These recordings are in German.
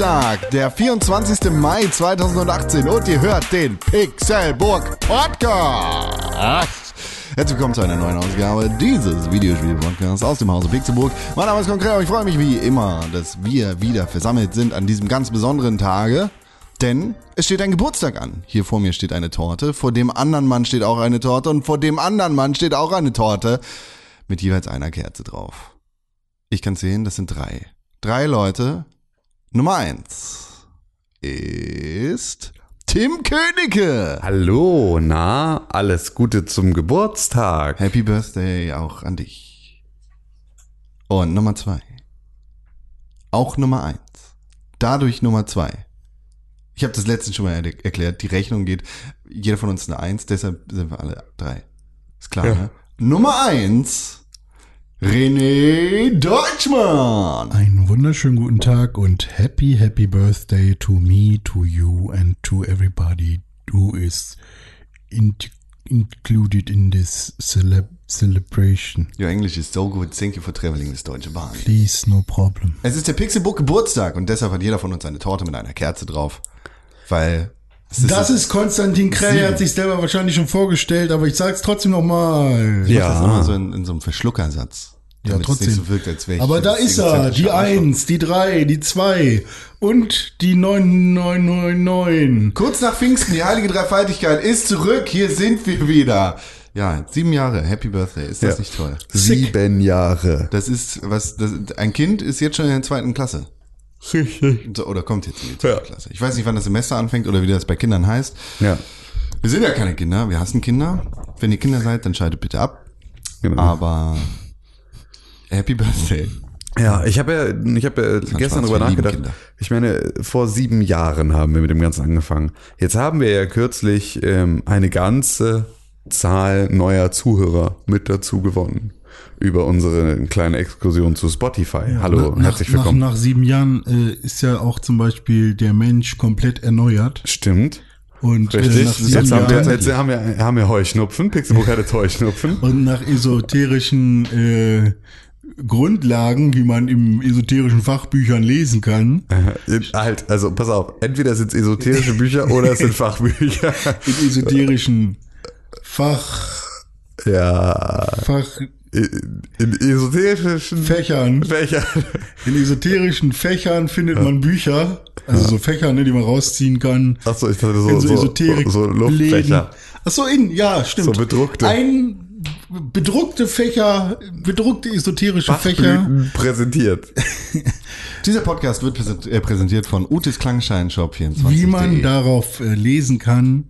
Donnerstag, der 24. Mai 2018 und ihr hört den Pixelburg Podcast. Herzlich willkommen zu einer neuen Ausgabe dieses Videospiel-Podcasts aus dem Hause Pixelburg. Mein Name ist Konkret und ich freue mich wie immer, dass wir wieder versammelt sind an diesem ganz besonderen Tage. Denn es steht ein Geburtstag an. Hier vor mir steht eine Torte, vor dem anderen Mann steht auch eine Torte und vor dem anderen Mann steht auch eine Torte mit jeweils einer Kerze drauf. Ich kann sehen, das sind drei. Drei Leute. Nummer eins ist Tim Königke. Hallo, na, alles Gute zum Geburtstag. Happy Birthday auch an dich. Und Nummer zwei. Auch Nummer eins. Dadurch Nummer zwei. Ich habe das letztens schon mal er erklärt. Die Rechnung geht, jeder von uns eine Eins, deshalb sind wir alle drei. Ist klar, Ja. ne? Nummer eins. René Deutschmann. Einen wunderschönen guten Tag und happy, happy birthday to me, to you and to everybody who is in included in this celeb celebration. Your English is so good. Thank you for traveling this Deutsche Bahn. Please, no problem. Es ist der Pixelbook Geburtstag und deshalb hat jeder von uns eine Torte mit einer Kerze drauf. Weil es Das ist Konstantin Krell, er hat sich selber wahrscheinlich schon vorgestellt, aber ich sag's trotzdem nochmal. Ich mach das Ja. immer so in, in so einem Verschluckersatz. Ja, trotzdem. so wirkt, als wäre ich Aber da das ist er, die. Eins, die Drei, die Zwei und die 9999. Kurz nach Pfingsten, die heilige Dreifaltigkeit ist zurück. Hier sind wir wieder. Ja, sieben Jahre. Happy Birthday. Ist das Ja. nicht toll? Sieben Jahre. Das ist was. Das, ein Kind ist jetzt schon in der zweiten Klasse. Richtig. So, Oder kommt jetzt in die zweite Ja. Klasse. Ich weiß nicht, wann das Semester anfängt oder wie das bei Kindern heißt. Ja, Wir sind ja keine Kinder. Wir hassen Kinder. Wenn ihr Kinder seid, dann schaltet bitte ab. genau. Aber Happy Birthday. Ja, ich habe ja, ich habe ja gestern drüber nachgedacht. Kinder. Ich meine, vor sieben Jahren haben wir mit dem Ganzen angefangen. Jetzt haben wir ja kürzlich ähm, eine ganze Zahl neuer Zuhörer mit dazu gewonnen über unsere kleine Exkursion zu Spotify. Hallo, nach, herzlich nach, willkommen. nach sieben Jahren äh, ist ja auch zum Beispiel der Mensch komplett erneuert. Stimmt. Und äh, Richtig. nach sieben Jetzt haben wir, jetzt haben wir, haben wir Heuschnupfen. Pixelbook hatte Heuschnupfen. und nach esoterischen äh, Grundlagen, wie man im esoterischen Fachbüchern lesen kann, Äh, Halt, also pass auf, entweder sind es esoterische Bücher oder es sind Fachbücher. in esoterischen Fach, Ja. Fach, In esoterischen Fächern. Fächern. In esoterischen Fächern findet man Bücher, also so Fächer, ne, die man rausziehen kann. Achso, ich dachte so, in so, so, Esoterik so, Luftfächer. Ach so, in, ja, stimmt. So bedruckte. Ein bedruckte Fächer, bedruckte esoterische Fächer. Präsentiert. Dieser Podcast wird äh, präsentiert von Utis Klangschein Shop 24. Wie man darauf äh, lesen kann,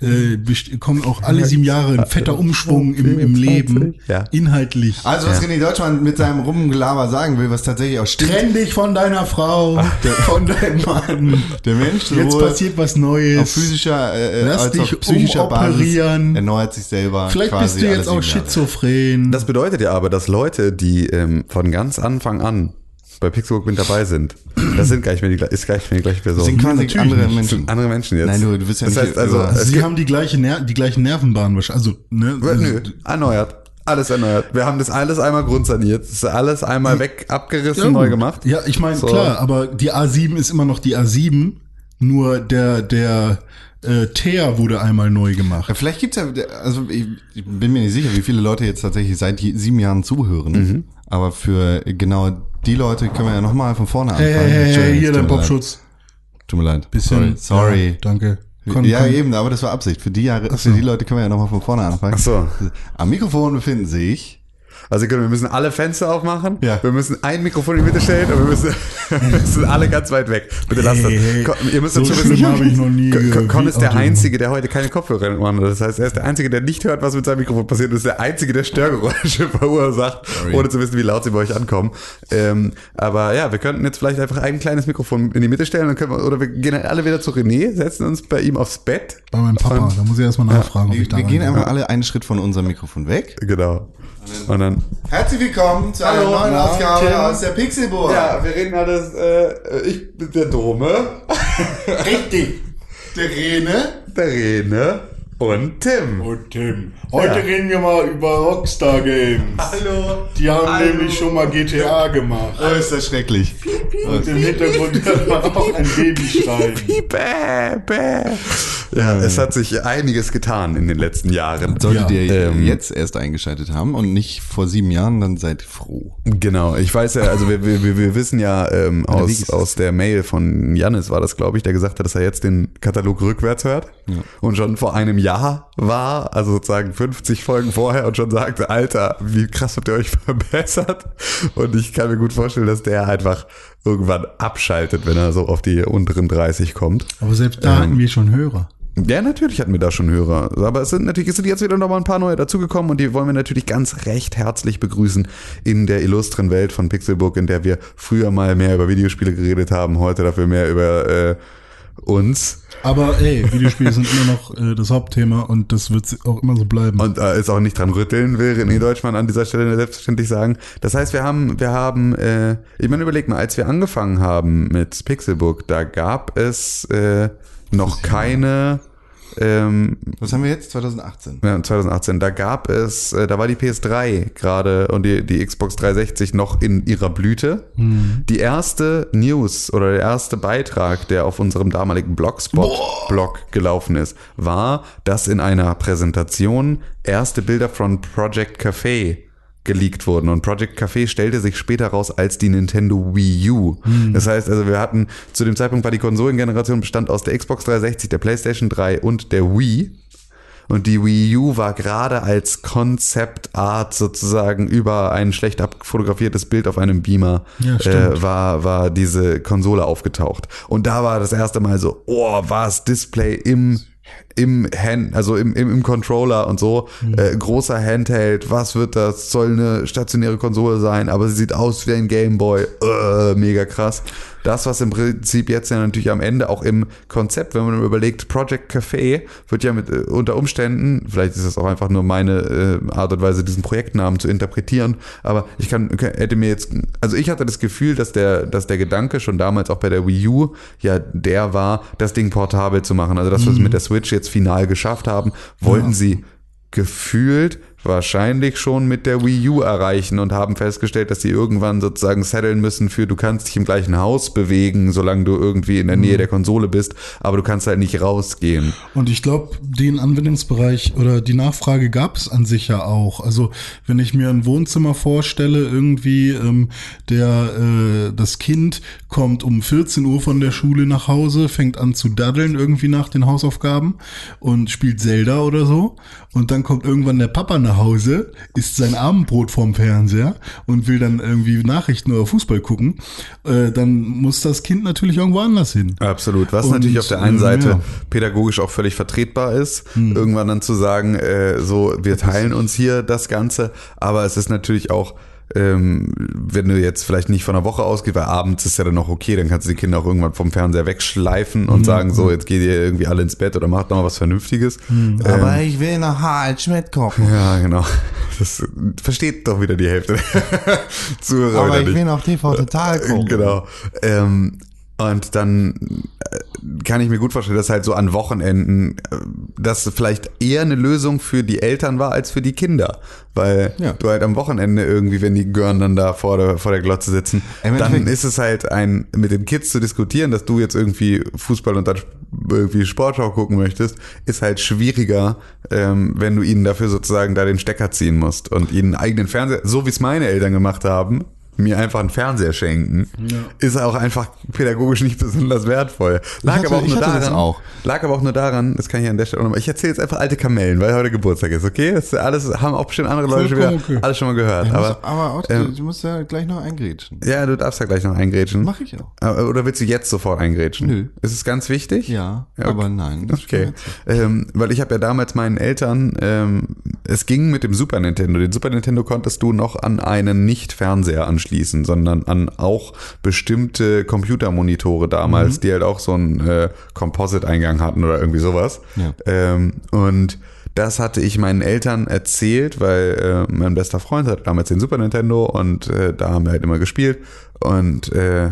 äh, kommt auch alle sieben Jahre ein fetter Umschwung im, im Leben, Ja. inhaltlich. Also was René Deutschmann mit seinem Rumgelaber sagen will, was tatsächlich auch stimmt. Trenn dich von deiner Frau, von deinem Mann. Der Mensch Jetzt passiert was Neues. auf physischer äh, Lass als dich auf psychischer Basis erneuert sich selber. Vielleicht quasi bist du jetzt auch schizophren. Das bedeutet ja aber, dass Leute, die ähm, von ganz Anfang an bei Pixelbook mit dabei sind, das sind gar nicht mehr die, ist gar nicht mehr die gleiche Person. Das sind quasi natürlich andere. Das Menschen. sind andere Menschen jetzt. Nein, du- du wirst ja das nicht heißt also, Sie haben die gleiche Ner die gleichen Nervenbahnen wahrscheinlich. Also, ne? nö, erneuert. Alles erneuert. Wir haben das alles einmal grundsaniert. Das ist alles einmal weg, abgerissen, Ja, neu gemacht. Ja, ich meine, So. klar, aber die A7 ist immer noch die A7, nur der, der äh, Teer wurde einmal neu gemacht. Ja, vielleicht gibt's ja, also ich, ich bin mir nicht sicher, wie viele Leute jetzt tatsächlich seit sieben Jahren zuhören. Mhm. Aber für genau die Leute können wir ja nochmal von vorne anfangen. Hey, hey, hey, hier dein. Popschutz. Tut mir leid. Bisschen. Sorry. Sorry. Ja, danke. Kon- ja, kon- eben, aber das war Absicht. Für die Jahre, für die Leute können wir ja nochmal von vorne anfangen. Ach so. Am Mikrofon befinden sich Also wir müssen alle Fenster aufmachen. Ja. Wir müssen ein Mikrofon in die Mitte stellen und wir müssen, wir müssen alle ganz weit weg. Bitte lasst das. Ihr müsst so dazu wissen, habe ich noch nie Con- ist der Auto Einzige, der heute keine Kopfhörer in Ohren hat. Das heißt, er ist der Einzige, der nicht hört, was mit seinem Mikrofon passiert. Und ist der Einzige, der Störgeräusche verursacht, ohne zu wissen, wie laut sie bei euch ankommen. Ähm, aber ja, wir könnten jetzt vielleicht einfach ein kleines Mikrofon in die Mitte stellen dann können wir, oder wir gehen alle wieder zu René, setzen uns bei ihm aufs Bett. Bei meinem Papa, da muss ich erstmal nachfragen, ob Wir, ich da wir gehen einfach alle einen Schritt von unserem Mikrofon weg. Genau. Und dann. Herzlich willkommen zu einer Hallo, neuen na, Ausgabe Tim. aus der Pixelburg. Ja, wir reden alles, äh, ich bin der Dome. richtig. Der Rene. Der Rene. Und Tim. Und Tim, heute reden wir mal über Rockstar Games. Hallo. Die haben Hallo. nämlich schon mal GTA gemacht. Oh, ist das schrecklich. Und im Hintergrund hört man auch ein Baby schreien. Bäh, bäh. Ja, es hat sich einiges getan in den letzten Jahren. Solltet Ja, ihr ähm, jetzt erst eingeschaltet haben und nicht vor sieben Jahren, dann seid froh. Genau, ich weiß ja, also wir, wir, wir- wissen ja ähm, aus, aus der Mail von Jannis war das, glaube ich, der gesagt hat, dass er jetzt den Katalog rückwärts hört und schon vor einem Jahr war, also sozusagen 50 Folgen vorher und schon sagte, Alter, wie krass habt ihr euch verbessert? Und ich kann mir gut vorstellen, dass der einfach irgendwann abschaltet, wenn er so auf die unteren 30 kommt. Aber selbst da hatten wir schon Hörer. Ja, natürlich hatten wir da schon Hörer. Aber es sind natürlich, es sind jetzt wieder noch mal ein paar neue dazugekommen und die wollen wir natürlich ganz recht herzlich begrüßen in der illustren Welt von Pixelbook, in der wir früher mal mehr über Videospiele geredet haben, heute dafür mehr über äh, uns. Aber ey, Videospiele sind immer noch äh, das Hauptthema und das wird auch immer so bleiben. Und äh, ist auch nicht dran rütteln, will René Deutschmann an dieser Stelle selbstverständlich sagen. Das heißt, wir haben, wir haben, äh, ich meine, überleg mal, als wir angefangen haben mit Pixelbook, da gab es äh, noch keine ähm, Was haben wir jetzt? 2018. Ja, 2018, da gab es, äh, da war die PS3 gerade und die, die Xbox 360 noch in ihrer Blüte. Die erste News oder der erste Beitrag, der auf unserem damaligen Blogspot-Blog gelaufen ist, war, dass in einer Präsentation erste Bilder von Project Café geleakt wurden. Und Project Café stellte sich später raus als die Nintendo Wii U. Das heißt, also wir hatten, zu dem Zeitpunkt war die Konsolengeneration bestand aus der Xbox 360, der PlayStation 3 und der Wii. Und die Wii U war gerade als Konzeptart sozusagen über ein schlecht abfotografiertes Bild auf einem Beamer Ja, äh, war, war diese Konsole aufgetaucht. Und da war das erste Mal so, oh, was Display im im Hand, also im, im, im Controller und so, äh, großer Handheld, was wird das? Soll eine stationäre Konsole sein, aber sie sieht aus wie ein Gameboy, äh, mega krass. Das, was im Prinzip jetzt ja natürlich am Ende auch im Konzept, wenn man überlegt, Project Café wird ja mit äh, unter Umständen, vielleicht ist das auch einfach nur meine äh, Art und Weise, diesen Projektnamen zu interpretieren, aber ich kann, hätte mir jetzt, also ich hatte das Gefühl, dass der, dass der Gedanke schon damals auch bei der Wii U ja der war, das Ding portabel zu machen. Also das, was wir mit der Switch jetzt final geschafft haben, wollten sie gefühlt wahrscheinlich schon mit der Wii U erreichen und haben festgestellt, dass sie irgendwann sozusagen setteln müssen für du kannst dich im gleichen Haus bewegen, solange du irgendwie in der Nähe der Konsole bist, aber du kannst halt nicht rausgehen. Und ich glaube, den Anwendungsbereich oder die Nachfrage gab es an sich ja auch. Also wenn ich mir ein Wohnzimmer vorstelle, irgendwie ähm, der äh, das Kind kommt um 14 Uhr von der Schule nach Hause, fängt an zu daddeln irgendwie nach den Hausaufgaben und spielt Zelda oder so. Und dann kommt irgendwann der Papa nach Hause, isst sein Abendbrot vorm Fernseher und will dann irgendwie Nachrichten oder Fußball gucken. Äh, dann muss das Kind natürlich irgendwo anders hin. Absolut. Was Und, natürlich auf der einen äh, Seite ja. pädagogisch auch völlig vertretbar ist, irgendwann dann zu sagen, äh, so, wir teilen uns hier das Ganze, aber es ist natürlich auch, ähm, wenn du jetzt vielleicht nicht von einer Woche ausgehst, weil abends ist ja dann noch okay, dann kannst du die Kinder auch irgendwann vom Fernseher wegschleifen und sagen, so, jetzt geht ihr irgendwie alle ins Bett oder macht noch mal was Vernünftiges. Ähm, Aber ich will noch Harald Schmidt gucken. ja, genau. Das versteht doch wieder die Hälfte der Zuhörer Aber ich nicht. will noch TV total gucken. Genau. Ähm, und dann äh, kann ich mir gut vorstellen, dass halt so an Wochenenden äh, das vielleicht eher eine Lösung für die Eltern war als für die Kinder. Weil Ja. du halt am Wochenende irgendwie, wenn die Gören dann da vor der, vor der Glotze sitzen, Im dann Endeffekt- ist es halt ein, mit den Kids zu diskutieren, dass du jetzt irgendwie Fußball und dann irgendwie Sportschau gucken möchtest, ist halt schwieriger, ähm, wenn du ihnen dafür sozusagen da den Stecker ziehen musst und ihnen einen eigenen Fernseher, so wie es meine Eltern gemacht haben, mir einfach einen Fernseher schenken, ist auch einfach pädagogisch nicht besonders wertvoll. Lag hatte- aber auch ich nur daran, das auch. lag aber auch nur daran, das kann ich an der Stelle auch nochmal, ich erzähle jetzt einfach alte Kamellen, weil heute Geburtstag ist, okay? Das ist alles haben auch bestimmt andere Leute schon wieder okay. alles schon mal gehört, Aber, aber aber Otto, ähm, du musst ja gleich noch eingrätschen. ja, du darfst ja gleich noch eingrätschen. Mach ich auch. Aber- Oder willst du jetzt sofort eingrätschen? Nö. Ist es ganz wichtig? Ja, Ja, aber okay. nein. das Okay, ähm, weil ich habe ja damals meinen Eltern, ähm, es ging mit dem Super Nintendo. Den Super Nintendo konntest du noch an einen Nicht-Fernseher anschließen, sondern an auch bestimmte Computermonitore damals, die halt auch so einen äh, Composite-Eingang hatten oder irgendwie sowas. Ja. Ähm, und das hatte ich meinen Eltern erzählt, weil äh, mein bester Freund hatte damals den Super Nintendo und äh, da haben wir halt immer gespielt. Und äh,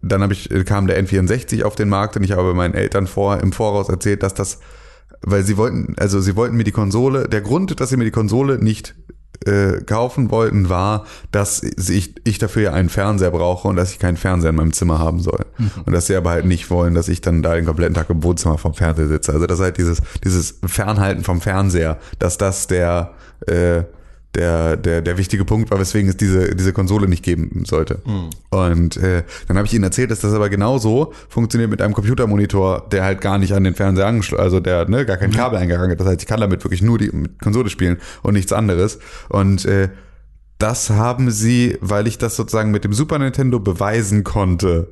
dann hab ich, kam der N64 auf den Markt und ich habe meinen Eltern vor, im Voraus erzählt, dass das weil sie wollten, also sie wollten mir die Konsole, der Grund, dass sie mir die Konsole nicht äh, kaufen wollten, war, dass ich, ich dafür ja einen Fernseher brauche und dass ich keinen Fernseher in meinem Zimmer haben soll. Mhm. Und dass sie aber halt nicht wollen, dass ich dann da den kompletten Tag im Wohnzimmer vom Fernseher sitze. Also das ist halt dieses, dieses Fernhalten vom Fernseher, dass das der, äh, der, der, der wichtige Punkt war, weswegen es diese, diese Konsole nicht geben sollte. Mhm. Und äh, dann habe ich ihnen erzählt, dass das aber genauso funktioniert mit einem Computermonitor, der halt gar nicht an den Fernseher angeschlossen, also der ne, gar kein Kabel eingegangen hat. Das heißt, ich kann damit wirklich nur die Konsole spielen und nichts anderes. Und äh, das haben sie, weil ich das sozusagen mit dem Super Nintendo beweisen konnte,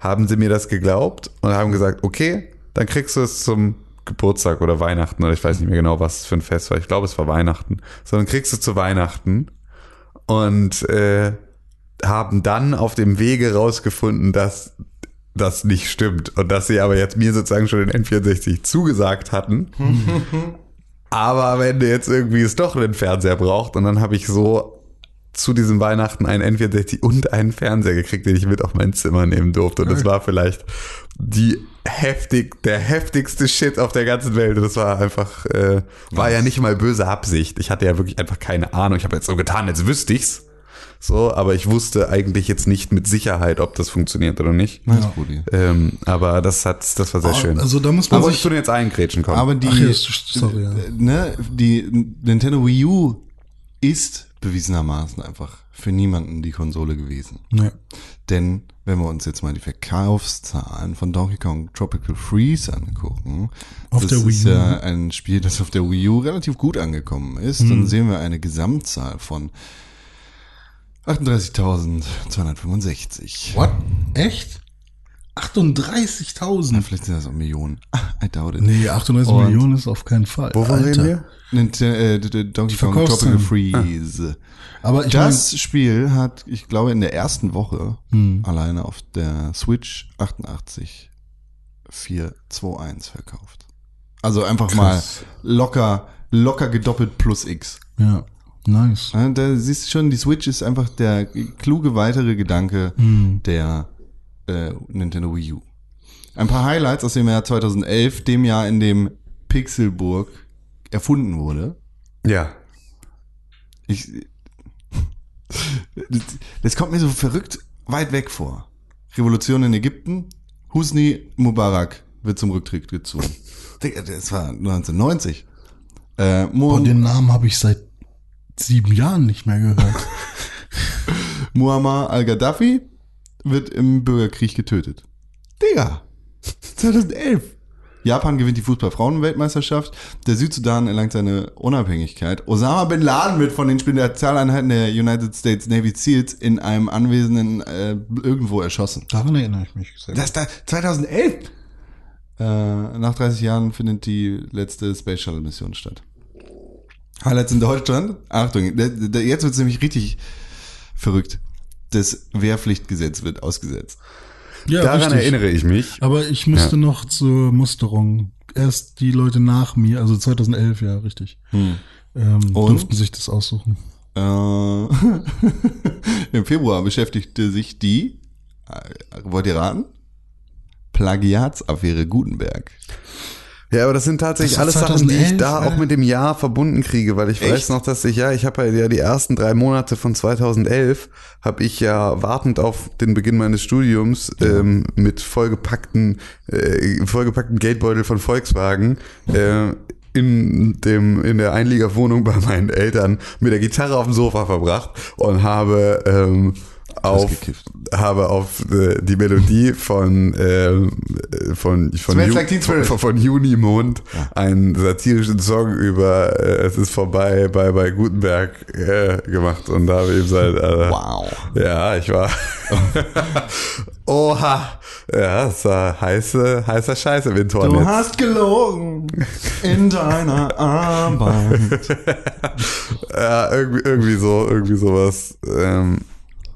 haben sie mir das geglaubt und haben gesagt, okay, dann kriegst du es zum Geburtstag oder Weihnachten oder ich weiß nicht mehr genau, was für ein Fest war. Ich glaube, es war Weihnachten. Sondern kriegst du zu Weihnachten und äh, haben dann auf dem Wege rausgefunden, dass das nicht stimmt und dass sie aber jetzt mir sozusagen schon den N64 zugesagt hatten. aber am Ende jetzt irgendwie es doch einen Fernseher braucht und dann habe ich so zu diesem Weihnachten einen N64 und einen Fernseher gekriegt, den ich mit auf mein Zimmer nehmen durfte. Und das war vielleicht die heftig, der heftigste Shit auf der ganzen Welt. Das war einfach, äh, war ja nicht mal böse Absicht. Ich hatte ja wirklich einfach keine Ahnung. Ich habe jetzt so getan, als wüsste ich's. So, aber ich wusste eigentlich jetzt nicht mit Sicherheit, ob das funktioniert oder nicht. Ja. Ähm, aber das hat, das war sehr schön. Also da muss man aber sich, ich zu jetzt eingrätschen kommen. Aber die, ja, sorry, ja. ne, die Nintendo Wii U ist bewiesenermaßen einfach für niemanden die Konsole gewesen. ja. Denn wenn wir uns jetzt mal die Verkaufszahlen von Donkey Kong Tropical Freeze angucken, Auf das der Wii ist ja ein Spiel, das auf der Wii U relativ gut angekommen ist, dann sehen wir eine Gesamtzahl von 38.265. What? Echt? 38.000? Vielleicht sind das auch Millionen. I doubt it. Nee, 38 Und- Millionen ist auf keinen Fall. Wovon Alter. reden wir? Nint- äh, Donkey Kong. Tropical Freeze. Aber ich Das Spiel hat, ich glaube, in der ersten Woche Hm. alleine auf der Switch 88 421 verkauft. Also einfach Krass. mal locker, locker gedoppelt plus X. ja, nice. Da siehst du schon, die Switch ist einfach der kluge weitere Gedanke Hm. der äh, Nintendo Wii U. Ein paar Highlights aus dem Jahr 2011, dem Jahr, in dem Pixelburg erfunden wurde. Ja. Ich, das, kommt mir so verrückt weit weg vor. Revolution in Ägypten, Husni Mubarak wird zum Rücktritt gezwungen. Digga, Das war 1990. Äh, Und den Namen habe ich seit sieben Jahren nicht mehr gehört. Muammar al-Gaddafi wird im Bürgerkrieg getötet. Digga, 2011. Japan gewinnt die Fußball-Frauen-Weltmeisterschaft. Der Südsudan erlangt seine Unabhängigkeit. Osama Bin Laden wird von den Spezialeinheiten der United States Navy Seals in einem Anwesenden äh, irgendwo erschossen. Daran erinnere ich mich sehr. Das da 2011. Äh, nach 30 Jahren findet die letzte Space Shuttle Mission statt. Highlights in Deutschland. Achtung, jetzt wird es nämlich richtig verrückt. Das Wehrpflichtgesetz wird ausgesetzt. ja, Daran richtig. erinnere ich mich. Aber ich musste noch zur Musterung. Erst die Leute nach mir, also 2011, ja, richtig, ähm, Und? durften sich das aussuchen. Äh, Im Februar beschäftigte sich die, äh, wollt ihr raten? Plagiatsaffäre Gutenberg. Ja, aber das sind tatsächlich Das alles Sachen, die ich 2011, da auch ja. mit dem Jahr verbunden kriege, weil ich weiß Echt? noch, dass ich, ja, ich habe ja die ersten drei Monate von 2011, habe ich ja wartend auf den Beginn meines Studiums ähm, mit vollgepackten, äh, vollgepackten Geldbeutel von Volkswagen äh, in dem in der Einliegerwohnung bei meinen Eltern mit der Gitarre auf dem Sofa verbracht und habe ähm, auf habe auf äh, die Melodie von ähm, äh, von von, Ju- like von, von Junimond einen satirischen Song über äh, es ist vorbei bei bei Gutenberg äh, gemacht. Und da habe ich eben seit äh, Wow. ja ich war oha. Ja es war heiße heißer Scheiß im Du Internet hast gelogen in deiner Arbeit. ja irgendwie irgendwie so irgendwie sowas ähm,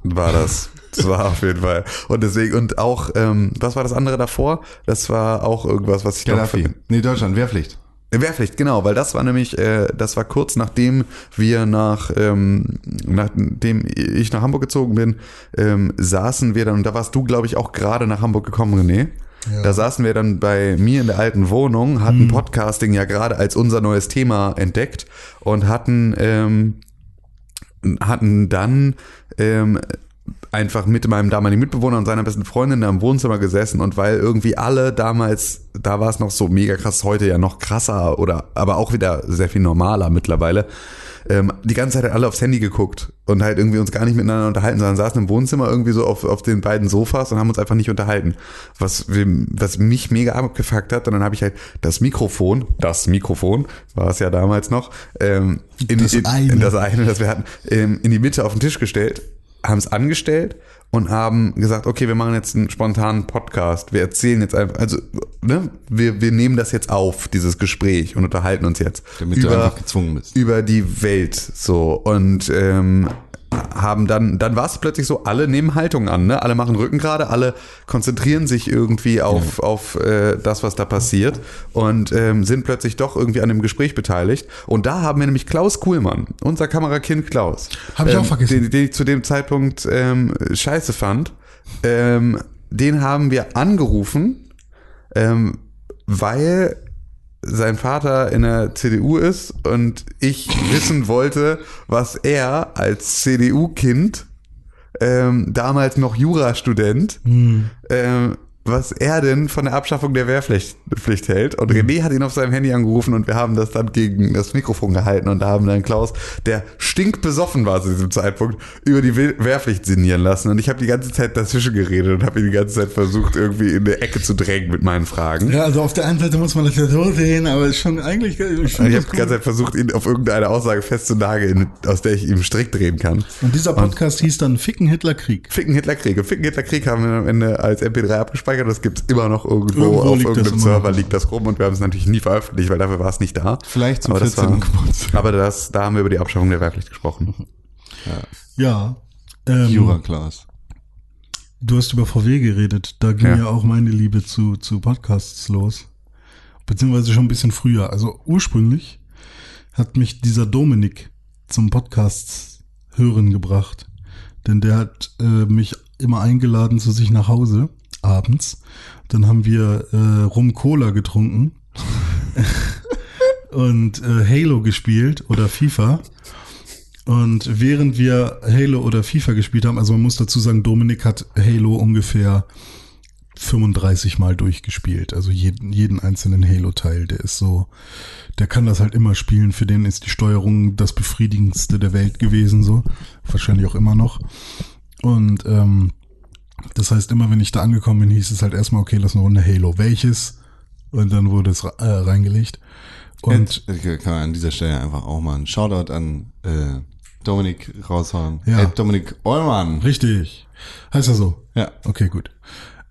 war das das war auf jeden Fall und deswegen und auch ähm, was war das andere davor das war auch irgendwas was ich glaub, Gaddafi. Nee, Deutschland, Wehrpflicht. Wehrpflicht, genau, weil das war nämlich, äh, das war kurz nachdem wir nach, ähm, nachdem ich nach Hamburg gezogen bin, ähm, saßen wir dann, und da warst du, glaube ich, auch gerade nach Hamburg gekommen, René. Ja. Da saßen wir dann bei mir in der alten Wohnung, hatten Podcasting ja gerade als unser neues Thema entdeckt und hatten, ähm, hatten dann ähm, einfach mit meinem damaligen Mitbewohner und seiner besten Freundin da im Wohnzimmer gesessen und weil irgendwie alle damals, da war es noch so mega krass, heute ja noch krasser oder aber auch wieder sehr viel normaler mittlerweile, ähm, die ganze Zeit halt alle aufs Handy geguckt und halt irgendwie uns gar nicht miteinander unterhalten, sondern saßen im Wohnzimmer irgendwie so auf, auf den beiden Sofas und haben uns einfach nicht unterhalten. Was, was mich mega abgefuckt hat, und dann habe ich halt das Mikrofon, das Mikrofon, war es ja damals noch, ähm, in, Das in, eine. in das eine, das wir hatten, ähm, in die Mitte auf den Tisch gestellt, haben es angestellt und haben gesagt, okay, wir machen jetzt einen spontanen Podcast. Wir erzählen jetzt einfach, also, ne, wir, wir nehmen das jetzt auf, dieses Gespräch und unterhalten uns jetzt. Damit du einfach gezwungen bist. Über die Welt, so. Und, ähm, haben dann, dann war es plötzlich so, alle nehmen Haltung an, ne? Alle machen Rücken gerade, alle konzentrieren sich irgendwie auf, auf äh, das, was da passiert und ähm, sind plötzlich doch irgendwie an dem Gespräch beteiligt. Und da haben wir nämlich Klaus Kuhlmann, unser Kamerakind Klaus. Hab ich auch vergessen. Den, den ich zu dem Zeitpunkt ähm, scheiße fand. Ähm, den haben wir angerufen, ähm, weil sein Vater in der CDU ist und ich wissen wollte, was er als CDU-Kind, ähm, damals noch Jurastudent, ähm, was er denn von der Abschaffung der Wehrpflicht Pflicht hält. Und René hat ihn auf seinem Handy angerufen und wir haben das dann gegen das Mikrofon gehalten und da haben dann Klaus, der stinkbesoffen war zu diesem Zeitpunkt, über die We- Wehrpflicht sinnieren lassen. Und ich habe die ganze Zeit dazwischen geredet und habe ihn die ganze Zeit versucht, irgendwie in eine Ecke zu drängen mit meinen Fragen. Ja, also auf der einen Seite muss man das ja so sehen, aber ist schon eigentlich. Ich Ich habe die ganze Zeit versucht, ihn auf irgendeine Aussage festzunageln, aus der ich ihm Strick drehen kann. Und dieser Podcast hieß dann Ficken Hitler Krieg. Ficken Hitlerkrieg. Und Ficken Hitlerkrieg haben wir am Ende als MP3 abgespeichert. Das gibt's immer noch irgendwo, Irgendwo auf irgendeinem Server liegt das rum und wir haben es natürlich nie veröffentlicht, weil dafür war es nicht da. Vielleicht zum aber das 14. war, Geburtstag. Aber das, da haben wir über die Abschaffung der Wehrpflicht gesprochen. Ja. Ähm, Jura Klaus. Du hast über VW geredet. Da ging Ja. ja, auch meine Liebe zu, zu Podcasts los. Beziehungsweise schon ein bisschen früher. Also ursprünglich hat mich dieser Dominik zum Podcasts hören gebracht. Denn der hat äh, mich immer eingeladen zu sich nach Hause abends. Dann haben wir äh, Rum Cola getrunken und äh, Halo gespielt oder FIFA. Und während wir Halo oder FIFA gespielt haben, also man muss dazu sagen, Dominik hat Halo ungefähr 35 Mal durchgespielt. Also jeden, jeden einzelnen Halo-Teil, der ist so, der kann das halt immer spielen. Für den ist die Steuerung das befriedigendste der Welt gewesen, so. Wahrscheinlich auch immer noch. Und ähm, das heißt, immer wenn ich da angekommen bin, hieß es halt erstmal, okay, lass eine Runde Halo. Welches? Und dann wurde es äh, reingelegt. Und Ich kann an dieser Stelle einfach auch mal einen Shoutout an äh, Dominik raushauen. Ja. Äh, Dominik Eulmann. richtig. Heißt er so? Ja. Okay, gut.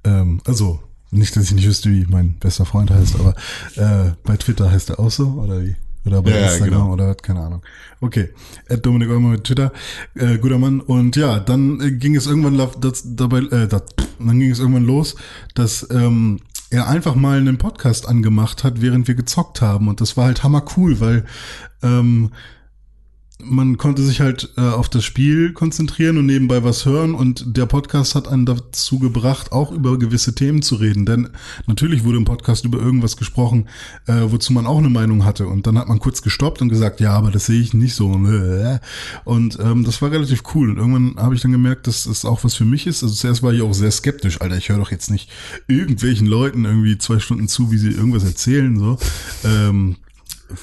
Ähm, also, nicht, dass ich nicht wüsste, wie mein bester Freund heißt, aber äh, bei Twitter heißt er auch so, oder wie? Oder bei Ja, Instagram genau. oder was, keine Ahnung. Okay. At Dominik Eumer mit Twitter, äh, guter Mann. Und ja, dann äh, ging es irgendwann das, dabei, äh, das, dann ging es irgendwann los, dass ähm, er einfach mal einen Podcast angemacht hat, während wir gezockt haben. Und das war halt hammer cool, weil ähm, man konnte sich halt äh, auf das Spiel konzentrieren und nebenbei was hören und der Podcast hat einen dazu gebracht, auch über gewisse Themen zu reden. Denn natürlich wurde im Podcast über irgendwas gesprochen, äh, wozu man auch eine Meinung hatte. Und dann hat man kurz gestoppt und gesagt, ja, aber das sehe ich nicht so. Und ähm, das war relativ cool. Und irgendwann habe ich dann gemerkt, dass es auch was für mich ist. Also zuerst war ich auch sehr skeptisch. Alter, ich höre doch jetzt nicht irgendwelchen Leuten irgendwie zwei Stunden zu, wie sie irgendwas erzählen. So. Ähm,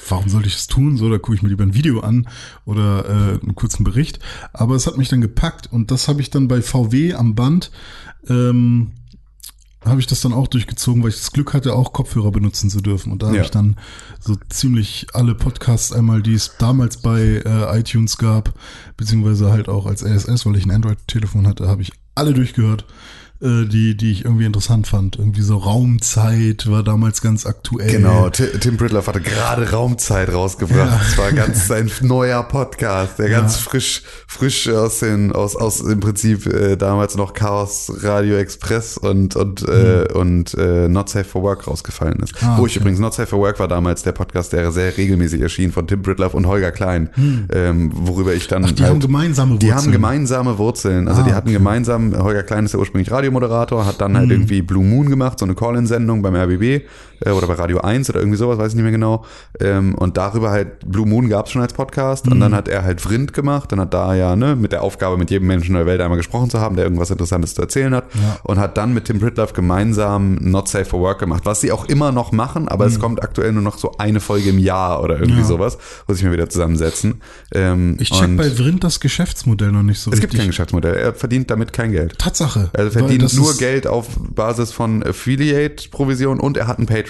warum sollte ich das tun? So, da gucke ich mir lieber ein Video an oder äh, einen kurzen Bericht. Aber es hat mich dann gepackt und das habe ich dann bei VW am Band, ähm, habe ich das dann auch durchgezogen, weil ich das Glück hatte, auch Kopfhörer benutzen zu dürfen. Und da habe Ja. ich dann so ziemlich alle Podcasts einmal, die es damals bei äh, iTunes gab, beziehungsweise halt auch als RSS, weil ich ein Android-Telefon hatte, habe ich alle durchgehört, äh, die, die ich irgendwie interessant fand. Irgendwie so Raumzeit war damals ganz aktuell. Genau, Ti- Tim Pritloff hatte gerade Raumzeit rausgebracht. Es war ganz sein neuer Podcast, der ganz frisch, frisch aus den, aus, aus im Prinzip äh, damals noch Chaos Radio Express und und äh, und äh, Not Safe for Work rausgefallen ist. Mhm. Ah, Wo ich okay. übrigens Not Safe for Work war damals der Podcast, der sehr regelmäßig erschien von Tim Pritloff und Holger Klein, ähm, worüber ich dann. Ach, die haben gemeinsame Die haben Wurzeln. gemeinsame Wurzeln. Also Ah, die hatten okay. gemeinsam, Holger Klein ist ja ursprünglich Radiomoderator Radiomoderator, hat dann halt irgendwie Blue Moon gemacht, so eine Call-In-Sendung beim RBB äh, oder bei Radio 1 oder irgendwie sowas, weiß ich nicht mehr genau. Ähm, und darüber halt, Blue Moon gab es schon als Podcast und dann hat er halt Vrind gemacht, dann hat da ja ne, mit der Aufgabe, mit jedem Menschen der Welt einmal gesprochen zu haben, der irgendwas Interessantes zu erzählen hat und hat dann mit Tim Pritloff gemeinsam Not Safe for Work gemacht, was sie auch immer noch machen, aber es kommt aktuell nur noch so eine Folge im Jahr oder irgendwie Ja. sowas, wo sie sich mal wieder zusammensetzen. Ähm, Ich check bei Vrind das Geschäftsmodell noch nicht so es gibt richtig. kein Geschäftsmodell, er verdient damit kein Geld. Tatsache. Er verdient nur Geld auf Basis von Affiliate-Provision und er hat einen Patreon.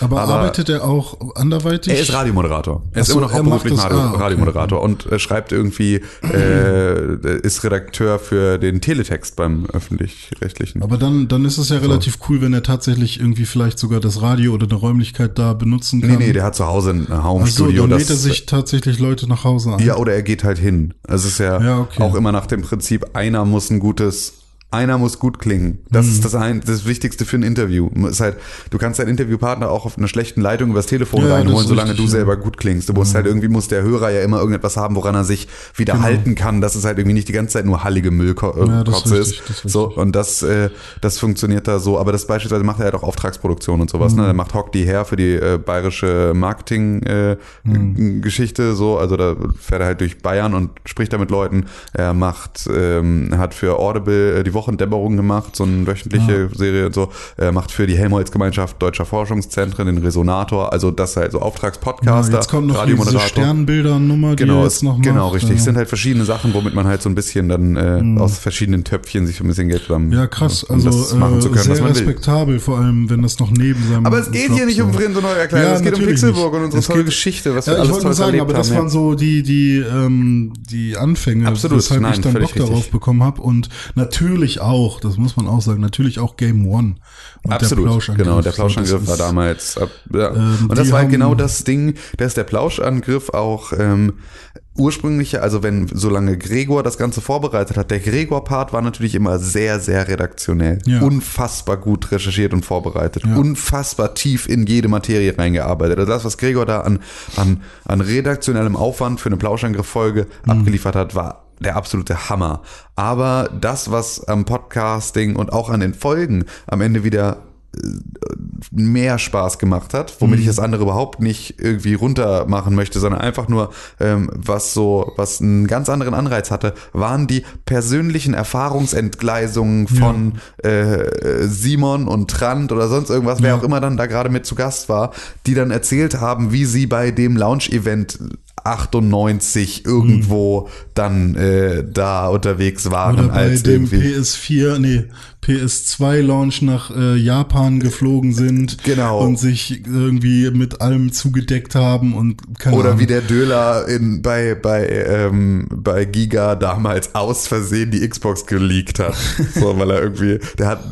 Aber, arbeitet er auch anderweitig? er ist Radiomoderator. Er ist Ach so, immer noch er hauptberuflich Radio, ah, okay. Radiomoderator und äh, schreibt irgendwie, äh, ist Redakteur für den Teletext beim öffentlich-rechtlichen. Aber dann, dann ist es ja relativ cool, wenn er tatsächlich irgendwie vielleicht sogar das Radio oder eine Räumlichkeit da benutzen kann. Nee, nee, der hat zu Hause ein Ach so, Home-Studio. dann lädt er sich tatsächlich Leute nach Hause ein. Ja, oder er geht halt hin. Also es ist ja, Ja, okay. auch immer nach dem Prinzip, einer muss ein gutes, einer muss gut klingen. Das Mhm. ist das, ein, das Wichtigste für ein Interview. Ist halt, du kannst deinen Interviewpartner auch auf einer schlechten Leitung übers Telefon Ja, reinholen, solange richtig, du ja. selber gut klingst. Du musst halt irgendwie, muss der Hörer ja immer irgendetwas haben, woran er sich wieder Genau. halten kann, dass es halt irgendwie nicht die ganze Zeit nur hallige Ja, das ist Müllkotze richtig, ist. So, und das, äh, das funktioniert da so. Aber das beispielsweise macht er halt auch Auftragsproduktion und sowas. Mhm. Ne? Er macht Hock die her für die äh, bayerische Marketing-Geschichte. Mhm. so, also da fährt er halt durch Bayern und spricht da mit Leuten. Er macht, ähm, hat für Audible äh, die Wochendämmerung gemacht, so eine wöchentliche Serie und so. Er macht für die Helmholtz-Gemeinschaft Deutscher Forschungszentren den Resonator. Also das ist halt so Ja, Auftragspodcaster, jetzt kommt noch diese. Sternbilder-Nummer, die Genau, jetzt noch macht. genau, richtig. Ja. Es sind halt verschiedene Sachen, womit man halt so ein bisschen dann äh, aus verschiedenen Töpfchen sich so ein bisschen Geld zusammen Ja, krass. um Also das machen zu äh, können, was sehr man will. respektabel, vor allem wenn das noch neben seinem Aber es geht Job hier nicht so. um Vrind und neue Erklärung, Ja, es geht um Pixelburg nicht. und unsere Es tolle geht- Geschichte, was wir Ja, ich alles wollte nur Tolles sagen, aber das haben. waren so die, die, ähm, die Anfänge, Absolut, weshalb nein, ich dann Bock darauf bekommen habe. Und natürlich auch, das muss man auch sagen, natürlich auch Game One. Und Absolut, Plauschangriff. genau. Der So, Plauschangriff das war damals. Ab, ja. Ähm, und das war halt genau das Ding, dass der Plauschangriff auch ähm, ursprünglich, also wenn solange Gregor das Ganze vorbereitet hat, der Gregor-Part war natürlich immer sehr, sehr redaktionell. Ja. Unfassbar gut recherchiert und vorbereitet. Ja. Unfassbar tief in jede Materie reingearbeitet. Also das, was Gregor da an, an, an redaktionellem Aufwand für eine Plauschangriff-Folge Mhm. abgeliefert hat, war der absolute Hammer. Aber das, was am Podcasting und auch an den Folgen am Ende wieder mehr Spaß gemacht hat, womit ich das andere überhaupt nicht irgendwie runter machen möchte, sondern einfach nur ähm, was so, was einen ganz anderen Anreiz hatte, waren die persönlichen Erfahrungsentgleisungen von äh, Simon und Trant oder sonst irgendwas, wer auch immer dann da gerade mit zu Gast war, die dann erzählt haben, wie sie bei dem Launch-Event 98 irgendwo dann äh, da unterwegs waren Oder bei als dem irgendwie PS4, nee, PS2-Launch nach äh, Japan geflogen sind Genau. und sich irgendwie mit allem zugedeckt haben und keine Oder Ahnung. wie der Döler in, bei, bei, ähm, bei Giga damals aus Versehen die Xbox geleakt hat. so, weil er irgendwie, der hat,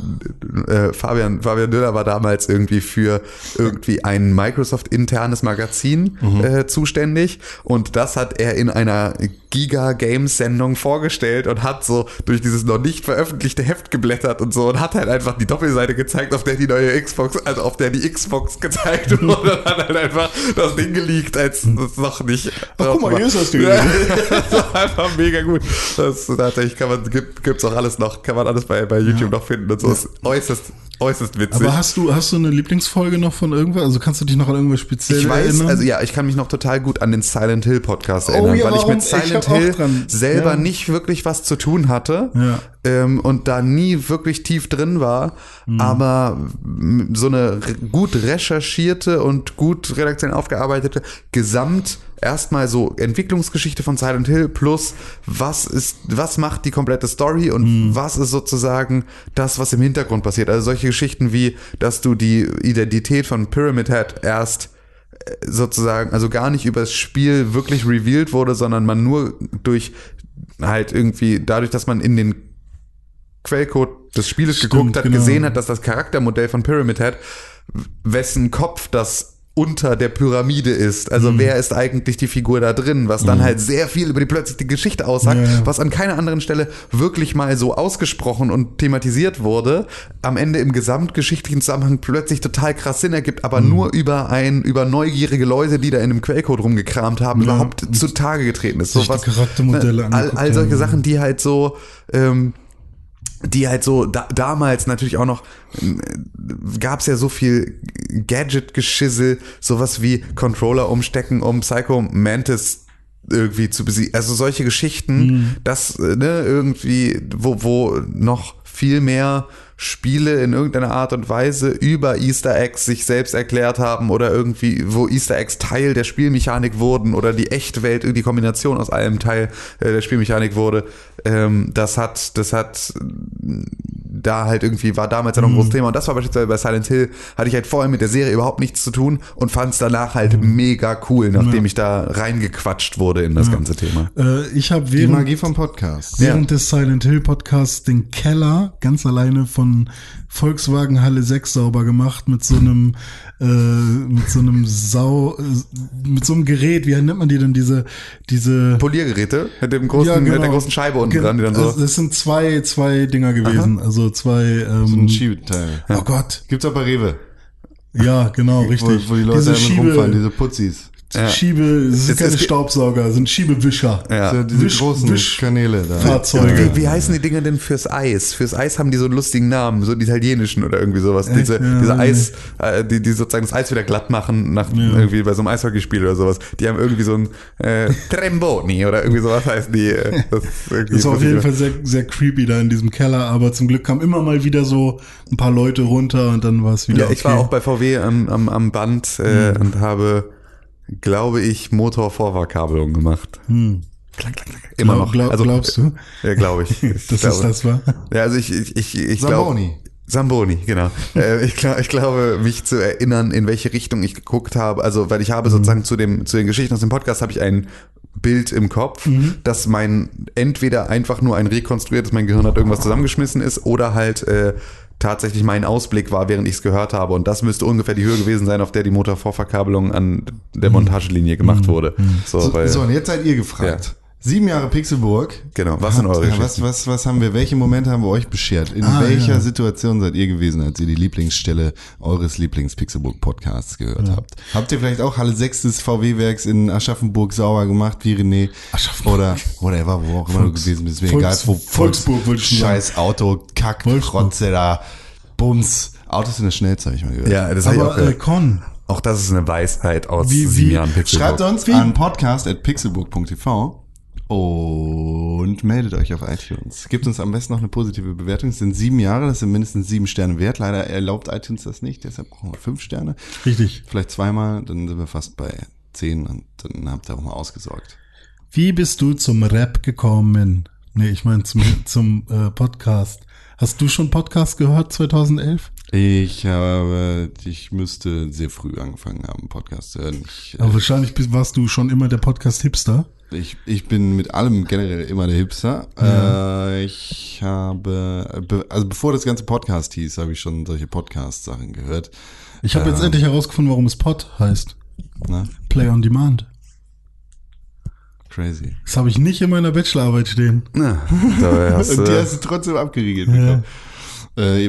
äh, Fabian, Fabian Döler war damals irgendwie für irgendwie ein Microsoft-internes Magazin äh, zuständig und das hat er in einer Giga Games Sendung vorgestellt und hat so durch dieses noch nicht veröffentlichte Heft geblättert und so und hat halt einfach die Doppelseite gezeigt, auf der die neue Xbox, also auf der die Xbox gezeigt wurde und hat halt einfach das Ding geleakt, als das noch nicht. Ach, guck mal, hier ist das Ding. Ja, das war einfach mega gut. Das tatsächlich kann man, gibt, gibt's auch alles noch, kann man alles bei, bei YouTube noch finden und so. Ist äußerst, äußerst witzig. Aber hast du, hast du eine Lieblingsfolge noch von irgendwer? Also kannst du dich noch an irgendwas speziell ich weiß, erinnern? also ja, ich kann mich noch total gut an den Silent Hill Podcast Oh erinnern, ja, weil ich mit Ich Silent Hill selber ja. nicht wirklich was zu tun hatte Ja. ähm, und da nie wirklich tief drin war, Mhm. aber so eine gut recherchierte und gut redaktionell aufgearbeitete Gesamt erstmal so Entwicklungsgeschichte von Silent Hill plus was ist, was macht die komplette Story und Mhm. was ist sozusagen das, was im Hintergrund passiert. Also solche Geschichten wie, dass du die Identität von Pyramid Head erst sozusagen, also gar nicht übers Spiel wirklich revealed wurde, sondern man nur durch halt irgendwie, dadurch, dass man in den Quellcode des Spieles Stimmt, geguckt hat, genau. gesehen hat, dass das Charaktermodell von Pyramid Head, wessen Kopf das unter der Pyramide ist. Also Mhm. wer ist eigentlich die Figur da drin, was dann halt sehr viel über die plötzlich die Geschichte aussagt, Ja, ja. was an keiner anderen Stelle wirklich mal so ausgesprochen und thematisiert wurde, am Ende im gesamtgeschichtlichen Zusammenhang plötzlich total krass Sinn ergibt, aber nur über ein, über neugierige Leute, die da in einem Quellcode rumgekramt haben, Ja, überhaupt zutage getreten ist. sich die Charaktermodelle ne, all, all solche. Sachen, die halt so, ähm, die halt so da, damals natürlich auch noch gab es ja so viel Gadget-Geschissel, sowas wie Controller umstecken, um Psycho Mantis irgendwie zu besiegen. Also solche Geschichten, Mhm. das äh, ne, irgendwie, wo, wo noch viel mehr Spiele in irgendeiner Art und Weise über Easter Eggs sich selbst erklärt haben oder irgendwie, wo Easter Eggs Teil der Spielmechanik wurden oder die Echtwelt, die Kombination aus allem Teil äh, der Spielmechanik wurde. Ähm, das hat, das hat da halt irgendwie war damals ja noch ein großes Thema. Und das war beispielsweise bei Silent Hill hatte ich halt vorher mit der Serie überhaupt nichts zu tun und fand es danach halt mega cool, nachdem ich da reingequatscht wurde in das ganze Thema. Äh, ich habe Die während, Magie vom Podcast. während des Silent Hill Podcasts den Keller ganz alleine von Volkswagen Halle 6 sauber gemacht mit so einem äh, mit so einem Sau äh, mit so einem Gerät, wie nennt man die denn diese diese Poliergeräte mit dem großen, Ja, mit der genau. großen Scheibe unten dran, die dann also so. das sind zwei zwei Dinger gewesen, also zwei ähm, Ein Schiebeteil. Oh Gott. Gibt's auch bei Rewe. Ja, genau, richtig. Wo, wo die Leute diese damit Schiebe, rumfahren, diese Putzis. Schiebe, es sind Es- keine es- Staubsauger, es sind Schiebewischer. Ja. So, diese Wisch- großen Wisch- Kanäle da. Fahrzeuge. Wie, wie heißen die Dinger denn fürs Eis? Fürs Eis haben die so einen lustigen Namen, so die italienischen oder irgendwie sowas. Diese, Ja, diese nee. Eis, äh, die, die sozusagen das Eis wieder glatt machen, nach irgendwie bei so einem Eishockeyspiel oder sowas. Die haben irgendwie so ein äh, Tremboni oder irgendwie sowas heißen die. Äh, das ist Das war auf jeden. Fall sehr, sehr creepy da in diesem Keller, aber zum Glück kamen immer mal wieder so ein paar Leute runter und dann war es wieder Ja, ich okay. war auch bei VW am, am, am Band äh, Hm. und habe, glaube ich, Motorvorverkabelung gemacht. Klack, klack, klack. Immer Glaub- noch. glaub- also, glaubst du? Ja, glaube ich. ich glaube. es das war? Ja, also ich, ich, ich, ich glaube. Zamboni. Zamboni, genau. äh, ich, glaub, ich glaube, mich zu erinnern, in welche Richtung ich geguckt habe. Also, weil ich habe sozusagen zu dem zu den Geschichten aus dem Podcast habe ich ein Bild im Kopf, dass mein entweder einfach nur ein rekonstruiertes, mein Gehirn hat irgendwas zusammengeschmissen ist, oder halt äh, tatsächlich mein Ausblick war, während ich es gehört habe. Und das müsste ungefähr die Höhe gewesen sein, auf der die Motorvorverkabelung an der Montagelinie gemacht wurde. So, So, weil, so, und jetzt seid ihr gefragt. Sieben Jahre Pixelburg. genau. Was sind eure Ja, was, was, was haben wir, welche Momente haben wir euch beschert? In Ah, welcher ja. Situation seid ihr gewesen, als ihr die Lieblingsstelle eures Lieblings-Pixelburg-Podcasts gehört habt? Habt ihr vielleicht auch Halle 6 des VW-Werks in Aschaffenburg sauer gemacht, wie René? Aschaffenburg. Oder, whatever, wo auch immer du Volks- gewesen bist, mir Volks- egal, wo Volksburg, schon Scheiß Auto, Kack, Wolfsburg. Rotze da, Bums. Autos sind das schnellste, habe ich mal gehört. Ja, das habe ich auch Aber äh, gehört. Con, Auch das ist eine Weisheit aus Wie- sieben wie- Jahren Pixelburg. Schreibt uns an podcast.pixelburg.tv und meldet euch auf iTunes. Gebt uns am besten noch eine positive Bewertung. Es sind sieben Jahre, das sind mindestens sieben Sterne wert. Leider erlaubt iTunes das nicht, deshalb brauchen wir fünf Sterne. richtig. Vielleicht zweimal, dann sind wir fast bei zehn und dann habt ihr auch mal ausgesorgt. Wie bist du zum Rap gekommen? Nee, ich meine zum, zum äh, Podcast. Hast du schon Podcast gehört 2011? Ich habe, ich müsste sehr früh angefangen haben, Podcast zu hören. Ich, Aber wahrscheinlich bist, warst du schon immer der Podcast-Hipster. Ich, ich bin mit allem generell immer der Hipster. Äh, ich habe, be, also bevor das ganze Podcast hieß, habe ich schon solche Podcast-Sachen gehört. Ich habe jetzt endlich herausgefunden, warum es Pod heißt. Na, Play on Demand. crazy. Das habe ich nicht in meiner Bachelorarbeit stehen. Na, dabei hast Und die hast du trotzdem abgeriegelt. bekommen. Äh,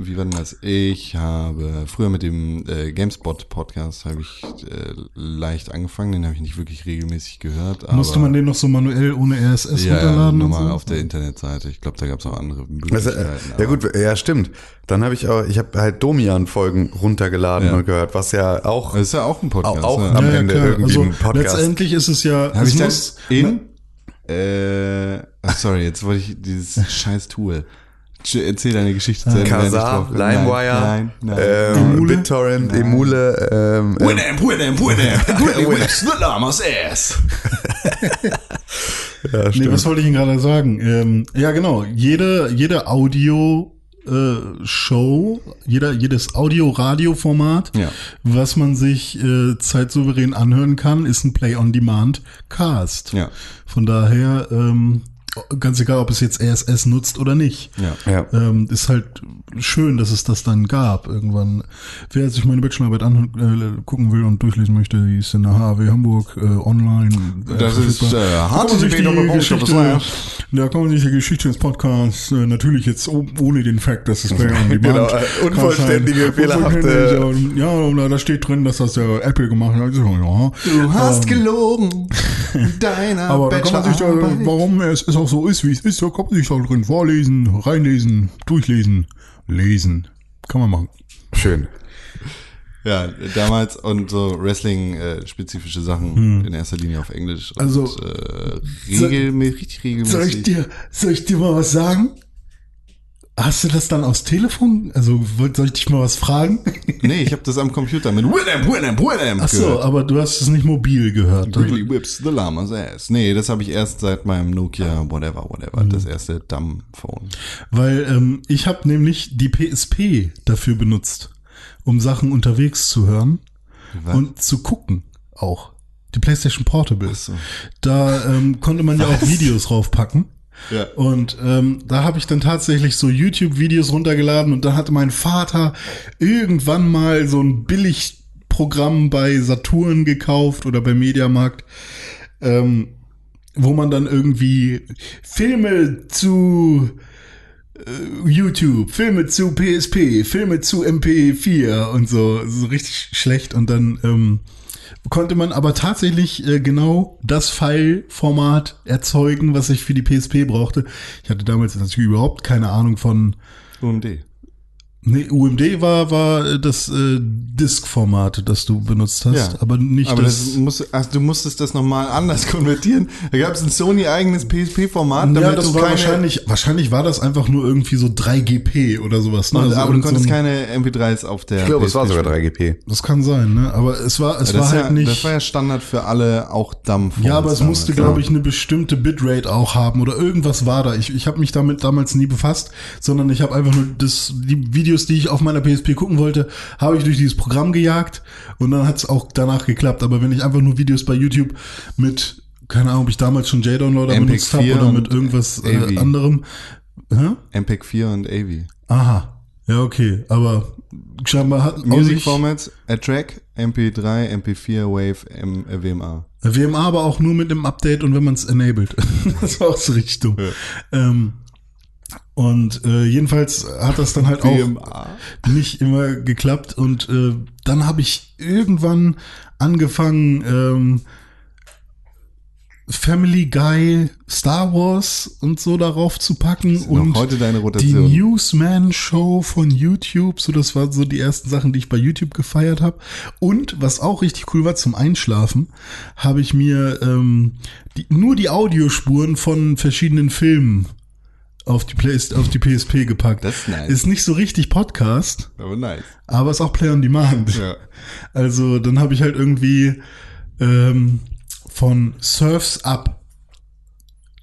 wie war denn das? Ich habe früher mit dem äh, GameSpot-Podcast habe ich äh, leicht angefangen. Den habe ich nicht wirklich regelmäßig gehört. Aber Musste man den noch so manuell ohne RSS ja, ja, runterladen? und normal so? auf der Internetseite. Ich glaube, da gab es auch andere Also, Möglichkeiten. äh, ja gut, ja stimmt. Dann habe ich auch, ich habe halt Domian-Folgen runtergeladen Ja. und gehört, was ja auch, Das ist ja auch ein Podcast. auch, auch ja. am Ja, ja, Ende klar. irgendwie Also ein Podcast. letztendlich ist es ja, Habe ich muss, das in? Äh, ach, sorry, jetzt wollte ich dieses scheiß Tool. Erzähl deine Geschichte ich Kazaa, LimeWire, ähm, Emule? BitTorrent, Emule, ähm, Winamp, Winamp, Winamp. Whips the llama's ass. ja, Nee, was wollte ich Ihnen gerade sagen? Ähm, ja, genau. Jede, jede Audio äh, Show, jeder, jedes Audio-Radio-Format, Ja. was man sich äh, zeitsouverän anhören kann, ist ein Play-on-Demand-Cast. Ja. Von daher, ähm, ganz egal, ob es jetzt RSS nutzt oder nicht. Ja. ja. Ähm, ist halt schön, dass es das dann gab irgendwann. Wer sich meine Bachelorarbeit angucken will und durchlesen möchte, die ist in der HAW Hamburg äh, online. Äh, Das ist, äh, http://. Geschichte Da kann man sich die Geschichte des Podcasts äh, natürlich jetzt oh, ohne den Fakt, dass es Player on Demand Genau, äh, unvollständige, fehlerhafte- Ja, und da steht drin, dass das der Apple gemacht hat. Ja, Du hast gelogen. in Deiner Ähm. aber da kann man sich da, warum es, es auch so ist, wie es ist, da kann man sich da drin vorlesen, reinlesen, durchlesen, lesen. Kann man machen. Schön. Ja, damals und so Wrestling-spezifische Sachen in erster Linie auf Englisch. Und, Also, äh, regelmäßig, richtig regelmäßig. Soll ich dir, soll ich dir mal was sagen? Hast du das dann aus Telefon? Also wollt- soll ich dich mal was fragen? Nee, ich habe das am Computer mit Willem, Willem, Willem Ach so, gehört. aber du hast es nicht mobil gehört. Really whips the llama's ass. Nee, das habe ich erst seit meinem Nokia, whatever, whatever, Mhm. das erste Dumb-Phone. Weil ähm, ich habe nämlich die PSP dafür benutzt, um Sachen unterwegs zu hören Was? und zu gucken auch. Die PlayStation Portable. So. Da ähm, konnte man ja auch Videos draufpacken. Und ähm, da habe ich dann tatsächlich so YouTube-Videos runtergeladen und da hatte mein Vater irgendwann mal so ein Billigprogramm bei Saturn gekauft oder bei Mediamarkt, ähm, wo man dann irgendwie Filme zu äh, YouTube, Filme zu PSP, Filme zu MP4 und so, so richtig schlecht. Und dann ähm, konnte man aber tatsächlich äh, genau das File-Format erzeugen, was ich für die PSP brauchte. Ich hatte damals natürlich überhaupt keine Ahnung von UMD. Nee, UMD war, war äh, das äh, Disk-Format, das du benutzt hast, Ja. aber nicht Aber das das. musst, ach, du musstest das nochmal anders konvertieren. Da gab es ein Sony-eigenes PSP-Format, damit ja, das du war keine, wahrscheinlich, wahrscheinlich war das einfach nur irgendwie so 3GP oder sowas. Ne? und, Also aber du so konntest ein- keine MP3s auf der Ich glaube, es war sogar spielen. 3GP. Das kann sein, ne? Aber es war, es Ja, war halt ja, nicht. das war ja Standard für alle, auch dumb Ja, aber es musste, glaube ich, eine bestimmte Bitrate auch haben oder irgendwas war da. Ich, ich habe mich damit damals nie befasst, sondern ich habe einfach nur das, die Videos, die ich auf meiner PSP gucken wollte, habe ich durch dieses Programm gejagt und dann hat es auch danach geklappt. Aber wenn ich einfach nur Videos bei YouTube mit, keine Ahnung, ob ich damals schon J-Downloader benutzt habe 4 oder mit irgendwas äh, anderem. Hä? MPEG 4 und AV. Aha. Ja, okay. Aber scheinbar hat Music Formats, A-Track, MP3, MP4, Wave, M äh, WMA. WMA aber auch nur mit dem Update und wenn man es enabled. das war auch so richtig dumm. Ähm, und äh, jedenfalls hat das dann halt auch nicht immer geklappt. Und äh, dann habe ich irgendwann angefangen, ähm, Family Guy, Star Wars und so darauf zu packen. Und heute deine die Rotation. Newsman Show von YouTube, so das waren so die ersten Sachen, die ich bei YouTube gefeiert habe. Und was auch richtig cool war zum Einschlafen, habe ich mir ähm, die, nur die Audiospuren von verschiedenen Filmen auf die, Play auf die PSP gepackt. Das ist nice. Ist nicht so richtig Podcast, Aber nice. aber ist auch Play on Demand. Ja. Also dann habe ich halt irgendwie ähm, von Surfs Up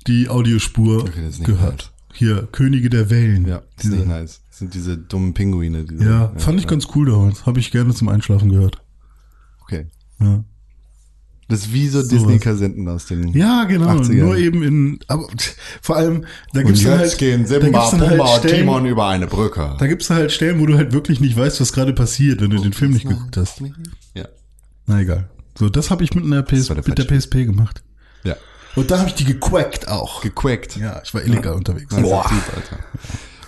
die Audiospur Okay, ist gehört. Hier, Könige der Wellen. Ja, das ist Diese, nicht nice. Das sind diese dummen Pinguine. Diese, ja, fand ich ganz cool damals. Habe ich gerne zum Einschlafen gehört. Okay. Ja, Das ist wie so Sowas. Disney-Kassetten aus den ja genau. 80ern. Nur eben in, aber vor allem, da Und gibt's dann jetzt halt, gehen da Simba, gibt's dann halt Pumba und Stellen, Timon über eine Brücke. da gibt's halt Stellen, wo du halt wirklich nicht weißt, was gerade passiert, wenn du den Film nicht geguckt hast. Ja. Na egal. So, das habe ich mit einer PS, der mit der PSP gemacht. Ja. Und da habe ich die gequackt auch. Gequackt. Ja, ich war illegal unterwegs. Nice Typ, Alter.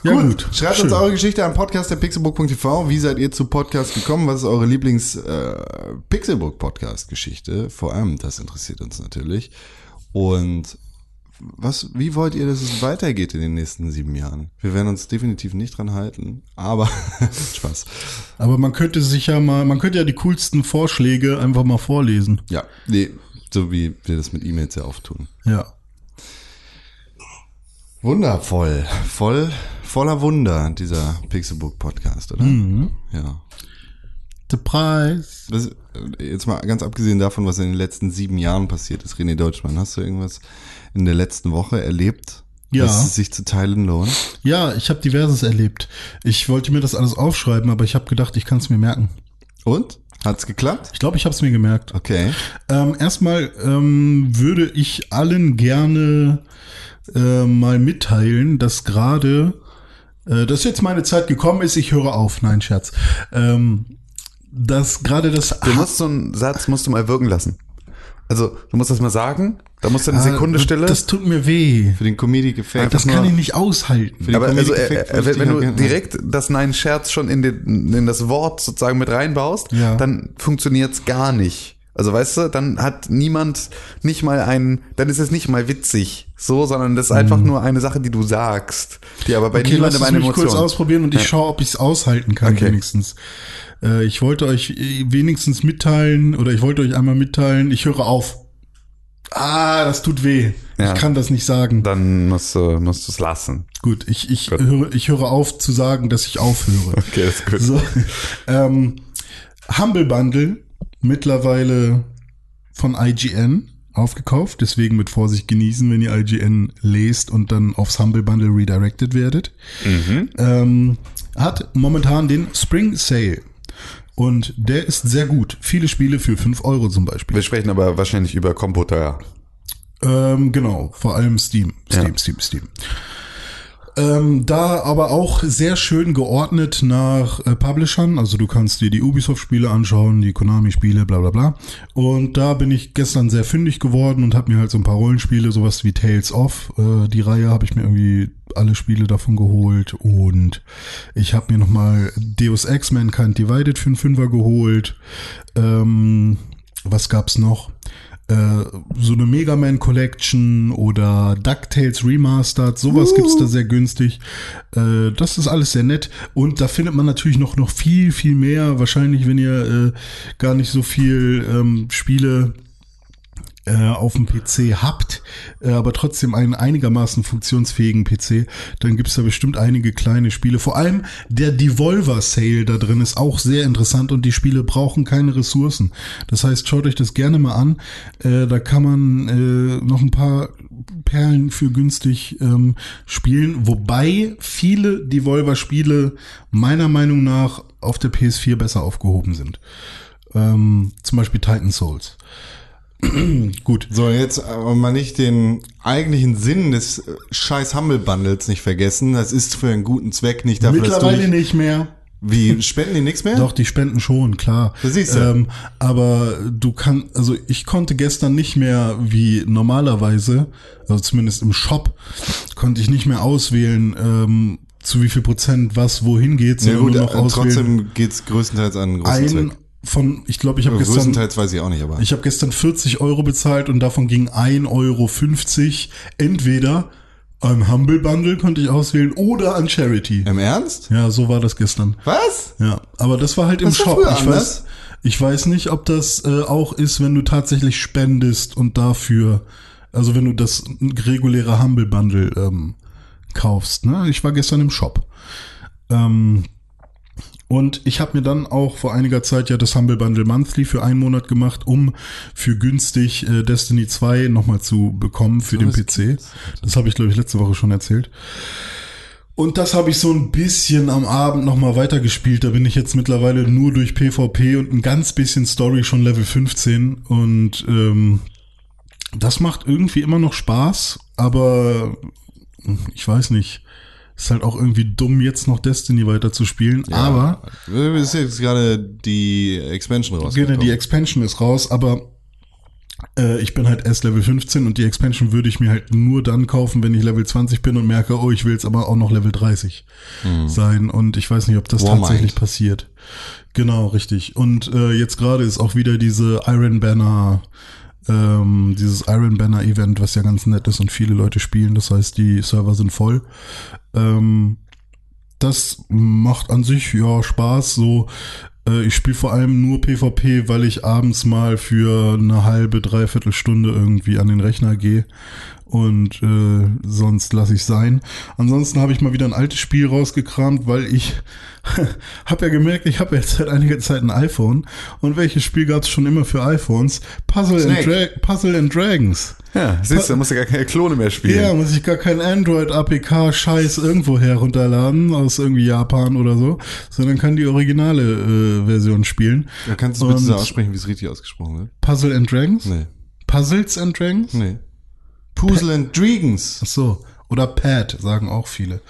Ja, gut. gut. Schreibt Schön. uns eure Geschichte an podcast.pixelbook.tv. Wie seid ihr zu Podcast gekommen? Was ist eure Lieblings äh, Podcast? Vor allem, das interessiert uns natürlich. Und was, wie wollt ihr, dass es weitergeht in den nächsten sieben Jahren? Wir werden uns definitiv nicht dran halten, aber Spaß. Aber man könnte sich ja mal, man könnte ja die coolsten Vorschläge einfach mal vorlesen. Ja, nee, so wie wir das mit E-Mails ja oft tun. Ja. Wundervoll, voll, voller Wunder, dieser Pixelbook Podcast, oder? Ja. The Preis. Das, jetzt mal ganz abgesehen davon, was in den letzten sieben Jahren passiert ist, René Deutschmann, hast du irgendwas in der letzten Woche erlebt, Ja. dass es sich zu teilen lohnt? Ja, ich habe diverses erlebt. Ich wollte mir das alles aufschreiben, aber ich habe gedacht, ich kann es mir merken. Und? Hat's geklappt? Ich glaube, ich habe es mir gemerkt. Okay. Ähm, erstmal ähm, würde ich allen gerne äh, mal mitteilen, dass gerade, äh, dass jetzt meine Zeit gekommen ist, ich höre auf. Nein, Scherz. Ähm, dass gerade das Du musst so einen Satz musst du mal wirken lassen. Also, du musst das mal sagen. Da musst du eine Sekunde Ah, Stille. Das tut mir weh. Für den Comedic-Effekt. Das kann ich nicht aushalten. den aber also, äh, äh, wenn, wenn du gerne- direkt das Nein-Scherz schon in, den, in das Wort sozusagen mit reinbaust, Ja. dann funktioniert's gar nicht. Also weißt du, dann hat niemand nicht mal einen, dann ist es nicht mal witzig, so, sondern das ist einfach nur eine Sache, die du sagst, die aber bei Mhm. Okay, niemandem eine mich kurz Emotion. ausprobieren und ich schaue, ob ich es aushalten kann, Okay. wenigstens. Äh, ich wollte euch äh, wenigstens mitteilen, oder ich wollte euch einmal mitteilen, ich höre auf. Ah, das tut weh. Ja. Ich kann das nicht sagen. Dann musst du musst du es lassen. Gut, ich, ich, Gut. Höre, ich höre auf zu sagen, dass ich aufhöre. Okay, das ist gut. So, ähm, Humble Bundle, mittlerweile von IGN aufgekauft, deswegen mit Vorsicht genießen, wenn ihr IGN lest und dann aufs Humble Bundle redirected werdet. Ähm, hat momentan den Spring Sale. Und der ist sehr gut. Viele Spiele für 5 Euro zum Beispiel. Wir sprechen aber wahrscheinlich über Computer. Ähm, genau, vor allem Steam. Steam, Ja. Steam, Steam. Ähm, da aber auch sehr schön geordnet nach äh, Publishern. Also du kannst dir die Ubisoft-Spiele anschauen, die Konami-Spiele, bla bla bla. Und da bin ich gestern sehr fündig geworden und habe mir halt so ein paar Rollenspiele, sowas wie Tales of, äh, die Reihe habe ich mir irgendwie alle Spiele davon geholt. Und ich habe mir nochmal Deus Ex Mankind Divided für einen Fünfer geholt. Ähm, was gab's noch? Äh, so eine Mega Man Collection oder DuckTales Remastered, sowas gibt's da sehr günstig. Äh, das ist alles sehr nett und da findet man natürlich noch noch viel viel mehr. Wahrscheinlich, wenn ihr äh, gar nicht so viel ähm, Spiele äh, auf dem PC habt, äh, aber trotzdem einen einigermaßen funktionsfähigen PC, dann gibt's da bestimmt einige kleine Spiele. Vor allem der Devolver Sale da drin ist auch sehr interessant und die Spiele brauchen keine Ressourcen. Das heißt, schaut euch das gerne mal an. Äh, da kann man äh, noch ein paar Perlen für günstig ähm, spielen, wobei viele Devolver-Spiele meiner Meinung nach auf der PS4 besser aufgehoben sind. Ähm, zum Beispiel Titan Souls. Gut. So, jetzt aber mal nicht den eigentlichen Sinn des äh, scheiß Humble Bundles nicht vergessen. Das ist für einen guten Zweck, nicht dafür, Mittlerweile nicht, nicht mehr. Wie, spenden die nichts mehr? Doch, die spenden schon, klar. Das siehst du. Ähm, aber du kannst, also ich konnte gestern nicht mehr wie normalerweise, also zumindest im Shop, konnte ich nicht mehr auswählen, ähm, zu wie viel Prozent was wohin geht, Ja sondern gut, nur noch äh, auswählen. trotzdem geht's größtenteils an einen großen ein Zweck. Von, ich glaube, ich habe gestern, Größtenteils weiß ich auch nicht, aber. ich habe gestern 40 Euro bezahlt und davon ging 1,50 Euro entweder an Humble Bundle konnte ich auswählen oder an Charity. Im Ernst? Ja, so war das gestern. Was? Ja, aber das war halt im war Shop. Ich anders. weiß, ich weiß nicht, ob das äh, auch ist, wenn du tatsächlich spendest und dafür, also wenn du das reguläre Humble Bundle ähm, kaufst. Ne? Ich war gestern im Shop. Ähm, und ich habe mir dann auch vor einiger Zeit ja das Humble Bundle Monthly für einen Monat gemacht, um für günstig äh, Destiny 2 nochmal zu bekommen für den was PC. Das habe ich, glaube ich, letzte Woche schon erzählt. Und das habe ich so ein bisschen am Abend nochmal weitergespielt. Da bin ich jetzt mittlerweile nur durch PvP und ein ganz bisschen Story schon Level 15. Und ähm, das macht irgendwie immer noch Spaß, aber ich weiß nicht. Ist halt auch irgendwie dumm, jetzt noch Destiny weiterzuspielen. Aber Es ist jetzt gerade die Expansion rausgekommen. Gerne, die Expansion ist raus, aber äh, ich bin halt erst Level 15 und die Expansion würde ich mir halt nur dann kaufen, wenn ich Level 20 bin und merke, oh, ich will jetzt aber auch noch Level 30 sein. Und ich weiß nicht, ob das Warmind. tatsächlich passiert. Genau, richtig. Und äh, jetzt gerade ist auch wieder diese Iron Banner, ähm, dieses Iron Banner Event, was ja ganz nett ist und viele Leute spielen. Das heißt, die Server sind voll. Ähm, das macht an sich ja Spaß. So, äh, ich spiele vor allem nur PvP, weil ich abends mal für eine halbe, dreiviertel Stunde irgendwie an den Rechner gehe. Und äh, sonst lasse ich sein. Ansonsten habe ich mal wieder ein altes Spiel rausgekramt, weil ich habe ja gemerkt, ich habe jetzt seit einiger Zeit ein iPhone. Und welches Spiel gab es schon immer für iPhones? Puzzle and. Dra Puzzle and Dragons. Ja, siehst du, da musst du gar keine Klone mehr spielen. Ja, muss ich gar kein Android-APK-Scheiß irgendwo herunterladen, aus irgendwie Japan oder so, sondern kann die originale äh, Version spielen. Da kannst du bitte so aussprechen, wie es richtig ausgesprochen wird? Puzzle and Dragons? Nee. Puzzles and Dragons? Nee. Puzzle and Dragons. Ach so. Oder Pad, sagen auch viele.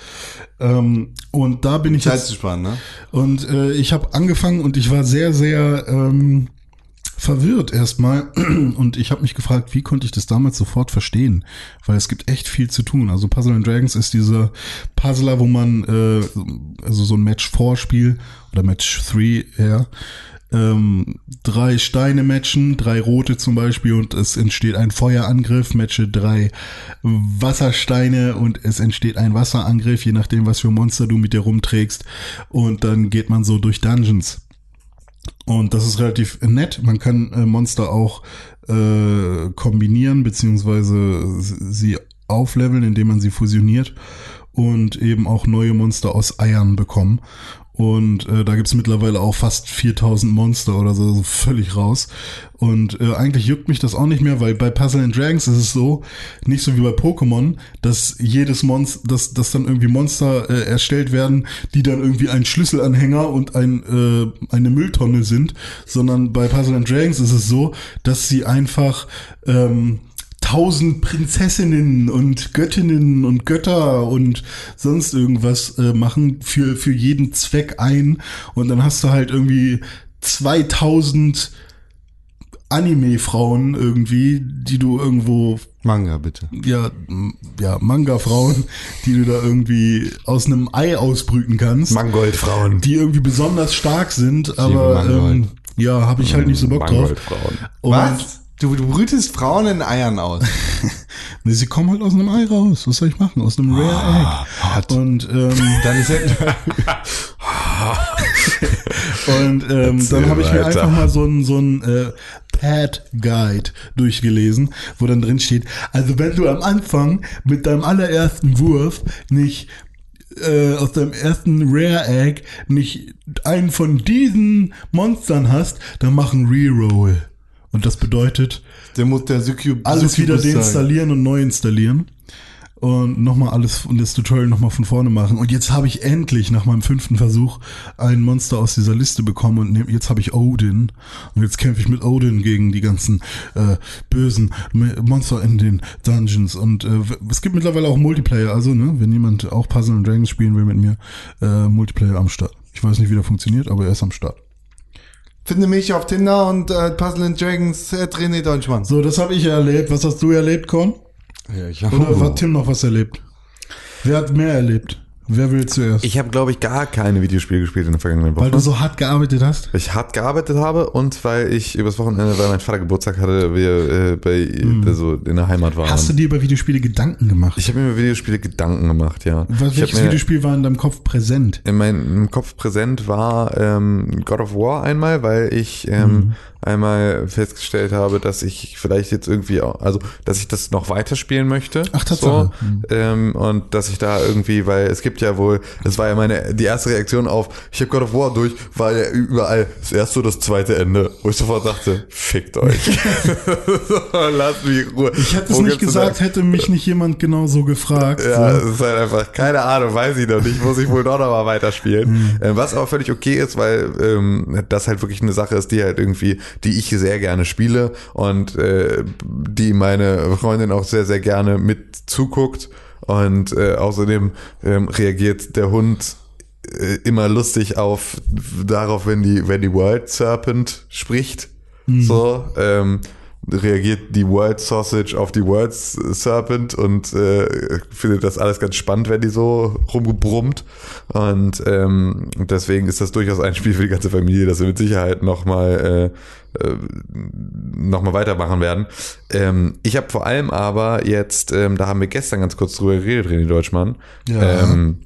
Ähm, und da bin ich Zeit jetzt zu sparen, ne? Und äh, ich habe angefangen und ich war sehr, sehr ähm, verwirrt erstmal und ich habe mich gefragt, wie konnte ich das damals sofort verstehen? Weil es gibt echt viel zu tun. Also Puzzle and Dragons ist dieser Puzzler, wo man äh, also so ein Match 4 Spiel oder Match 3 eher ähm, drei Steine matchen, drei rote zum Beispiel und es entsteht ein Feuerangriff, matche drei Wassersteine und es entsteht ein Wasserangriff, je nachdem, was für Monster du mit dir rumträgst und dann geht man so durch Dungeons. Und das ist relativ nett. Man kann äh, Monster auch äh, kombinieren, beziehungsweise sie aufleveln, indem man sie fusioniert und eben auch neue Monster aus Eiern bekommen. Und äh, da gibt's mittlerweile auch fast 4000 Monster oder so, so völlig raus. Und äh, eigentlich juckt mich das auch nicht mehr, weil bei Puzzle and Dragons ist es so, nicht so wie bei Pokémon, dass jedes Monster, dass, dass dann irgendwie Monster äh, erstellt werden, die dann irgendwie ein Schlüsselanhänger und ein, äh, eine Mülltonne sind, sondern bei Puzzle and Dragons ist es so, dass sie einfach ähm, tausend Prinzessinnen und Göttinnen und Götter und sonst irgendwas äh, machen für, für jeden Zweck ein. Und dann hast du halt irgendwie 2000 Anime-Frauen irgendwie, die du irgendwo, Manga, bitte. ja, ja, Manga-Frauen, die du da irgendwie aus einem Ei ausbrüten kannst. Mangoldfrauen. die irgendwie besonders stark sind, aber ähm, ja, habe ich halt nicht so Bock drauf. Mangoldfrauen. Und Was? Du, du brütest Frauen in Eiern aus. Nee, sie kommen halt aus einem Ei raus. Was soll ich machen? Aus einem Rare Egg. Und, ähm, Dann ist ja, und ähm, dann habe ich mir einfach mal so ein so ein äh, Pad Guide durchgelesen, wo dann drin steht, also wenn du am Anfang mit deinem allerersten Wurf nicht äh, aus deinem ersten Rare Egg nicht einen von diesen Monstern hast, dann mach einen Reroll. Und das bedeutet, der muss der alles wieder deinstallieren und neu installieren. Und nochmal alles und das Tutorial nochmal von vorne machen. Und jetzt habe ich endlich nach meinem fünften Versuch ein Monster aus dieser Liste bekommen und nehm- jetzt habe ich Odin. Und jetzt kämpfe ich mit Odin gegen die ganzen äh, bösen Monster in den Dungeons. Und äh, es gibt mittlerweile auch Multiplayer. Also, ne, wenn jemand auch Puzzle and Dragons spielen will mit mir, äh, Multiplayer am Start. Ich weiß nicht, wie der funktioniert, aber er ist am Start. Finde mich auf Tinder und äh, Puzzle and Dragons äh, René Deutschmann. So, das habe ich erlebt. Was hast du erlebt, Korn? Ja, ich Oder hat Tim noch was erlebt? Wer hat mehr erlebt? Wer will zuerst? Ich habe, glaube ich, gar keine Videospiele gespielt in der vergangenen Woche. Weil du so hart gearbeitet hast? ich hart gearbeitet habe und weil ich übers Wochenende, weil mein Vater Geburtstag hatte, wir äh, bei also in der Heimat waren. Hm. Hast du dir über Videospiele Gedanken gemacht? ich habe mir über Videospiele Gedanken gemacht, ja. Was, welches mir Videospiel war in deinem Kopf präsent? in meinem Kopf präsent war ähm, God of War einmal, weil ich ähm, Mhm. Einmal festgestellt habe, dass ich vielleicht jetzt irgendwie, auch, also dass ich das noch weiterspielen möchte. Ach, Tatsache. Mhm. So, ähm, und dass ich da irgendwie, weil es gibt ja wohl, das war ja meine die erste Reaktion auf, ich habe God of War durch, war ja überall das erste und das zweite Ende, wo ich sofort dachte, fickt euch. Lasst mich Ruhe. Ich hätte es nicht gesagt, hätte mich nicht jemand genau so gefragt. ja, so. es ist halt einfach, keine Ahnung, weiß ich noch nicht, muss ich wohl doch noch mal weiterspielen. Mhm. Ähm, was aber völlig okay ist, weil ähm, das halt wirklich eine Sache ist, die halt irgendwie, die ich sehr gerne spiele und äh, die meine Freundin auch sehr, sehr gerne mit zuguckt. Und äh, außerdem ähm, reagiert der Hund äh, immer lustig auf darauf, wenn die, wenn die Wild Serpent spricht. So, ähm, reagiert die Wild Sausage auf die Wild Serpent und äh, findet das alles ganz spannend, wenn die so rumbrummt. Und ähm, deswegen ist das durchaus ein Spiel für die ganze Familie, das wir mit Sicherheit nochmal äh, äh, noch mal weitermachen werden. Ähm, ich habe vor allem aber jetzt, ähm, da haben wir gestern ganz kurz drüber geredet, René Deutschmann, Ja. ähm,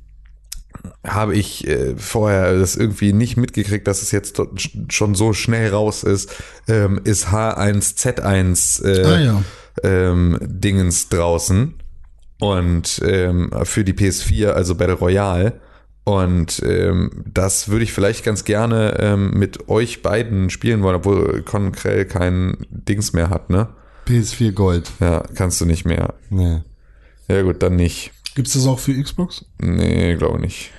habe ich äh, vorher das irgendwie nicht mitgekriegt, dass es jetzt schon so schnell raus ist, ähm, ist H1Z1 äh, Ah, ja. ähm, Dingens draußen und ähm, für die PS4, also Battle Royale. Und ähm, das würde ich vielleicht ganz gerne ähm, mit euch beiden spielen wollen, obwohl Konkrell kein Dings mehr hat, ne? PS4 Gold. Ja, kannst du nicht mehr. Nee. Ja gut, dann nicht. Gibt's das auch für Xbox? Nee, glaube nicht.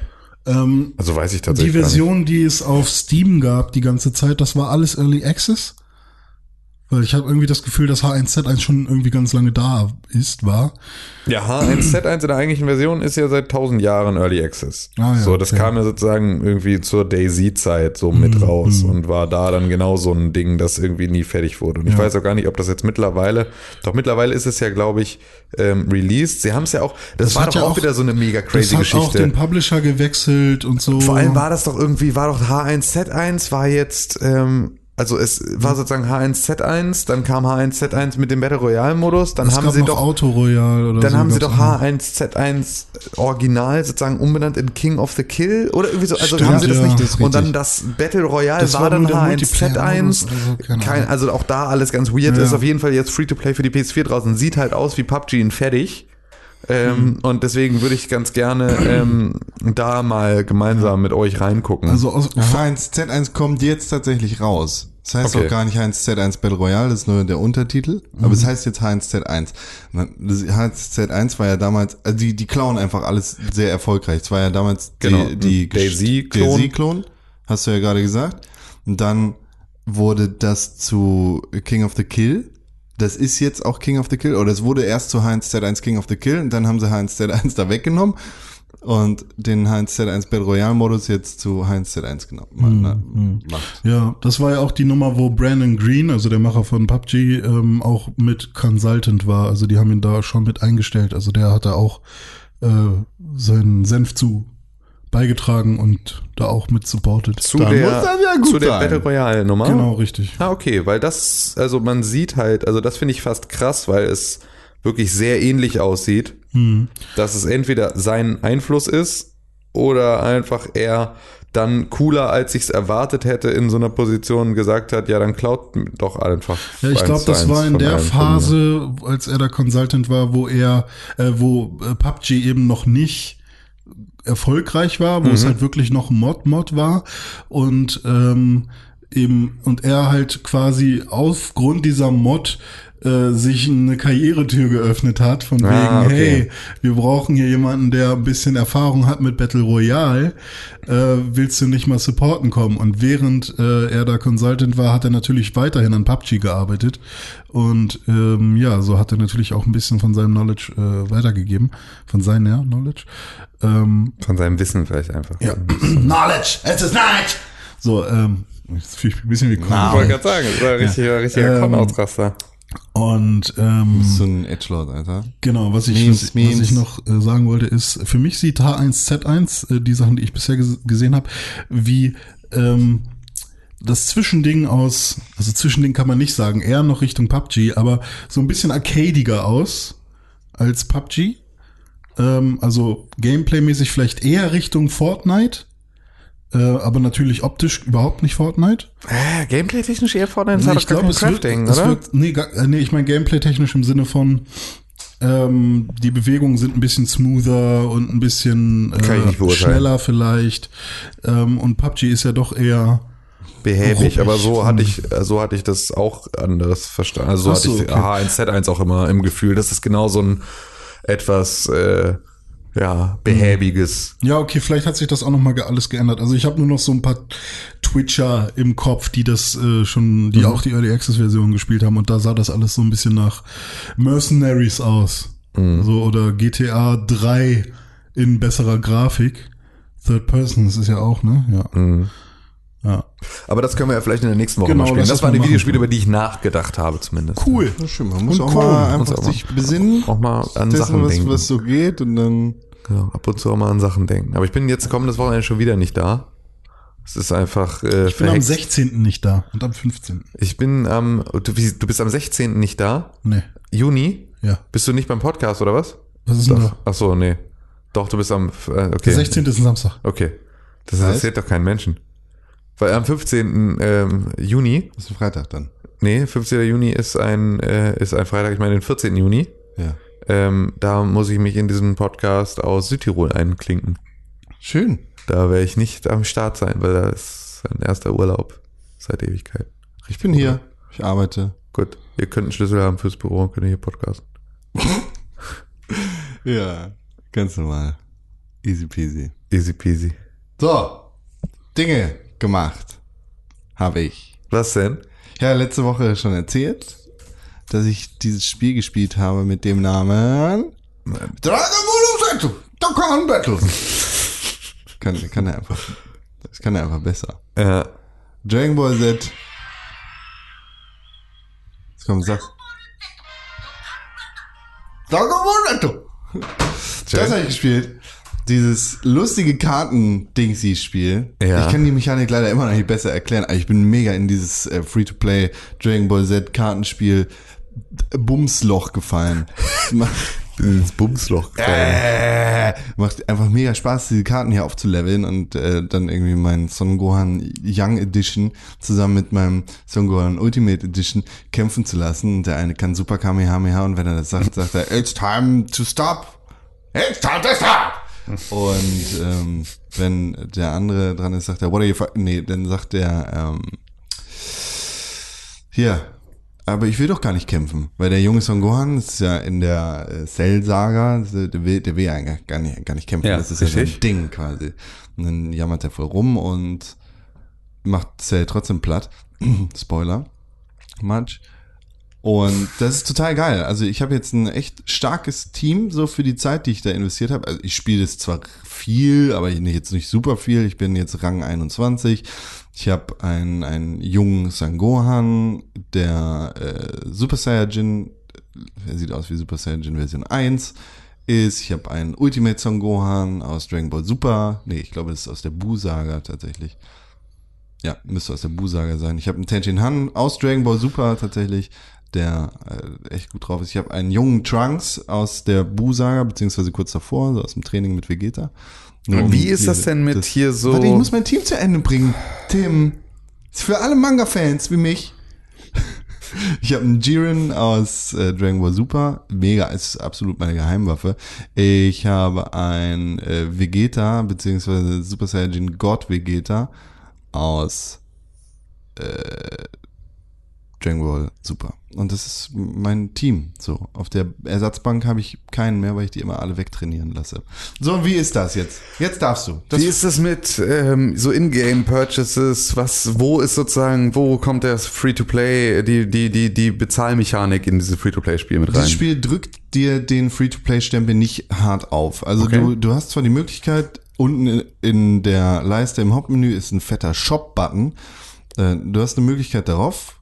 Ähm, Also weiß ich die tatsächlich gar nicht. Version, die es auf Steam gab die ganze Zeit, das war alles Early Access? Weil ich habe irgendwie das Gefühl, dass H1Z1 schon irgendwie ganz lange da ist, war. Ja, H1Z1 in der eigentlichen Version ist ja seit 1000 Jahren Early Access. Ah, ja, so, das okay. kam ja sozusagen irgendwie zur Daisy-Zeit so mit Mhm, raus und war da dann genau so ein Ding, das irgendwie nie fertig wurde. Und ich Ja. weiß auch gar nicht, ob das jetzt mittlerweile, doch mittlerweile ist es ja, glaube ich, ähm, released. Sie haben es ja auch, das, Das war doch ja auch, wieder so eine mega crazy das hat auch den Geschichte. Publisher gewechselt und so. Vor allem war das doch irgendwie, war doch H1Z1 war jetzt, ähm, also es war sozusagen H1Z1, dann kam H1Z1 mit dem Battle Royale Modus, dann es haben sie doch Auto Royale oder Dann so. haben sie doch auch noch. H1Z1 Original sozusagen umbenannt in King of the Kill oder irgendwie so. Also Stimmt, haben sie das ja, nicht. das und dann das Battle Royale Das war, war dann nur der Multiplayer-Modus H1Z1. oder so, Kein, also auch da alles ganz weird. Ja. Ist auf jeden Fall jetzt Free-to-Play für die PS4 draußen. Sieht halt aus wie PUBG in fertig. Ähm, Und deswegen würde ich ganz gerne ähm, da mal gemeinsam mit euch reingucken. Also aus, H1Z1 kommt jetzt tatsächlich raus. Das heißt Okay. auch gar nicht H1Z1 Battle Royale, das ist nur der Untertitel. Aber Mhm. es heißt jetzt H1Z1. Das H1Z1 war ja damals, also die, die klauen einfach alles sehr erfolgreich. Es war ja damals Genau, die, die ein Daisy-Klon. Daisy-Klon, hast du ja gerade gesagt. Und dann wurde das zu King of the Kill. Das ist jetzt auch King of the Kill, oder es wurde erst zu H1Z1 King of the Kill und dann haben sie H1Z1 da weggenommen und den H1Z1 Battle Royale Modus jetzt zu H1Z1 genommen. Na, macht. ja, das war ja auch die Nummer, wo Brandon Green, also der Macher von PUBG, ähm, auch mit Consultant war. Also die haben ihn da schon mit eingestellt. Also der hat da auch äh, seinen Senf zu beigetragen und da auch mit supported. zu dann der, muss das ja gut zu der sein. Battle Royale Nummer. Genau, richtig. Ah, okay, weil das, also man sieht halt, also das finde ich fast krass, weil es wirklich sehr ähnlich aussieht, Hm. dass es entweder sein Einfluss ist oder einfach er dann cooler, als ich es erwartet hätte, in so einer Position gesagt hat, ja, dann klaut doch einfach. Ja, ich glaube, das war in der. Phase, als er da Consultant war, wo er, äh, wo äh, PUBG eben noch nicht erfolgreich war, wo Mhm. es halt wirklich noch Mod-Mod war und ähm, eben und er halt quasi aufgrund dieser Mod äh, sich eine Karrieretür geöffnet hat, von wegen, Ah, okay. hey, wir brauchen hier jemanden, der ein bisschen Erfahrung hat mit Battle Royale. Äh, willst du nicht mal supporten kommen? Und während äh, er da Consultant war, hat er natürlich weiterhin an PUBG gearbeitet. Und ähm, ja, so hat er natürlich auch ein bisschen von seinem Knowledge äh, weitergegeben. Von seiner Knowledge. Ähm, Von seinem Wissen vielleicht einfach. ja. Knowledge! Es ist Knowledge! So, ähm, jetzt fühle ich mich ein bisschen wie Ich Conor. wollte gerade sagen, das war richtig, war richtiger Ähm, Con-Out-Raster. Und ähm, So ein Edgelord, Alter. Genau, was ich, Memes, was, was Memes. ich noch äh, sagen wollte, ist, für mich sieht H1Z1, äh, die Sachen, die ich bisher ges gesehen habe, wie ähm, das Zwischending aus, also Zwischending kann man nicht sagen, eher noch Richtung PUBG, aber so ein bisschen arcadiger aus als PUBG. Ähm, also Gameplay-mäßig vielleicht eher Richtung Fortnite, äh, aber natürlich optisch überhaupt nicht Fortnite. Äh, Gameplay-technisch eher Fortnite, das Nee, hat ich glaube, es wird, Crafting, es oder? wird, nee, gar, äh, nee, ich meine Gameplay-technisch im Sinne von, ähm, die Bewegungen sind ein bisschen smoother und ein bisschen äh, schneller vielleicht. Ähm, und PUBG ist ja doch eher, behäbig, aber so hatte ich, so hatte ich das auch anders verstanden. Also so hatte ich okay. H1Z1 auch immer im Gefühl. Das ist genau so ein etwas, äh, ja, behäbiges. ja, okay, vielleicht hat sich das auch noch mal alles geändert. Also ich habe nur noch so ein paar Twitcher im Kopf, die das äh, schon, die auch die Early Access Version gespielt haben und da sah das alles so ein bisschen nach Mercenaries aus. So oder GTA 3 in besserer Grafik. Third Person, das ist ja auch, ne? Ja. Ja. Aber das können wir ja vielleicht in der nächsten Woche Genau, mal spielen. Das das waren mal die. Videospiele, über die ich nachgedacht habe zumindest. Cool. Ja, schön, man muss Und auch cool. mal einfach auch mal- sich besinnen, Auch mal an dessen, Sachen was, denken. was so geht und dann Genau, ab und zu auch mal an Sachen denken. Aber ich bin jetzt kommendes Wochenende schon wieder nicht da. Es ist einfach äh, Ich bin am verhext. 16. nicht da und am 15. Ich bin am, du, wie- du bist am 16. nicht da? Nee. Juni? Ja. Bist du nicht beim Podcast oder was? Was ist denn Doch. da? Ach so, nee. Doch, du bist am, äh, okay. Der 16. ist ein Samstag. Okay. Das interessiert doch keinen Menschen. Weil am 15. Ähm, Juni, ist ein Freitag dann. nee, 15. Juni ist ein, äh, ist ein Freitag, ich meine den 14. Juni. Ja. Ähm, da muss ich mich in diesen Podcast aus Südtirol einklinken. Schön. Da werde ich nicht am Start sein, weil da ist ein erster Urlaub seit Ewigkeit. Ich bin hier. Ich arbeite. Gut, ihr könnt einen Schlüssel haben fürs Büro und könnt hier podcasten. Ja, ganz normal. Easy peasy. Easy peasy. So, Dinge gemacht. Habe ich. Was denn? Ja, letzte Woche schon erzählt, dass ich dieses Spiel gespielt habe mit dem Namen Dragon Ball Battle. kann, kann er einfach. Das kann er einfach besser. Ja. Dragon Ball Z. Jetzt kommt, sag. Dragon Ball Z. Das habe ich gespielt. Dieses lustige Karten-Dingsy-Spiel. Ja. Ich kann die Mechanik leider immer noch nicht besser erklären, aber ich bin mega in dieses äh, Free-to-Play Dragon Ball Z Kartenspiel Bumsloch gefallen. Ins Bumsloch. Äh, macht einfach mega Spaß, diese Karten hier aufzuleveln und äh, dann irgendwie meinen Son Gohan Young Edition zusammen mit meinem Son Gohan Ultimate Edition kämpfen zu lassen. Und der eine kann Super Kamehameha und wenn er das sagt, sagt er, it's time to stop. It's time to stop. Und ähm, wenn der andere dran ist, sagt er, what are you, fu-" nee, dann sagt er, ähm, hier, aber ich will doch gar nicht kämpfen, weil der junge Son Gohan ist ja in der äh, Cell-Saga, der will, der will ja eigentlich gar nicht, gar nicht kämpfen, Ja, das ist ja so ein richtig. Ding quasi. Und dann jammert er voll rum und macht Cell trotzdem platt. Spoiler. Much. Und das ist total geil. Also ich habe jetzt ein echt starkes Team so für die Zeit, die ich da investiert habe. Also ich spiele das zwar viel, aber jetzt nicht super viel. Ich bin jetzt Rang 21. Ich habe einen, einen jungen Sangohan, der äh, Super Saiyajin, er sieht aus wie Super Saiyajin Version 1 ist. Ich habe einen Ultimate Son Gohan aus Dragon Ball Super. Nee, ich glaube, das ist aus der Bu-Saga tatsächlich. Ja, müsste aus der Bu-Saga sein. Ich habe einen Tenshin Han aus Dragon Ball Super tatsächlich, der äh, echt gut drauf ist. Ich habe einen jungen Trunks aus der Bu-Saga, beziehungsweise kurz davor, so aus dem Training mit Vegeta. Um Wie ist das denn mit hier so? Warte, ich muss mein Team zu Ende bringen. Tim. Ist für alle Manga-Fans wie mich. Ich habe einen Jiren aus äh, Dragon Ball Super. Mega, ist absolut meine Geheimwaffe. Ich habe ein äh, Vegeta, beziehungsweise Super Saiyajin God Vegeta aus äh, Dragon Ball Super. Und das ist mein Team. So, auf der Ersatzbank habe ich keinen mehr, weil ich die immer alle wegtrainieren lasse. So, und wie ist das jetzt? Jetzt darfst du. Das Wie ist das mit ähm, so In-Game-Purchases? Was, wo ist sozusagen, wo kommt das Free-to-Play, die, die, die, die Bezahlmechanik in dieses Free-to-Play-Spiel mit rein? Dieses Spiel drückt dir den Free-to-Play-Stempel nicht hart auf. Also Okay. du, du hast zwar die Möglichkeit, unten in der Leiste im Hauptmenü ist ein fetter Shop-Button. Äh, Du hast eine Möglichkeit darauf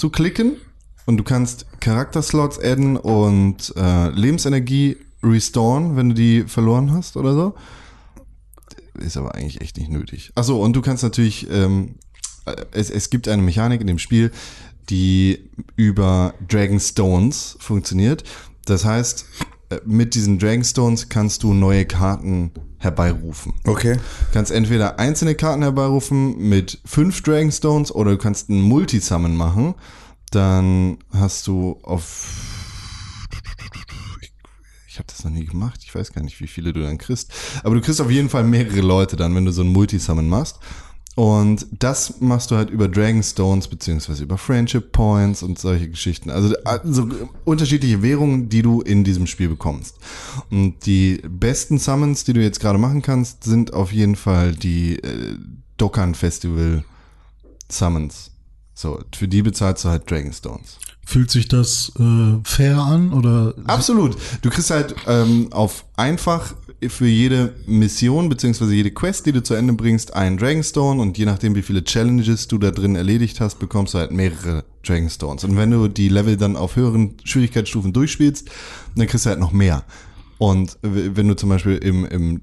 zu klicken und du kannst Charakterslots adden und äh, Lebensenergie restoren, wenn du die verloren hast oder so. Ist aber eigentlich echt nicht nötig. Achso, und du kannst natürlich, ähm, äh, es, es gibt eine Mechanik in dem Spiel, die über Dragon Stones funktioniert. Das heißt, mit diesen Dragon Stones kannst du neue Karten herbeirufen. Okay. Du kannst entweder einzelne Karten herbeirufen mit fünf Dragon Stones oder du kannst einen Multisummon machen. Dann hast du auf. Ich, ich habe das noch nie gemacht. Ich weiß gar nicht, wie viele du dann kriegst. Aber du kriegst auf jeden Fall mehrere Leute dann, wenn du so einen Multisummon machst. Und das machst du halt über Dragon Stones beziehungsweise über Friendship Points und solche Geschichten. Also, also unterschiedliche Währungen, die du in diesem Spiel bekommst. Und die besten Summons, die du jetzt gerade machen kannst, sind auf jeden Fall die äh, Dokkan Festival Summons. So, für die bezahlst du halt Dragon Stones. Fühlt sich das äh, fair an oder Absolut. Du kriegst halt ähm, auf einfach für jede Mission beziehungsweise jede Quest, die du zu Ende bringst, einen Dragonstone und je nachdem, wie viele Challenges du da drin erledigt hast, bekommst du halt mehrere Dragonstones. Und wenn du die Level dann auf höheren Schwierigkeitsstufen durchspielst, dann kriegst du halt noch mehr. Und wenn du zum Beispiel im, im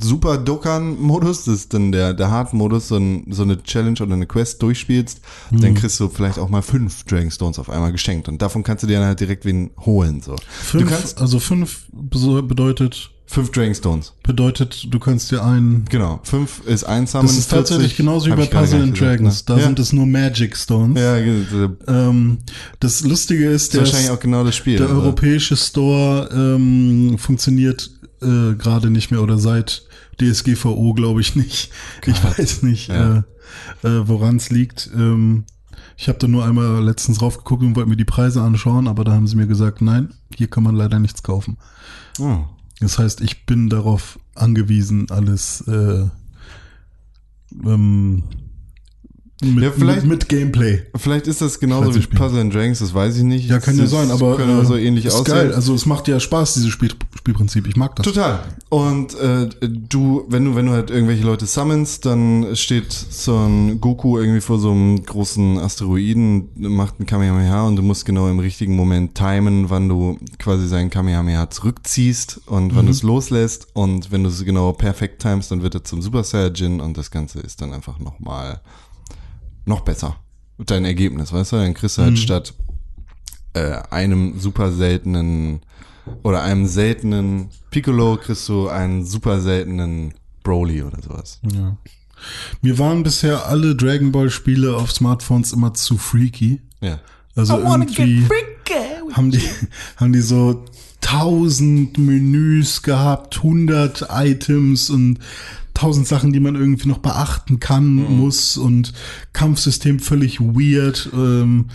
Super Dokkan-Modus, das ist dann der, der Hard-Modus, so, ein, so eine Challenge oder eine Quest durchspielst, dann kriegst du vielleicht auch mal fünf Dragonstones auf einmal geschenkt. Und davon kannst du dir dann halt direkt wen holen. So. fünf, kannst also fünf bedeutet fünf Dragonstones. bedeutet, du kannst dir einen Genau. Fünf ist ein Summon. Das ist tatsächlich 40, genauso wie bei Puzzle and nicht gesagt, Dragons. ne? Da ja. sind es nur Magic Stones. Ja, genau. das Ähm, das Lustige ist, ist der, wahrscheinlich auch genau das Spiel. der also. europäische Store ähm, funktioniert äh, gerade nicht mehr oder seit DSGVO glaube ich nicht. Ich weiß nicht, Ja. äh, äh, woran es liegt. Ähm, ich habe da nur einmal letztens raufgeguckt und wollte mir die Preise anschauen, aber da haben sie mir gesagt, nein, hier kann man leider nichts kaufen. Oh. Das heißt, ich bin darauf angewiesen, alles äh, ähm, Mit, Ja, vielleicht- mit, mit Gameplay. Vielleicht ist das genauso wie. Puzzle and Dragons, das weiß ich nicht. Ja, kann ja sein, aber auch so äh, ähnlich ist aussehen. geil. Also es macht ja Spaß, dieses Spiel, Spielprinzip. Ich mag das. Total. Und äh, du, wenn du, wenn du halt irgendwelche Leute summonst, dann steht so ein Goku irgendwie vor so einem großen Asteroiden, macht ein Kamehameha und du musst genau im richtigen Moment timen, wann du quasi seinen Kamehameha zurückziehst und wann du es loslässt. Und wenn du es genau perfekt timest, dann wird er zum Super Saiyajin und das Ganze ist dann einfach nochmal noch besser. Dein Ergebnis, weißt du? Dann kriegst du halt statt äh, einem super seltenen oder einem seltenen Piccolo kriegst du einen super seltenen Broly oder sowas. Ja. Mir waren bisher alle Dragon Ball Spiele auf Smartphones immer zu freaky. Ja. Also irgendwie haben die, haben die so tausend Menüs gehabt, hundert Items und tausend Sachen, die man irgendwie noch beachten kann, muss und Kampfsystem völlig weird. Ähm,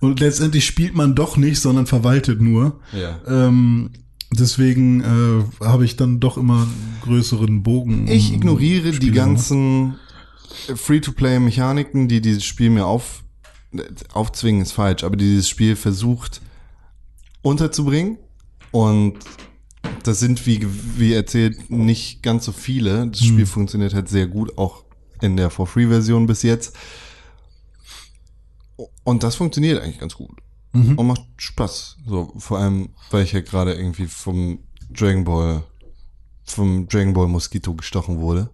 und letztendlich spielt man doch nicht, sondern verwaltet nur. Ja. Ähm, deswegen äh, habe ich dann doch immer einen größeren Bogen. Ich ignoriere die ganzen Free-to-Play-Mechaniken, die dieses Spiel mir auf, aufzwingen, ist falsch, aber die dieses Spiel versucht unterzubringen. Und das sind, wie, wie erzählt, nicht ganz so viele. Das Spiel funktioniert halt sehr gut, auch in der For-Free-Version bis jetzt. Und das funktioniert eigentlich ganz gut. Und macht Spaß. So, vor allem, weil ich ja gerade irgendwie vom Dragon Ball, vom Dragon Ball Mosquito gestochen wurde.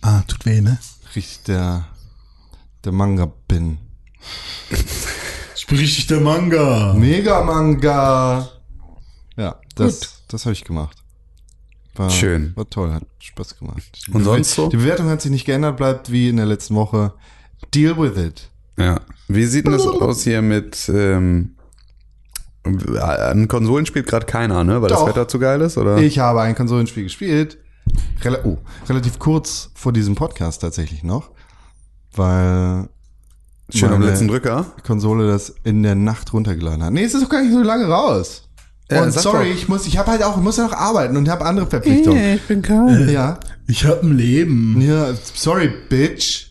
Ah, tut weh, ne? Richtig der, der Manga bin. Ich bin richtig der Manga. Mega Manga! Ja, das, das habe ich gemacht. War, Schön. War toll, hat Spaß gemacht. Die Und sonst Bewer- so? Die Bewertung hat sich nicht geändert, bleibt wie in der letzten Woche. Deal with it. Ja. Wie sieht denn das aus hier mit ähm, ein Konsolen spielt gerade keiner, ne? Weil Doch. das Wetter zu geil ist, oder? Ich habe ein Konsolenspiel gespielt. Rel oh, relativ kurz vor diesem Podcast tatsächlich noch. Weil Schön am letzten Drücker. Konsole das in der Nacht runtergeladen hat. Nee, es ist doch gar nicht so lange raus. Ja, Und sorry, doch. ich muss, ich habe halt auch, ich muss ja noch arbeiten und habe andere Verpflichtungen. ich bin kalt. Ja. Ich hab ein Leben. Ja, sorry, Bitch.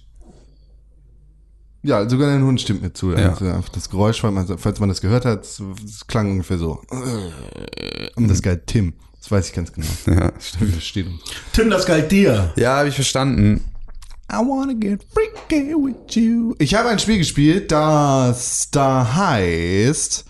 Ja, sogar dein Hund stimmt mir zu. Ja. Also einfach das Geräusch, falls man, falls man das gehört hat, es klang ungefähr so. Und das geil, Tim. Das weiß ich ganz genau. Ja. Stimmt, das steht. Tim, das galt dir. ja, habe ich verstanden. I wanna get freaky with you. Ich habe ein Spiel gespielt, das da heißt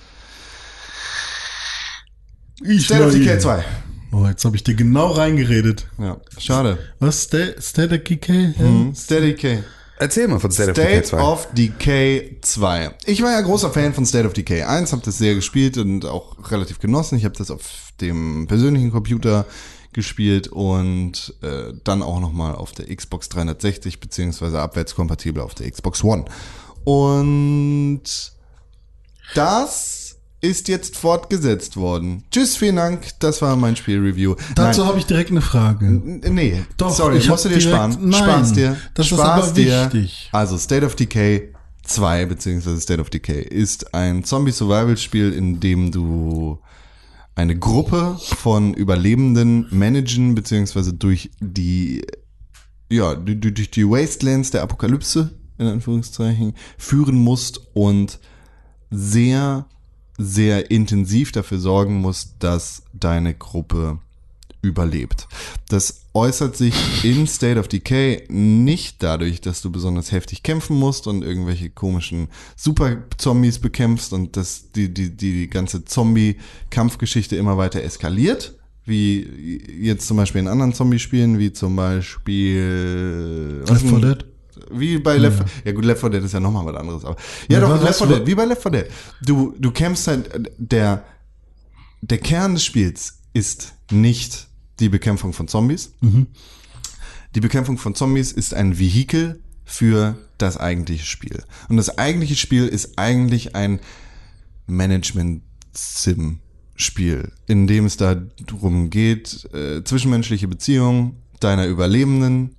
Ich State of. Decay 2. Oh, jetzt habe ich dir genau reingeredet. Ja, schade. Was? Sta- State of Decay? Hm, State of Decay. Erzähl mal von State, of Decay State 2. of Decay 2. Ich war ja großer Fan von State of Decay 1, habe das sehr gespielt und auch relativ genossen. Ich habe das auf dem persönlichen Computer gespielt und äh, dann auch nochmal auf der Xbox 360 beziehungsweise abwärtskompatibel auf der Xbox One. Und das ist jetzt fortgesetzt worden. Tschüss, vielen Dank. Das war mein Spielreview. Dazu habe ich direkt eine Frage. N- Nee, Doch, sorry, ich musst du hab dir direkt- sparen. nein, Spar's dir. das ist Spar's aber dir. wichtig. Also State of Decay 2 beziehungsweise State of Decay ist ein Zombie-Survival-Spiel, in dem du eine Gruppe von Überlebenden managen beziehungsweise durch die ja du- du- durch die Wastelands der Apokalypse in Anführungszeichen führen musst und sehr sehr intensiv dafür sorgen musst, dass deine Gruppe überlebt. Das äußert sich in State of Decay nicht dadurch, dass du besonders heftig kämpfen musst und irgendwelche komischen Super-Zombies bekämpfst und dass die, die, die ganze Zombie-Kampfgeschichte immer weiter eskaliert. Wie jetzt zum Beispiel in anderen Zombie-Spielen, wie zum Beispiel Left 4 denn- Dead? Wie bei Left 4 Ja gut, Left 4 Dead ist ja nochmal was anderes. Aber, ja, Ja, doch, Left 4 was- Dead. Wie bei Left 4 Dead. Du, du kämpfst halt, der, der Kern des Spiels ist nicht die Bekämpfung von Zombies. Die Bekämpfung von Zombies ist ein Vehikel für das eigentliche Spiel. Und das eigentliche Spiel ist eigentlich ein Management-Sim-Spiel, in dem es darum geht, äh, zwischenmenschliche Beziehungen deiner Überlebenden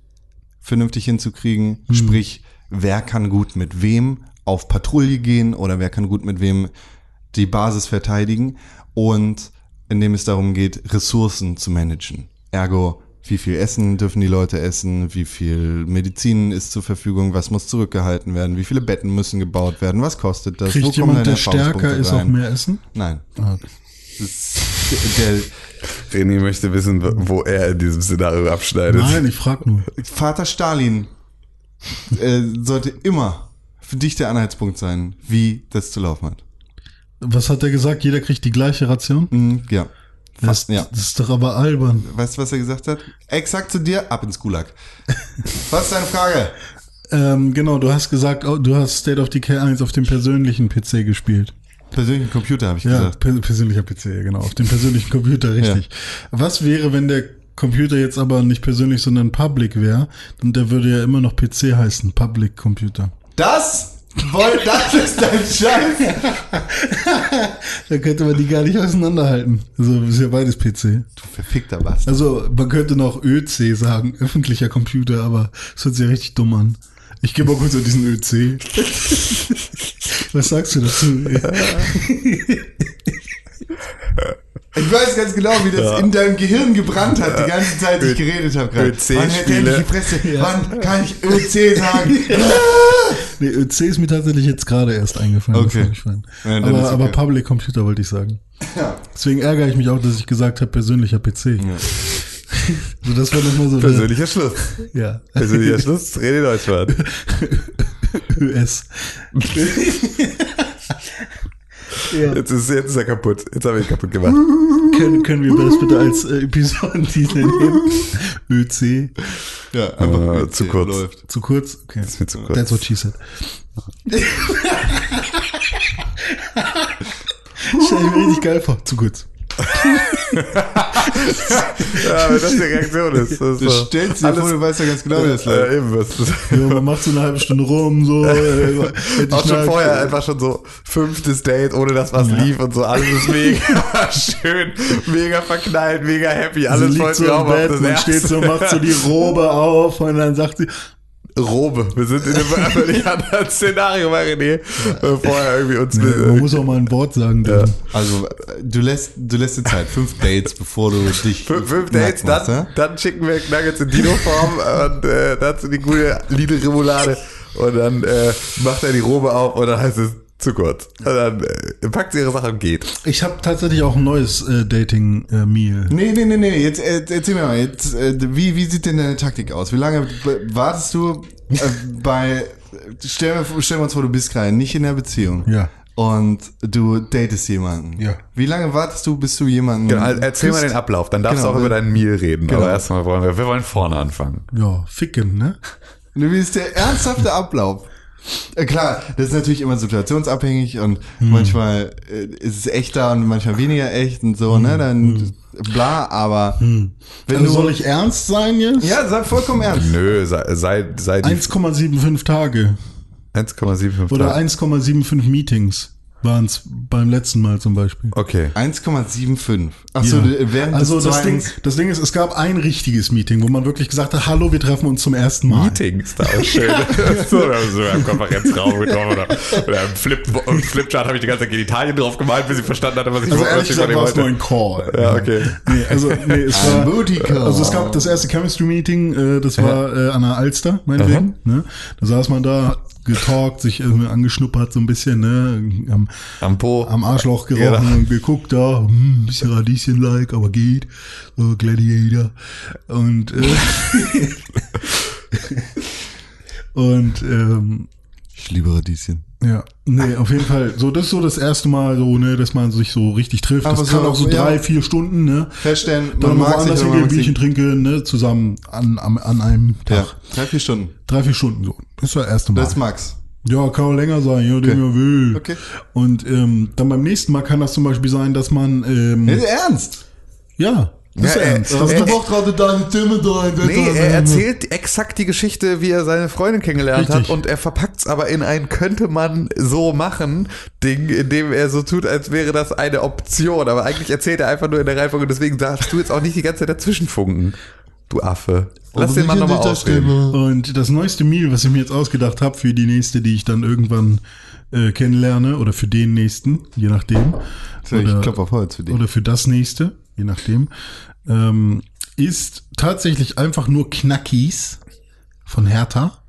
vernünftig hinzukriegen. Sprich, wer kann gut mit wem auf Patrouille gehen oder wer kann gut mit wem die Basis verteidigen und indem es darum geht, Ressourcen zu managen. Ergo wie viel Essen dürfen die Leute essen, wie viel Medizin ist zur Verfügung, was muss zurückgehalten werden, wie viele Betten müssen gebaut werden, was kostet das, Kriegt kommen jemand, der stärker ist, auch rein? mehr Essen? Nein. Ah, der, René möchte wissen, wo er in diesem Szenario abschneidet. Nein, ich frag nur. Vater Stalin äh, sollte immer für dich der Anhaltspunkt sein, wie das zu laufen hat. Was hat er gesagt? Jeder kriegt die gleiche Ration? Mhm, ja. Das, Fast, ja. das ist doch aber albern. Weißt du, was er gesagt hat? Exakt zu dir, ab ins Gulag. was ist deine Frage? Ähm, genau, du hast gesagt, oh, du hast State of Decay 1 auf dem persönlichen PC gespielt. Persönlichen Computer, habe ich Ja, gesagt. per persönlicher PC, ja, genau. Auf dem persönlichen Computer, richtig. Was wäre, wenn der Computer jetzt aber nicht persönlich, sondern public wäre? Und der würde ja immer noch PC heißen, Public Computer. Das? Woll, das ist dein Scheiß. Da könnte man die gar nicht auseinanderhalten. Also ist ja beides PC. Du verfickter Bastard. Also man könnte noch ÖC sagen, öffentlicher Computer, aber es hört sich ja richtig dumm an. Ich gehe mal kurz an diesen ÖC. Was sagst du dazu? Ich weiß ganz genau, wie das in deinem Gehirn gebrannt hat, die ganze Zeit, die ich geredet habe gerade. Wann hält endlich die Fresse? Wann kann ich ÖC sagen? Nee, ÖC ist mir tatsächlich jetzt gerade erst eingefallen. Okay. ich. Ja, aber, okay. aber Public Computer wollte ich sagen. Ja. Deswegen ärgere ich mich auch, dass ich gesagt habe, persönlicher PC. So, das war nochmal so Persönlicher Schluss. der, ja. Persönlicher Schluss, René Deutschmann. ÖS. ja. Jetzt ist, jetzt ist er kaputt. Jetzt habe ich ihn kaputt gemacht. Können, können wir das bitte als äh, Episodentitel nehmen? ÖC. Ja, einfach ÖC zu kurz. läuft. Zu kurz? Okay. ist mir zu kurz. That's what she said. Stell ich mir richtig geil vor. Zu kurz. Ja, wenn das die Reaktion ist. Das Du so. stellst dir vor, du weißt ja ganz genau, wie das läuft. äh, eben was. Ja, man macht so eine halbe Stunde rum, so. Äh, Auch schon vorher einfach schon so fünftes Date, ohne dass was lief und so. Alles ist mega schön, mega verknallt, mega happy. Sie Alles liegt voll so im. Bett, man steht so, macht so die Robe auf und dann sagt sie, Robe. Wir sind in einem völlig anderen Szenario bei René. Äh, Vorher irgendwie uns. nee, man muss auch mal ein Wort sagen. Dann. Also, äh, du lässt, du lässt dir Zeit. Fünf Dates, bevor du dich. Fünf, fünf Dates, machst, dann, ja? dann schicken wir Nuggets in Dino-Form und äh, dazu die gute Lidl-Remoulade und dann äh, macht er die Robe auf und dann heißt es zu kurz. Dann äh, packt sie ihre Sache und geht. Ich habe tatsächlich auch ein neues äh, Dating-Meal. Nee, nee, nee, nee. Jetzt äh, erzähl mir mal, jetzt, äh, wie, wie sieht denn deine Taktik aus? Wie lange wartest du äh, bei. Stell, mir- stellen wir uns vor, du bist gerade nicht in der Beziehung. Ja. Und du datest jemanden. Ja. Wie lange wartest du, bis du jemanden. Genau, erzähl mal küsst? den Ablauf, dann darfst Genau, du auch über deinen Meal reden. Genau. Aber erstmal wollen wir, wir wollen vorne anfangen. Ja, ficken, ne? Wie ist der ernsthafte Ablauf? Äh, Klar, das ist natürlich immer situationsabhängig und Hm. manchmal äh, ist es echter und manchmal weniger echt und so, ne? Dann bla, aber wenn Hm. Also du. soll ich ernst sein jetzt? ja, sag vollkommen ernst. Nö, sei, sei, sei die 1,75 Tage 1,75 oder Tage. 1,75 Meetings waren es beim letzten Mal zum Beispiel. Okay. 1,75. Achso, Ja. während also des das Ding, das Ding ist, es gab ein richtiges Meeting, wo man wirklich gesagt hat, hallo, wir treffen uns zum ersten Mal. Meeting ist da auch schön. so, wir haben so im Konferenzraum getroffen oder, oder im, Flip, im Flipchart habe ich die ganze Zeit Genitalien drauf gemalt, bis ich verstanden hatte, was ich Also ehrlich gesagt war es nur ein Call. Ja, okay. Nee, also nee, es war also es gab das erste Chemistry Meeting, äh, das war äh, an der Alster, meinetwegen. Ne? Da saß man da, getalkt, sich irgendwie angeschnuppert so ein bisschen, ne, am, Am Po. am Arschloch gerochen Ja. und geguckt da, hm, ein bisschen Radieschen-like, aber geht, so Gladiator. Und äh, und ähm, Ich liebe Radieschen. ja, nee, auf jeden Fall. So, das ist so das erste Mal, so, ne, dass man sich so richtig trifft. Aber das so, kann auch so ja. drei, vier Stunden, ne? Feststellen, Dann man mag sich, man hingehen, sich. Bierchen trinken, ne, zusammen an, an, an einem Tag. Ja, drei, vier Stunden. Drei, vier Stunden so. Das war das erste Mal. Das ist Max. ja, kann auch länger sein, ja, den er will. Okay. Und ähm, dann beim nächsten Mal kann das zum Beispiel sein, dass man, ähm, Ist ernst? ja, ist Ja, ernst. äh, Das ist doch gerade deine Stimme da. Nee, er erzählt exakt die Geschichte, wie er seine Freundin kennengelernt Richtig. hat und er verpackt es aber in ein könnte man so machen Ding, in dem er so tut, als wäre das eine Option. Aber eigentlich erzählt er einfach nur in der Reihenfolge und deswegen darfst du jetzt auch nicht die ganze Zeit dazwischenfunken. Du Affe. Lass den Mann nochmal ausreden. Und das neueste Meal, was ich mir jetzt ausgedacht habe für die nächste, die ich dann irgendwann äh, kennenlerne, oder für den nächsten, je nachdem. Ich klopfe auf Holz für dich. Oder für das nächste, je nachdem. Ähm, ist tatsächlich einfach nur Knackis von Hertha.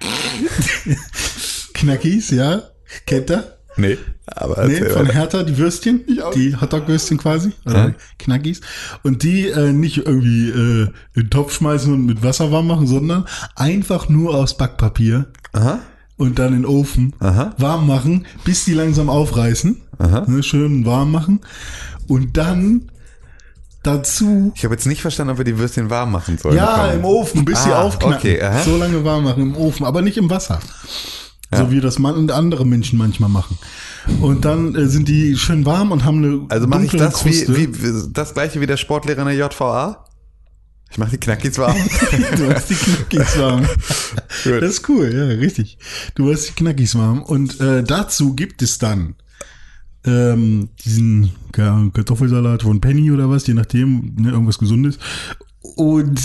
Knackis, ja. Kennt ihr? Nee, aber Nee, von. Hertha, die Würstchen, die Hotdog-Würstchen quasi, oder Ja. Knackis. Und die äh, nicht irgendwie äh, in den Topf schmeißen und mit Wasser warm machen, sondern einfach nur aus Backpapier Aha. Und dann in den Ofen Aha. warm machen, bis die langsam aufreißen. Ne, schön warm machen. Und dann dazu Ich habe jetzt nicht verstanden, ob wir die Würstchen warm machen sollen. ja, im Ofen, bis sie Ah, aufknacken. okay, aha. so lange warm machen im Ofen, aber nicht im Wasser. So wie das man und andere Menschen manchmal machen. Und dann äh, sind die schön warm und haben eine Also mache ich das wie, wie das gleiche wie der Sportlehrer in der JVA? Ich mache die Knackis warm. Du hast die Knackis warm. Das ist cool, ja, richtig. Du hast die Knackis warm. Und äh, dazu gibt es dann ähm, diesen Kartoffelsalat von Penny oder was, je nachdem, ne, irgendwas Gesundes. Und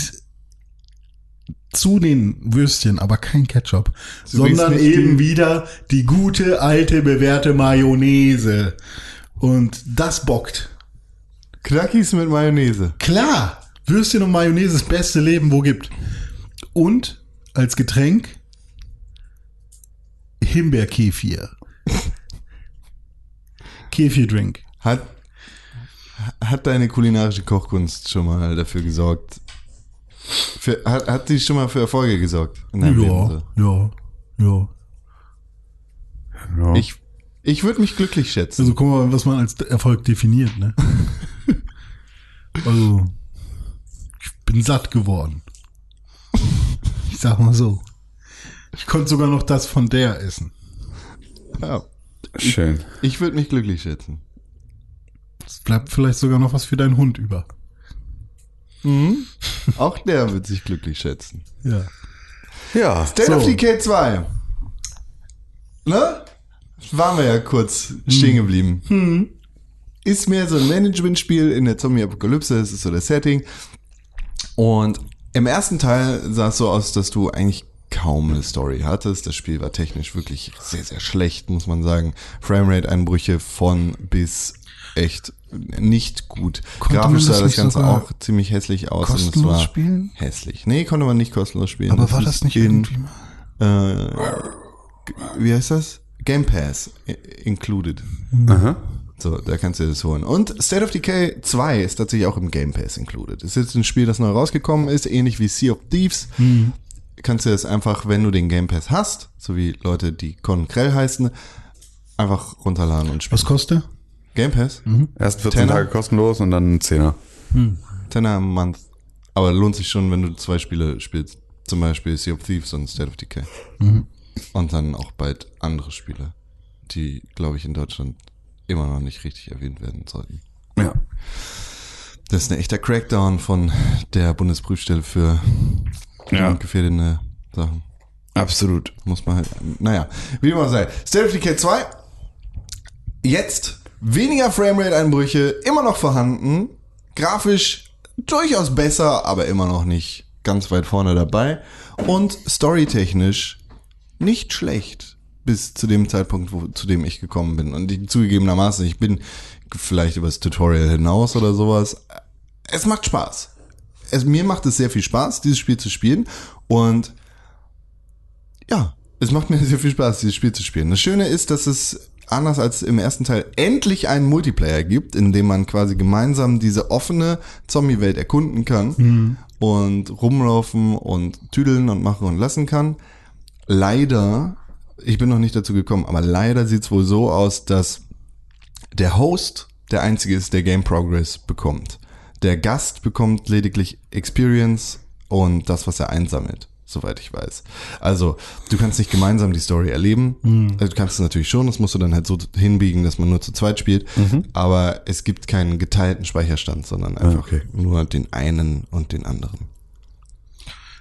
zu den Würstchen, aber kein Ketchup, sondern nicht eben wieder die gute, alte, bewährte Mayonnaise. Und das bockt. Knackis mit Mayonnaise. Klar, Würstchen und Mayonnaise das beste Leben, wo gibt. Und als Getränk Himbeerkefir. Kefirdrink. Hat, hat deine kulinarische Kochkunst schon mal dafür gesorgt? Für, hat, hat die schon mal für Erfolge gesorgt? in deinem Leben Ja, so? ja, ja. Ja. Ich, ich würde mich glücklich schätzen. Also guck mal, was man als Erfolg definiert, ne? also, bin satt geworden. Ich sag mal so. Ich konnte sogar noch das von der essen. Ja, Schön. ich würde mich glücklich schätzen. Es bleibt vielleicht sogar noch was für deinen Hund über. Auch der wird sich glücklich schätzen. Ja. Ja. State So. of Decay 2. Ne? Waren wir ja kurz stehen geblieben. Ist mehr so ein Management-Spiel in der Zombie-Apokalypse, das ist so das Setting. Und im ersten Teil sah es so aus, dass du eigentlich kaum eine Story hattest. Das Spiel war technisch wirklich sehr, sehr schlecht, muss man sagen. Framerate-Einbrüche von bis echt nicht gut. Konnte Grafisch das sah das Ganze auch ziemlich hässlich aus. und es kostenlos war spielen? hässlich. Nee, konnte man nicht kostenlos spielen. Aber war das nicht in, irgendwie mal? äh, wie heißt das? Game Pass i- included. Aha. So, da kannst du das holen. Und State of Decay 2 ist tatsächlich auch im Game Pass included. Ist jetzt ein Spiel, das neu rausgekommen ist, ähnlich wie Sea of Thieves. Kannst du das einfach, wenn du den Game Pass hast, so wie Leute, die Con Krell heißen, einfach runterladen und spielen. Was kostet? Game Pass? Erst 14 Tenner? Tage kostenlos und dann ein Zehner. Tenner am Month. Aber lohnt sich schon, wenn du zwei Spiele spielst. Zum Beispiel Sea of Thieves und State of Decay. Und dann auch bald andere Spiele, die, glaube ich, in Deutschland immer noch nicht richtig erwähnt werden sollten. Ja. Das ist ein echter Crackdown von der Bundesprüfstelle für Ja. gefährdende Sachen. Absolut. Muss man halt, naja, wie immer sei. State of Decay 2, jetzt weniger Framerate-Einbrüche, immer noch vorhanden, grafisch durchaus besser, aber immer noch nicht ganz weit vorne dabei und storytechnisch nicht schlecht bis zu dem Zeitpunkt, wo, zu dem ich gekommen bin. Und ich, zugegebenermaßen, ich bin vielleicht übers Tutorial hinaus oder sowas. Es macht Spaß. Es, mir macht es sehr viel Spaß, dieses Spiel zu spielen und ja, es macht mir sehr viel Spaß, dieses Spiel zu spielen. Das Schöne ist, dass es anders als im ersten Teil endlich einen Multiplayer gibt, in dem man quasi gemeinsam diese offene Zombie-Welt erkunden kann und rumlaufen und tüdeln und machen und lassen kann. Leider, ich bin noch nicht dazu gekommen, aber leider sieht es wohl so aus, dass der Host der einzige ist, der Game Progress bekommt. Der Gast bekommt lediglich Experience und das, was er einsammelt, soweit ich weiß. Also, du kannst nicht gemeinsam die Story erleben. Also, du kannst es natürlich schon, das musst du dann halt so hinbiegen, dass man nur zu zweit spielt. Aber es gibt keinen geteilten Speicherstand, sondern einfach okay. nur den einen und den anderen.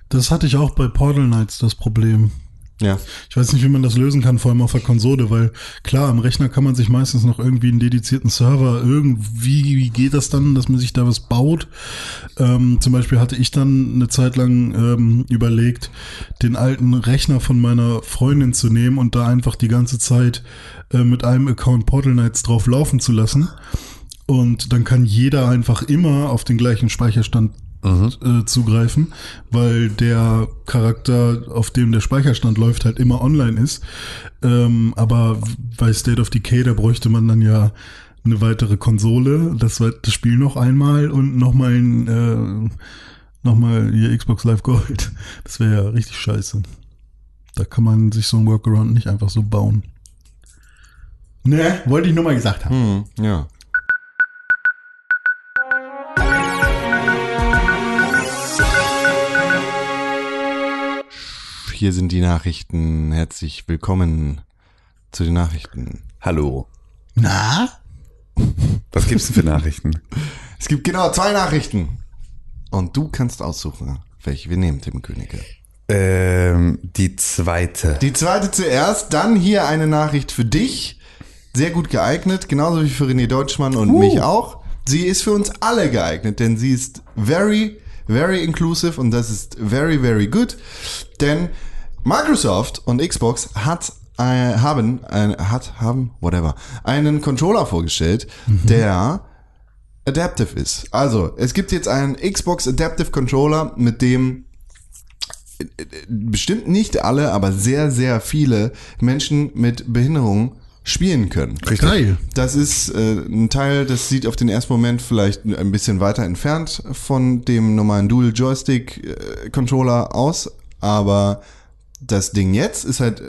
Das hatte ich auch bei Portal Knights das Problem. Ja. Ich weiß nicht, wie man das lösen kann, vor allem auf der Konsole, weil klar, am Rechner kann man sich meistens noch irgendwie einen dedizierten Server, irgendwie, wie geht das dann, dass man sich da was baut? Ähm, zum Beispiel hatte ich dann eine Zeit lang ähm, überlegt, den alten Rechner von meiner Freundin zu nehmen und da einfach die ganze Zeit äh, mit einem Account Portal Knights drauf laufen zu lassen. Und dann kann jeder einfach immer auf den gleichen Speicherstand äh, zugreifen, weil der Charakter, auf dem der Speicherstand läuft, halt immer online ist. Ähm, aber bei State of Decay, da bräuchte man dann ja eine weitere Konsole, das, das Spiel noch einmal und nochmal ein, äh, nochmal hier Xbox Live Gold. Das wäre ja richtig scheiße. Da kann man sich so ein Workaround nicht einfach so bauen. Ne, wollte ich nur mal gesagt haben. Hm, ja. Hier sind die Nachrichten. Herzlich willkommen zu den Nachrichten. Hallo. Na? Was gibt's denn für Nachrichten? Es gibt genau zwei Nachrichten. Und du kannst aussuchen, welche wir nehmen, Tim Königke. Ähm, die zweite. Die zweite zuerst, dann hier eine Nachricht für dich. Sehr gut geeignet, genauso wie für René Deutschmann und mich auch. Sie ist für uns alle geeignet, denn sie ist very, very inclusive und das ist very, very good. Denn Microsoft und Xbox hat äh, haben, äh, hat, haben, whatever, einen Controller vorgestellt, der adaptive ist. Also, es gibt jetzt einen Xbox Adaptive Controller, mit dem bestimmt nicht alle, aber sehr, sehr viele Menschen mit Behinderung spielen können. Richtig. Geil. Das ist äh, ein Teil, das sieht auf den ersten Moment vielleicht ein bisschen weiter entfernt von dem normalen Dual Joystick äh, Controller aus, aber das Ding jetzt ist halt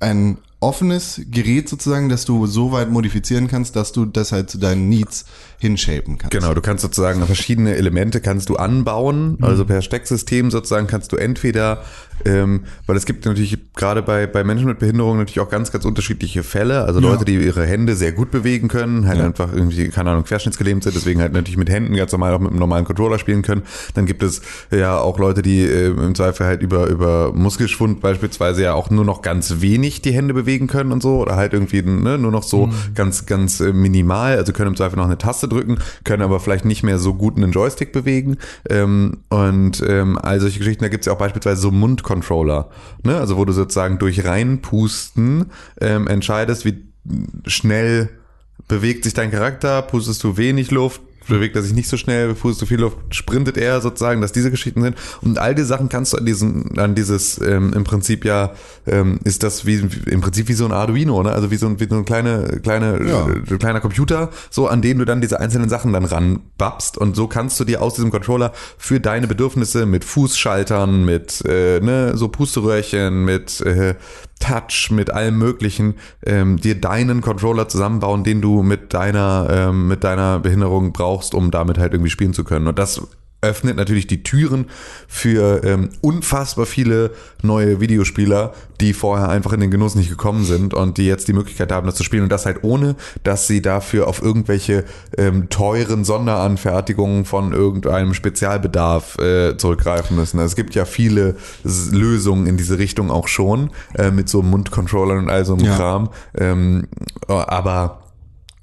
ein offenes Gerät sozusagen, das du so weit modifizieren kannst, dass du das halt zu deinen Needs hinshapen kannst. Genau, du kannst sozusagen verschiedene Elemente kannst du anbauen, also per Stecksystem sozusagen kannst du entweder, ähm, weil es gibt natürlich gerade bei, bei Menschen mit Behinderung natürlich auch ganz, ganz unterschiedliche Fälle, also Ja. Leute, die ihre Hände sehr gut bewegen können, halt einfach irgendwie, keine Ahnung, querschnittsgelähmt sind, deswegen halt natürlich mit Händen ganz normal auch mit einem normalen Controller spielen können. Dann gibt es ja auch Leute, die äh, im Zweifel halt über, über Muskelschwund beispielsweise ja auch nur noch ganz wenig die Hände bewegen können und so oder halt irgendwie ne, nur noch so ganz, ganz äh, minimal, also können im Zweifel noch eine Taste drücken, können aber vielleicht nicht mehr so gut einen Joystick bewegen ähm, und ähm, all solche Geschichten, da gibt es ja auch beispielsweise so Mundcontroller, ne? also wo du sozusagen durch reinpusten ähm, entscheidest, wie schnell bewegt sich dein Charakter, pustest du wenig Luft, bewegt er sich nicht so schnell, pustest du viel Luft, sprintet er sozusagen, dass diese Geschichten sind. Und all die Sachen kannst du an diesen, an dieses, ähm, im Prinzip ja, ähm, ist das wie, im Prinzip wie so ein Arduino, ne? Also wie so ein, wie so ein kleine, kleine, Ja. äh, kleiner Computer, so an den du dann diese einzelnen Sachen dann ranbabst. Und so kannst du dir aus diesem Controller für deine Bedürfnisse mit Fußschaltern, mit äh, ne, so Pusteröhrchen, mit äh, Touch, mit allem möglichen, ähm, dir deinen Controller zusammenbauen, den du mit deiner, ähm, mit deiner Behinderung brauchst, um damit halt irgendwie spielen zu können. Und das öffnet natürlich die Türen für ähm, unfassbar viele neue Videospieler, die vorher einfach in den Genuss nicht gekommen sind und die jetzt die Möglichkeit haben, das zu spielen und das halt ohne, dass sie dafür auf irgendwelche ähm, teuren Sonderanfertigungen von irgendeinem Spezialbedarf äh, zurückgreifen müssen. Also es gibt ja viele S- Lösungen in diese Richtung auch schon äh, mit so Mundcontrollern und all so einem Ja. Kram. Ähm, aber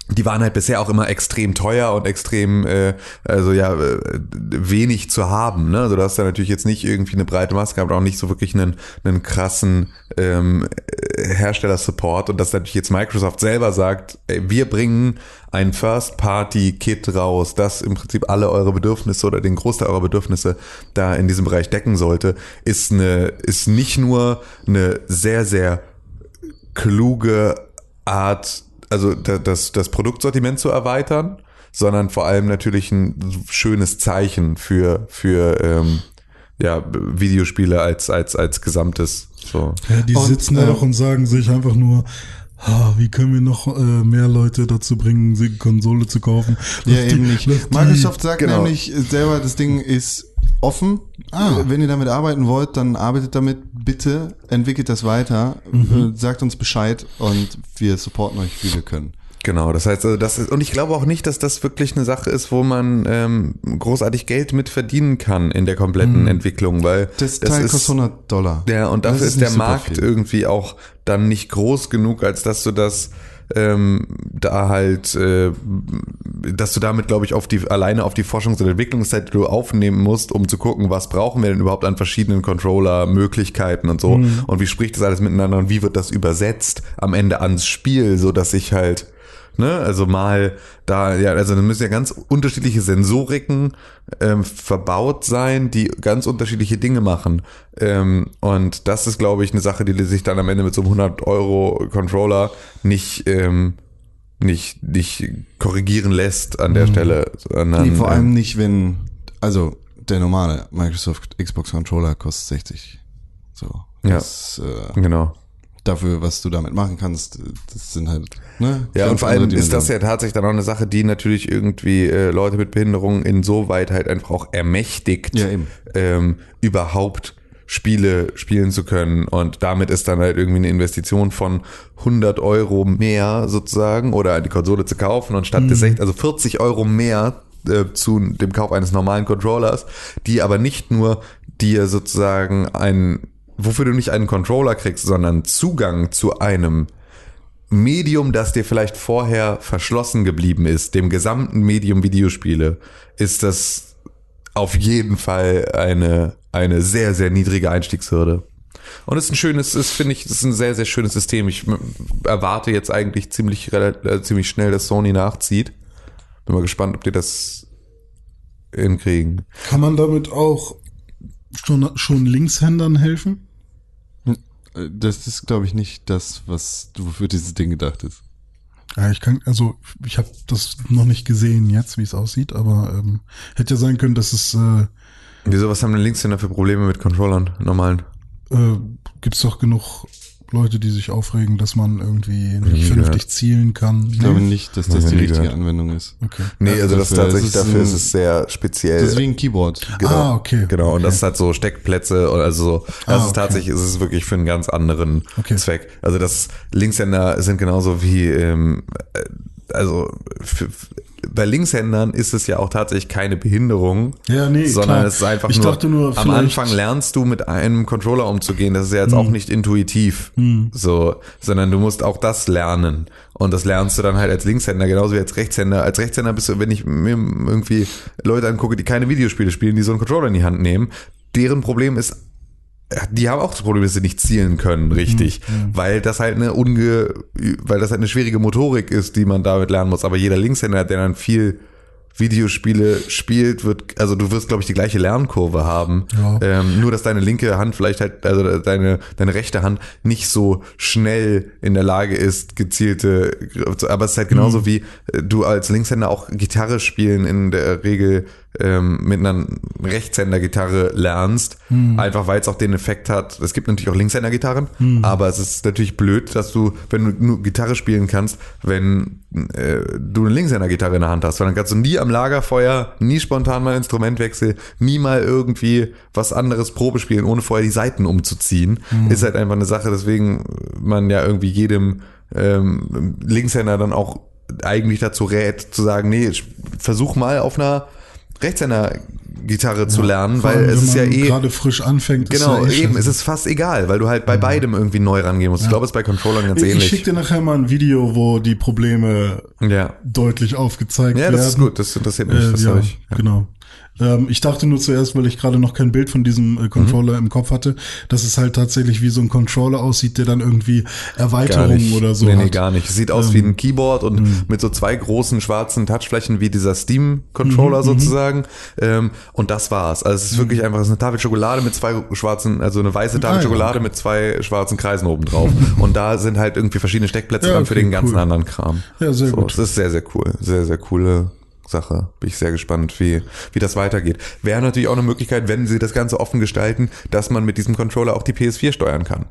die waren halt bisher auch immer extrem teuer und extrem, äh, also ja, äh, wenig zu haben. Ne? Also du hast da natürlich jetzt nicht irgendwie eine breite Maske, aber auch nicht so wirklich einen, einen krassen ähm, äh, Hersteller-Support. Und dass natürlich jetzt Microsoft selber sagt, ey, wir bringen ein First-Party-Kit raus, das im Prinzip alle eure Bedürfnisse oder den Großteil eurer Bedürfnisse da in diesem Bereich decken sollte, ist eine, ist nicht nur eine sehr, sehr kluge Art, also da- das, das Produktsortiment zu erweitern, sondern vor allem natürlich ein schönes Zeichen für, für ähm, ja, Videospiele als, als, als Gesamtes. So. Ja, die Und, sitzen da äh, doch und sagen sich einfach nur, ah, wie können wir noch äh, mehr Leute dazu bringen, sich eine Konsole zu kaufen? Ja, Lass die- eben nicht. die- Microsoft sagt genau. nämlich selber, das Ding ist offen. Ah. Wenn ihr damit arbeiten wollt, dann arbeitet damit bitte, entwickelt das weiter, Mhm. äh, sagt uns Bescheid und wir supporten euch, wie wir können. Genau, das heißt, also das ist, und ich glaube auch nicht, dass das wirklich eine Sache ist, wo man ähm, großartig Geld mit verdienen kann in der kompletten Entwicklung, weil Das Teil ist, kostet 100 Dollar. Ja, und dafür Das ist, der Markt viel. irgendwie auch dann nicht groß genug, als dass du das ähm, da halt, äh, dass du damit, glaube ich, auf die alleine auf die Forschungs- und Entwicklungszeit, die du aufnehmen musst, um zu gucken, was brauchen wir denn überhaupt an verschiedenen Controller-Möglichkeiten und so. Und wie spricht das alles miteinander und wie wird das übersetzt am Ende ans Spiel, so dass ich halt Ne? Also mal da, ja, also da müssen ja ganz unterschiedliche Sensoriken ähm, verbaut sein, die ganz unterschiedliche Dinge machen. Ähm, und das ist, glaube ich, eine Sache, die sich dann am Ende mit so einem 100 Euro Controller nicht ähm, nicht nicht korrigieren lässt an der Stelle. Sondern, Nee, vor ähm, allem nicht, wenn, also der normale Microsoft Xbox Controller kostet 60. So. Ja. Das, äh, genau. Dafür, was du damit machen kannst, das sind halt, ne? Ja, und vor allem ist das ja tatsächlich dann auch eine Sache, die natürlich irgendwie äh, Leute mit Behinderungen insoweit halt einfach auch ermächtigt, Ja. Ähm, überhaupt Spiele spielen zu können. Und damit ist dann halt irgendwie eine Investition von 100 Euro mehr sozusagen oder die Konsole zu kaufen und statt des 60, also 40 Euro mehr äh, zu dem Kauf eines normalen Controllers, die aber nicht nur dir sozusagen ein, wofür du nicht einen Controller kriegst, sondern Zugang zu einem Medium, das dir vielleicht vorher verschlossen geblieben ist, dem gesamten Medium Videospiele, ist das auf jeden Fall eine, eine sehr, sehr niedrige Einstiegshürde. Und es ist ein schönes, ist, finde ich, es ist ein sehr, sehr schönes System. Ich erwarte jetzt eigentlich ziemlich, äh, ziemlich schnell, dass Sony nachzieht. Bin mal gespannt, ob die das hinkriegen. Kann man damit auch schon, schon Linkshändern helfen? Das ist, glaube ich, nicht das, was wofür dieses Ding gedacht ist. Ja, ich kann, also ich habe das noch nicht gesehen jetzt, wie es aussieht, aber ähm, hätte ja sein können, dass es äh, Wieso, was haben denn Linkshänder für Probleme mit Controllern, normalen? äh, gibt's doch genug Leute, die sich aufregen, dass man irgendwie nicht nie vernünftig zielen kann. Ich glaube nicht, dass das ich die richtige gehört. Anwendung ist. Okay. Nee, also das dafür- tatsächlich, ist dafür ein- ist es sehr speziell. Deswegen Keyboard. Ah, okay. Genau, und okay. das hat so Steckplätze und also so, das Ah, ist okay. tatsächlich, ist es wirklich für einen ganz anderen Okay. Zweck. Also das Linkshänder sind genauso wie, ähm, äh, also für, bei Linkshändern ist es ja auch tatsächlich keine Behinderung, Ja, nee, sondern klar. es ist einfach Ich nur, dachte nur, am Anfang lernst du mit einem Controller umzugehen, das ist ja jetzt Hm. auch nicht intuitiv, so, sondern du musst auch das lernen. Und das lernst du dann halt als Linkshänder, genauso wie als Rechtshänder. Als Rechtshänder bist du, wenn ich mir irgendwie Leute angucke, die keine Videospiele spielen, die so einen Controller in die Hand nehmen, deren Problem ist, die haben auch das Problem, dass sie nicht zielen können, richtig, weil das halt eine unge, weil das halt eine schwierige Motorik ist, die man damit lernen muss. Aber jeder Linkshänder, der dann viel Videospiele spielt, wird, also du wirst, glaube ich, die gleiche Lernkurve haben. Ja. Ähm, nur, dass deine linke Hand vielleicht halt, also deine, deine rechte Hand nicht so schnell in der Lage ist, gezielte, aber es ist halt genauso wie äh, du als Linkshänder auch Gitarre spielen in der Regel ähm, mit einer Rechtshänder-Gitarre lernst, einfach weil es auch den Effekt hat. Es gibt natürlich auch Linkshänder-Gitarren, aber es ist natürlich blöd, dass du, wenn du nur Gitarre spielen kannst, wenn äh, du eine Linkshänder-Gitarre in der Hand hast, weil dann kannst du nie am Lagerfeuer, nie spontan mal Instrumentwechsel, nie mal irgendwie was anderes Probe spielen, ohne vorher die Seiten umzuziehen. Ist halt einfach eine Sache, deswegen man ja irgendwie jedem ähm, Linkshänder dann auch eigentlich dazu rät, zu sagen, nee, versuch mal auf einer Rechtshänder-Gitarre zu lernen, weil es ist ja man eh gerade frisch anfängt. ist Genau, ja eh eben, es ist fast egal, weil du halt bei beidem irgendwie neu rangehen musst. Ich glaube, es ist bei Controllern ganz ich ähnlich. schicke dir nachher mal ein Video, wo die Probleme ja. deutlich aufgezeigt ja, werden. das ist gut, das interessiert mich. Äh, das ja, hab ich. Ja. genau. Ähm, ich dachte nur zuerst, weil ich gerade noch kein Bild von diesem äh, Controller Mhm. im Kopf hatte, dass es halt tatsächlich wie so ein Controller aussieht, der dann irgendwie Erweiterungen oder so nee, nee, hat. gar nicht. Es sieht aus wie ein Keyboard und mit so zwei großen schwarzen Touchflächen wie dieser Steam-Controller sozusagen. Ähm, und das war's. Also es ist wirklich einfach es ist eine Tafel Schokolade mit zwei schwarzen, also eine weiße Tafel Ah, ja, Schokolade mit zwei schwarzen Kreisen oben drauf. und da sind halt irgendwie verschiedene Steckplätze Ja, dann für okay, den ganzen cool. anderen Kram. Ja, sehr so, gut. Das ist sehr, sehr cool. Sehr, sehr coole Sache. Bin ich sehr gespannt, wie, wie das weitergeht. Wäre natürlich auch eine Möglichkeit, wenn sie das Ganze offen gestalten, dass man mit diesem Controller auch die PS4 steuern kann.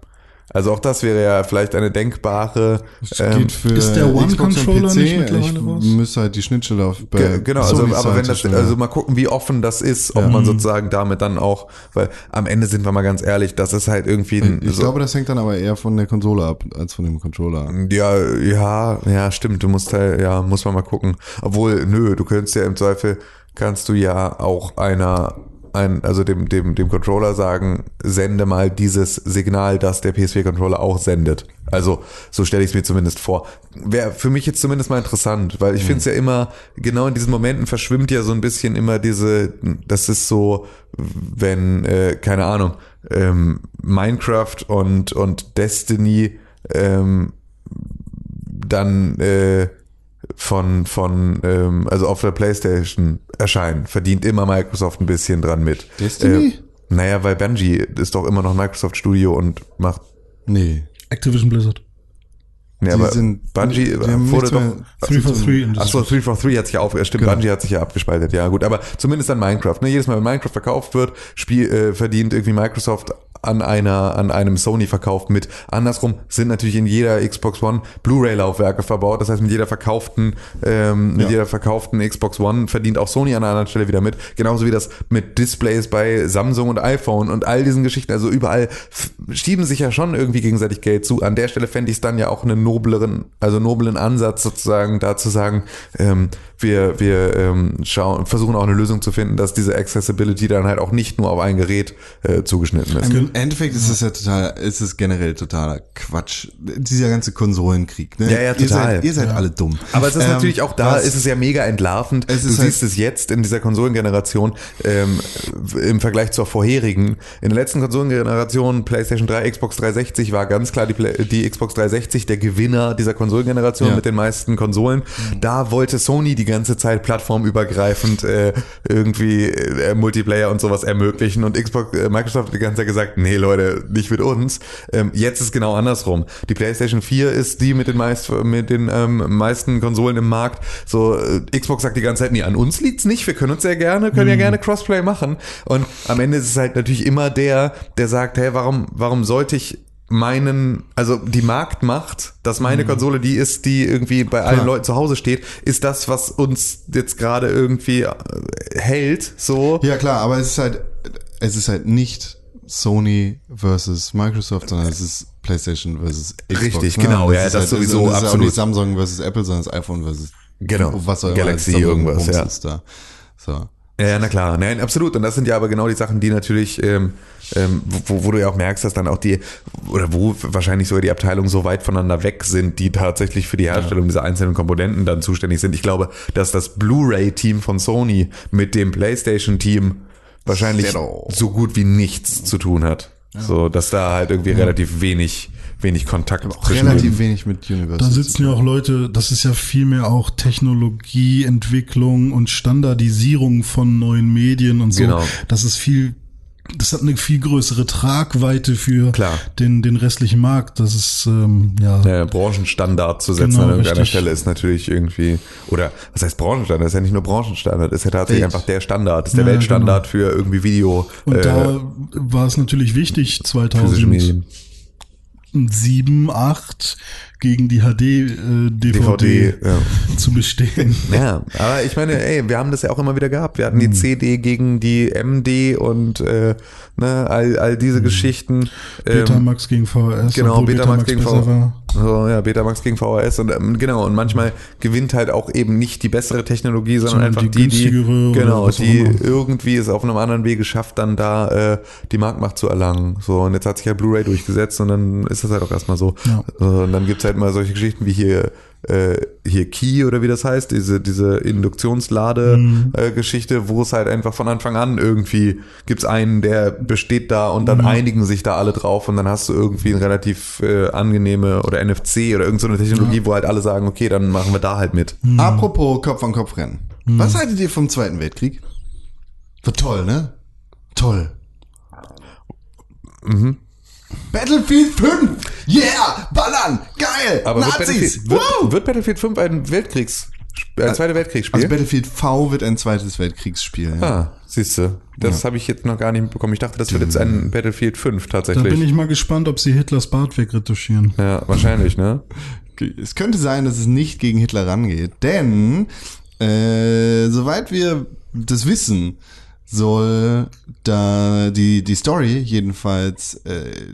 Also auch das wäre ja vielleicht eine denkbare. Ähm, ist der Xbox und One-Controller PC. nicht mittlerweile ich raus? müsste halt die Schnittstelle auf bei Ge- Genau, also, aber wenn das, also mal gucken, wie offen das ist, ob man sozusagen damit dann auch, weil am Ende sind wir mal ganz ehrlich, das ist halt irgendwie ein, ich so, glaube, das hängt dann aber eher von der Konsole ab, als von dem Controller. ja, ja, ja, stimmt, du musst halt, ja, muss man mal gucken. Obwohl, nö, du könntest ja im Zweifel, kannst du ja auch einer, ein, also dem, dem, dem Controller sagen, sende mal dieses Signal, das der PS4-Controller auch sendet. Also, so stelle ich es mir zumindest vor. Wäre für mich jetzt zumindest mal interessant, weil ich finde es ja immer, genau in diesen Momenten verschwimmt ja so ein bisschen immer diese, das ist so, wenn, äh, keine Ahnung, ähm, Minecraft und, und Destiny ähm, dann äh, von, von ähm, also auf der Playstation erscheinen, verdient immer Microsoft ein bisschen dran mit. Destiny? Äh, naja, weil Bungie ist doch immer noch Microsoft Studio und macht. Nee. Activision Blizzard. Nee, Die aber sind- Bungie die haben wurde nichts doch. mehr- 343 Industries. Achso, 343 hat sich ja auf, stimmt, Genau. Bungie hat sich ja abgespaltet, ja gut, aber zumindest an Minecraft. Ne? Jedes Mal, wenn Minecraft verkauft wird, Spiel, äh, verdient irgendwie Microsoft an einer, an einem Sony-Verkauf mit. Andersrum sind natürlich in jeder Xbox One Blu-ray-Laufwerke verbaut. Das heißt, mit jeder verkauften, ähm, mit Ja. jeder verkauften Xbox One verdient auch Sony an einer anderen Stelle wieder mit. Genauso wie das mit Displays bei Samsung und iPhone und all diesen Geschichten. Also überall schieben sich ja schon irgendwie gegenseitig Geld zu. An der Stelle fände ich es dann ja auch einen nobleren, also noblen Ansatz sozusagen, da zu sagen, ähm, wir, wir ähm, schauen, versuchen auch eine Lösung zu finden, dass diese Accessibility dann halt auch nicht nur auf ein Gerät äh, zugeschnitten ist. Im Endeffekt ist es ja total, ist es generell totaler Quatsch. Dieser ganze Konsolenkrieg, ne? Ja, ja, Ihr total. seid, ihr seid alle dumm. Aber es ist Ähm, natürlich auch da, ist es ja mega entlarvend. Es du halt- siehst es jetzt in dieser Konsolengeneration ähm, im Vergleich zur vorherigen. In der letzten Konsolengeneration, PlayStation 3, Xbox 360, war ganz klar die, Play- die Xbox 360 der Gewinner dieser Konsolengeneration Ja. mit den meisten Konsolen. Da wollte Sony die ganze Zeit plattformübergreifend äh, irgendwie äh, Multiplayer und sowas ermöglichen und Xbox, äh, Microsoft hat die ganze Zeit gesagt, nee Leute, nicht mit uns. Ähm, jetzt ist genau andersrum. Die PlayStation 4 ist die mit den meist, mit den ähm, meisten Konsolen im Markt. So äh, Xbox sagt die ganze Zeit, nee, an uns liegt's nicht. Wir können uns sehr gerne, können ja gerne Crossplay machen. Und am Ende ist es halt natürlich immer der, der sagt, hey, warum, warum sollte ich meinen, also die Marktmacht, dass meine Konsole die ist, die irgendwie bei allen Klar. Leuten zu Hause steht, ist das, was uns jetzt gerade irgendwie äh, hält, so. Ja klar, aber es ist halt, es ist halt nicht Sony versus Microsoft, sondern es ist PlayStation versus Xbox. Richtig, ne? genau, Und ja, es ist das halt, sowieso, es ist auch absolut. nicht Samsung versus Apple, sondern das iPhone versus Genau. was auch immer Galaxy irgendwas, ja. ist da. So. Ja, ja, na klar, nein, absolut. Und das sind ja aber genau die Sachen, die natürlich, ähm, ähm, wo, wo du ja auch merkst, dass dann auch die, oder wo wahrscheinlich sogar die Abteilungen so weit voneinander weg sind, die tatsächlich für die Herstellung dieser einzelnen Komponenten dann zuständig sind. Ich glaube, dass das Blu-ray-Team von Sony mit dem PlayStation-Team wahrscheinlich Zero. so gut wie nichts zu tun hat. So, dass da halt irgendwie relativ wenig, wenig Kontakt. Auch relativ den. wenig mit Universal. Da sitzen ja auch Leute, das ist ja vielmehr auch Technologieentwicklung und Standardisierung von neuen Medien und so. Genau. Das ist viel, das hat eine viel größere Tragweite für Klar. Den, den restlichen Markt. Das ist, ähm, ja. Der Branchenstandard zu setzen genau, an irgendeiner richtig. Stelle ist natürlich irgendwie, oder was heißt Branchenstandard? Das ist ja nicht nur Branchenstandard, ist ja tatsächlich Welt. einfach der Standard, ist der ja, Weltstandard genau. für irgendwie Video. Und äh, da war es natürlich wichtig, 2000 sieben, acht 8 gegen die HD-DVD DVD, ja. zu bestehen. Ja, aber ich meine, ey, wir haben das ja auch immer wieder gehabt. Wir hatten die CD gegen die MD und äh, ne, all, all diese Geschichten. Ähm, Betamax gegen VHS. Genau, obwohl Betamax gegen VHS. So, ja, Betamax gegen VHS und ähm, genau, und manchmal gewinnt halt auch eben nicht die bessere Technologie, sondern Sondern einfach die die, die, genau, die irgendwie es auf einem anderen Wege schafft, dann da äh, die Marktmacht zu erlangen. So, und jetzt hat sich ja Blu-ray durchgesetzt und dann ist das halt auch erstmal so. Ja. Und dann gibt's halt mal solche Geschichten wie hier äh, hier Key oder wie das heißt, diese, diese Induktionslade-Geschichte, wo es halt einfach von Anfang an irgendwie gibt's einen, der besteht da und dann einigen sich da alle drauf und dann hast du irgendwie eine relativ äh, angenehme oder NFC oder irgendeine so eine Technologie, wo halt alle sagen, okay, dann machen wir da halt mit. Apropos Kopf an Kopf rennen. Was haltet ihr vom Zweiten Weltkrieg? War toll, ne? Toll. Battlefield 5! Yeah! Ballern! Geil! Aber wird Nazis! Battlefield, wird, Wow! wird Battlefield 5 ein Weltkriegs, ein Zweiter Weltkriegsspiel? Also Battlefield V wird ein zweites Weltkriegsspiel. Ja. ah, siehst du, das habe ich jetzt noch gar nicht mitbekommen. Ich dachte, das wird jetzt ein Battlefield 5 Da tatsächlich. bin ich mal gespannt, ob sie Hitlers Bart wegretuschieren. ja, wahrscheinlich, ne? Es könnte sein, dass es nicht gegen Hitler rangeht, denn äh, soweit wir das wissen, soll da die, die Story jedenfalls äh,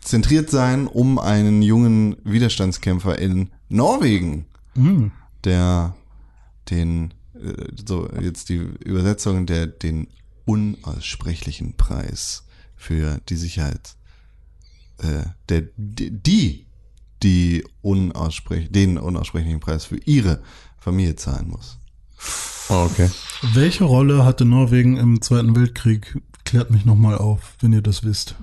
zentriert sein um einen jungen Widerstandskämpfer in Norwegen, der den, äh, so jetzt die Übersetzung, der den unaussprechlichen Preis für die Sicherheit äh, der, die, die, die unaussprech, den unaussprechlichen Preis für ihre Familie zahlen muss. Oh, okay. Welche Rolle hatte Norwegen im Zweiten Weltkrieg? Klärt mich nochmal auf, wenn ihr das wisst.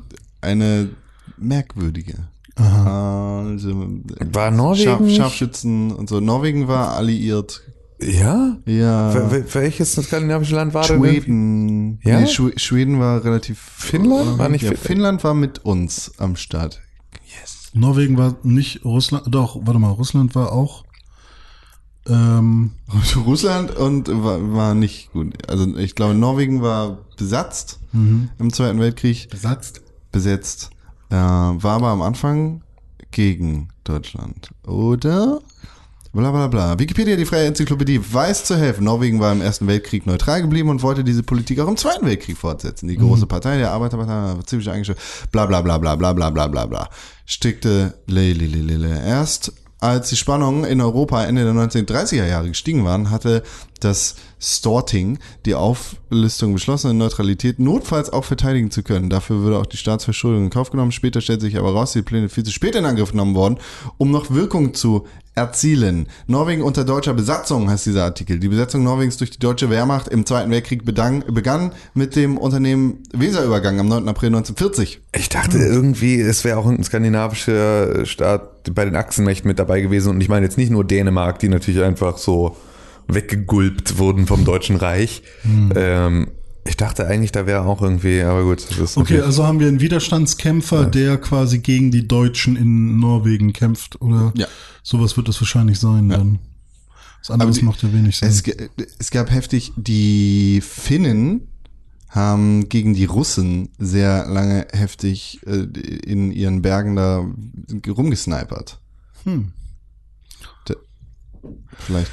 Eine merkwürdige. Also, War Norwegen Scharf, Scharfschützen und so. Norwegen war alliiert. Ja? Ja. Wel- wel- Welches skandinavische Land war denn? Schweden. Ja? Nee, Schw Schweden war relativ. Finnland? War nicht ja, Fin- Finnland war mit uns am Start. Norwegen war nicht Russland, doch, warte mal, Russland war auch. Ähm, Russland und war, war nicht gut. Also ich glaube, Norwegen war besetzt mhm. im Zweiten Weltkrieg. Besetzt? Besetzt. Äh, war aber am Anfang gegen Deutschland. Oder? Blablabla. Bla, bla. Wikipedia, die freie Enzyklopädie, weiß zu helfen. Norwegen war im Ersten Weltkrieg neutral geblieben und wollte diese Politik auch im Zweiten Weltkrieg fortsetzen. Die große mhm. Partei der Arbeiterpartei war ziemlich eingestellt. Blablabla, bla bla bla bla bla bla bla. Stickte le, le, le, le, le. erst als die Spannungen in Europa Ende der 1930er Jahre gestiegen waren, hatte das Storting die Auflistung beschlossen, in Neutralität notfalls auch verteidigen zu können. Dafür würde auch die Staatsverschuldung in Kauf genommen. Später stellt sich aber raus, die Pläne viel zu spät in Angriff genommen worden, um noch Wirkung zu erzielen. Norwegen unter deutscher Besatzung heißt dieser Artikel. Die Besetzung Norwegens durch die deutsche Wehrmacht im Zweiten Weltkrieg bedang, begann mit dem Unternehmen Weserübergang am 9. April 1940. Ich dachte irgendwie, es wäre auch ein skandinavischer Staat bei den Achsenmächten mit dabei gewesen. Und ich meine jetzt nicht nur Dänemark, die natürlich einfach so weggegulpt wurden vom Deutschen Reich. Ähm, ich dachte eigentlich, da wäre auch irgendwie, aber gut. Das ist Okay, also haben wir einen Widerstandskämpfer, der quasi gegen die Deutschen in Norwegen kämpft, oder? Ja. Sowas wird das wahrscheinlich sein dann. Was anderes die- macht ja wenig Sinn. Es, es gab heftig, die Finnen haben gegen die Russen sehr lange heftig äh, in ihren Bergen da rumgesnipert. Hm. D- Vielleicht,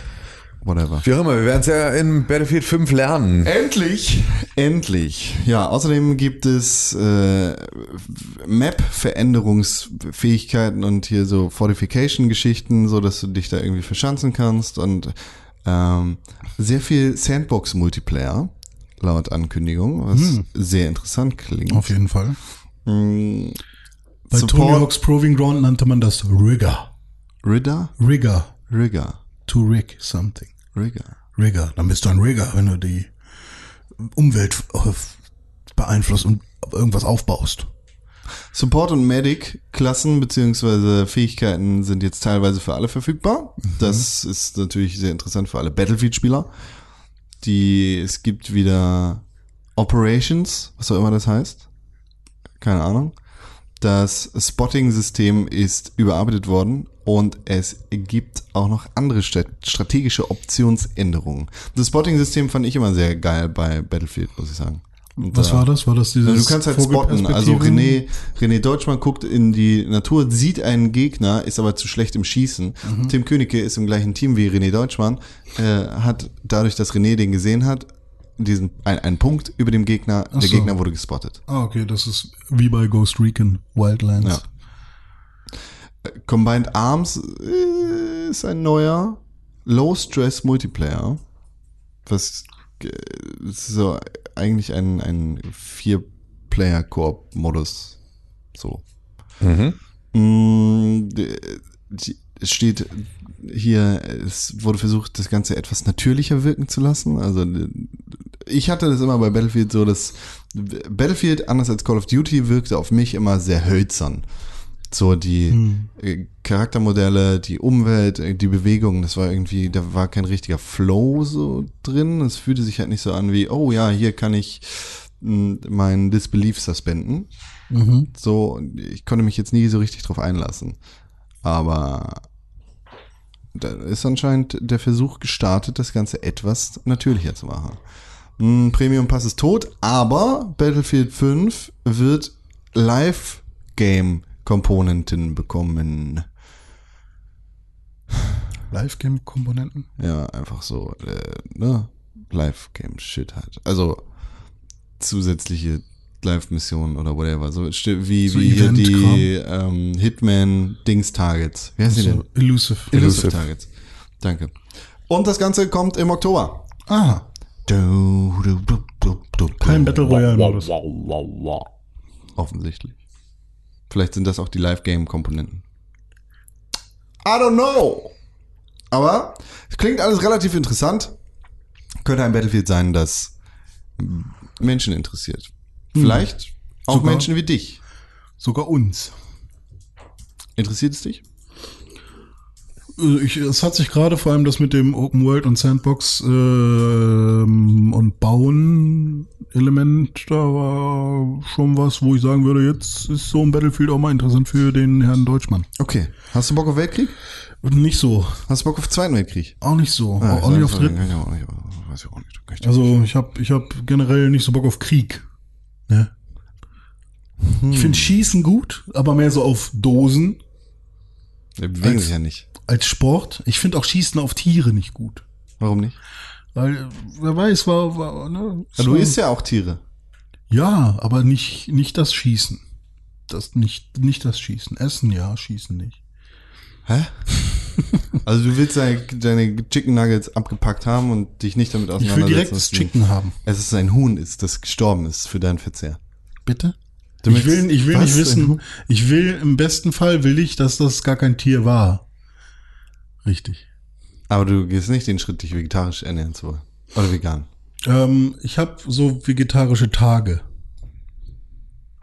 whatever. Wie auch immer, wir werden es ja in Battlefield 5 lernen. Endlich, endlich. Ja, außerdem gibt es äh, Map-Veränderungsfähigkeiten und hier so Fortification-Geschichten, so dass du dich da irgendwie verschanzen kannst und ähm, sehr viel Sandbox-Multiplayer laut Ankündigung, was sehr interessant klingt. Auf jeden Fall. Mm, Bei Support- Tony Hawk's Proving Ground nannte man das Rigger. Ridder? Rigger. Rigger. To rig something. Rigger. Rigger. Dann bist du ein Rigger, wenn du die Umwelt äh, beeinflusst und irgendwas aufbaust. Support und Medic-Klassen beziehungsweise Fähigkeiten sind jetzt teilweise für alle verfügbar. Das ist natürlich sehr interessant für alle Battlefield-Spieler. Die, es gibt wieder Operations, was auch immer das heißt. Keine Ahnung. Das Spotting-System ist überarbeitet worden und es gibt auch noch andere strategische Optionsänderungen. Das Spotting-System fand ich immer sehr geil bei Battlefield, muss ich sagen. Und Was da- war das? War das dieses also du kannst halt spotten. Also? René, René Deutschmann guckt in die Natur, sieht einen Gegner, ist aber zu schlecht im Schießen. Mhm. Tim Königke ist im gleichen Team wie René Deutschmann, äh, hat dadurch, dass René den gesehen hat, diesen ein, einen Punkt über dem Gegner, Ach der so. Gegner wurde gespottet. Ah, okay, das ist wie bei Ghost Recon Wildlands. Ja. Combined Arms äh, ist ein neuer Low Stress Multiplayer, was äh, ist so eigentlich ein, ein Vier-Player-Koop-Modus. So. Mhm. Mm, Es steht hier, es wurde versucht, das Ganze etwas natürlicher wirken zu lassen. Also ich hatte das immer bei Battlefield so, dass Battlefield, anders als Call of Duty, wirkte auf mich immer sehr hölzern. So die äh, Charaktermodelle, die Umwelt, äh, die Bewegung, das war irgendwie, da war kein richtiger Flow so drin. Es fühlte sich halt nicht so an wie, oh ja, hier kann ich mh, meinen Disbelief suspenden. Mhm. So, ich konnte mich jetzt nie so richtig drauf einlassen. Aber da ist anscheinend der Versuch gestartet, das Ganze etwas natürlicher zu machen. Hm, Premium Pass ist tot, aber Battlefield 5 wird Live-Game-Komponenten bekommen. Live-Game-Komponenten? Ja, einfach so, äh, ne? Live-Game-Shit halt. Also zusätzliche Live-Missionen oder whatever. So wie, So wie hier die ähm, Hitman-Dings-Targets. Wie heißen die denn? Elusive. Elusive Targets. Danke. Und das Ganze kommt im Oktober. Ah, Du, du, du, du, du, kein Battle Royale-Modus. Offensichtlich. Vielleicht sind das auch die Live-Game-Komponenten. I don't know. Aber es klingt alles relativ interessant. Könnte ein Battlefield sein, das Menschen interessiert. Vielleicht auch Sogar- Menschen wie dich. Sogar uns. Interessiert es dich? Also Ich, es hat sich gerade vor allem das mit dem Open World und Sandbox ähm, und Bauen Element, da war schon was, wo ich sagen würde, jetzt ist so ein Battlefield auch mal interessant für den Herrn Deutschmann. Okay. Hast du Bock auf Weltkrieg? Nicht so, Hast du Bock auf Zweiten Weltkrieg? auch nicht so, Ah, auch nicht auf dritten. auch nicht, ich dir Also ich habe ich hab generell nicht so Bock auf Krieg. Ne? Ich finde Schießen gut, aber mehr so auf Dosen Die bewegen als- sich ja nicht. als Sport. Ich finde auch Schießen auf Tiere nicht gut. Warum nicht? Weil, wer weiß, war, war ne? Ja, du isst ja auch Tiere. Ja, aber nicht, nicht das Schießen. Das nicht, nicht das Schießen. Essen ja, Schießen nicht. Hä? Also du willst deine, deine Chicken Nuggets abgepackt haben und dich nicht damit Ich auseinandersetzen. will direkt das Chicken haben. Es ist ein Huhn, ist, das gestorben ist für deinen Verzehr. Bitte? Du ich will, ich will Was? nicht wissen, ich will, im besten Fall will ich, dass das gar kein Tier war. Richtig. Aber du gehst nicht den Schritt, dich vegetarisch ernähren zu wollen. Oder vegan. Ähm, ich habe so vegetarische Tage.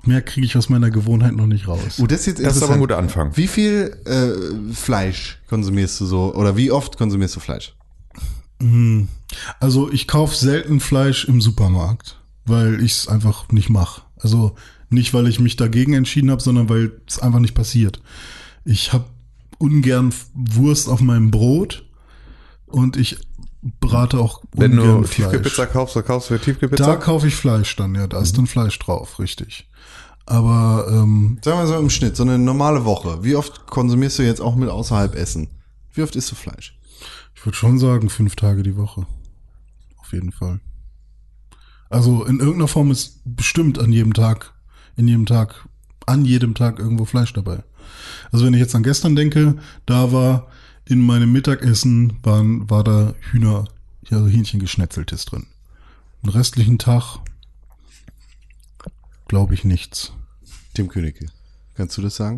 Mehr kriege ich aus meiner Gewohnheit noch nicht raus. Oh, das ist jetzt Das ist aber ein guter Anfang. Wie viel äh, Fleisch konsumierst du so? Oder wie oft konsumierst du Fleisch? Hm. Also ich kaufe selten Fleisch im Supermarkt, weil ich es einfach nicht mache. Also nicht, weil ich mich dagegen entschieden habe, sondern weil es einfach nicht passiert. Ich habe ungern Wurst auf meinem Brot und ich brate auch Wenn ungern du Fleisch. Tiefkühlpizza kaufst, dann kaufst du Da Tiefkühlpizza. kaufe ich Fleisch dann, ja, da ist dann Fleisch drauf, richtig. Aber ähm, Sagen wir so im Schnitt, so eine normale Woche. Wie oft konsumierst du jetzt auch mit außerhalb Essen? Wie oft isst du Fleisch? ich würde schon sagen, fünf Tage die Woche. Auf jeden Fall. Also in irgendeiner Form ist bestimmt an jedem Tag, in jedem Tag, an jedem Tag irgendwo Fleisch dabei. Also wenn ich jetzt an gestern denke, da war in meinem Mittagessen waren, war da Hühner, ja, Hähnchen geschnetzeltes drin. Den restlichen Tag glaube ich nichts. Tim Königke. Kannst du das sagen?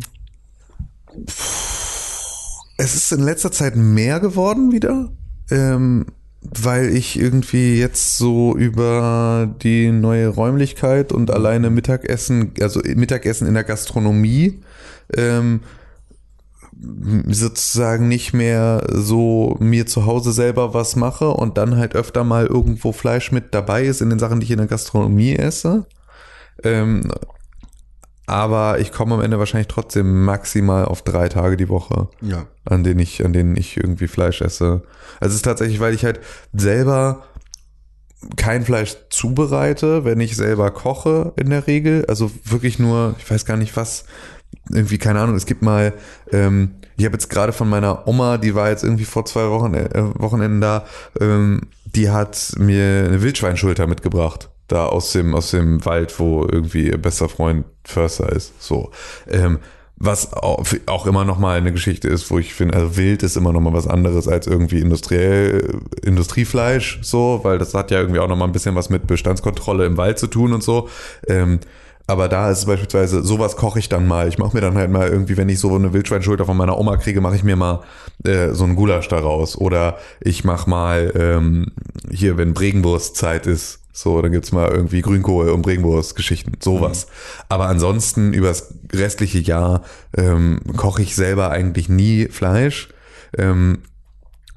Es ist in letzter Zeit mehr geworden wieder, ähm, weil ich irgendwie jetzt so über die neue Räumlichkeit und alleine Mittagessen, also Mittagessen in der Gastronomie, ähm, sozusagen nicht mehr so mir zu Hause selber was mache und dann halt öfter mal irgendwo Fleisch mit dabei ist in den Sachen, die ich in der Gastronomie esse. Ähm, aber ich komme am Ende wahrscheinlich trotzdem maximal auf drei Tage die Woche Ja. an denen ich, an denen ich irgendwie Fleisch esse. Also es ist tatsächlich, weil ich halt selber kein Fleisch zubereite, wenn ich selber koche in der Regel. Also wirklich nur, ich weiß gar nicht was, irgendwie, keine Ahnung, es gibt mal, ähm, ich habe jetzt gerade von meiner Oma, die war jetzt irgendwie vor zwei Wochen, äh, Wochenenden da, ähm, die hat mir eine Wildschweinschulter mitgebracht. Da aus dem, aus dem Wald, wo irgendwie ihr bester Freund Förster ist. So. Ähm, was auch, immer noch mal eine Geschichte ist, wo ich finde, also wild ist immer noch mal was anderes als irgendwie industriell Industriefleisch, so, weil das hat ja irgendwie auch noch mal ein bisschen was mit Bestandskontrolle im Wald zu tun und so. Ähm, aber da ist es beispielsweise, sowas koche ich dann mal. Ich mache mir dann halt mal irgendwie, wenn ich so eine Wildschweinschulter von meiner Oma kriege, mache ich mir mal äh, so einen Gulasch daraus. Oder ich mache mal ähm, hier, wenn Bregenwurstzeit ist, so, dann gibt's mal irgendwie Grünkohl und Bregenwurst-Geschichten, sowas. Aber ansonsten übers restliche Jahr ähm, koche ich selber eigentlich nie Fleisch. Ähm,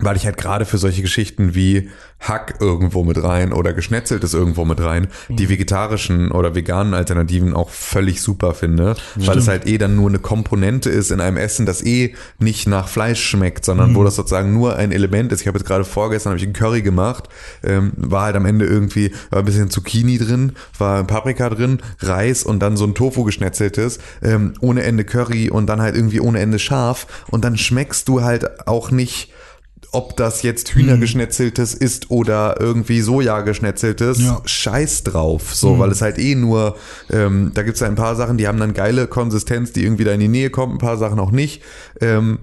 weil ich halt gerade für solche Geschichten wie Hack irgendwo mit rein oder geschnetzeltes irgendwo mit rein, die vegetarischen oder veganen Alternativen auch völlig super finde, weil es halt eh dann nur eine Komponente ist in einem Essen, das eh nicht nach Fleisch schmeckt, sondern wo das sozusagen nur ein Element ist. Ich habe jetzt gerade vorgestern habe ich einen Curry gemacht, ähm, war halt am Ende irgendwie war ein bisschen Zucchini drin, war Paprika drin, Reis und dann so ein Tofu geschnetzeltes, ähm, ohne Ende Curry und dann halt irgendwie ohne Ende scharf. Und dann schmeckst du halt auch nicht ob das jetzt Hühnergeschnetzeltes ist oder irgendwie Soja geschnetzeltes, Ja. scheiß drauf. So, weil es halt eh nur, ähm, da gibt's ja ein paar Sachen, die haben dann geile Konsistenz, die irgendwie da in die Nähe kommen, ein paar Sachen auch nicht. Ähm,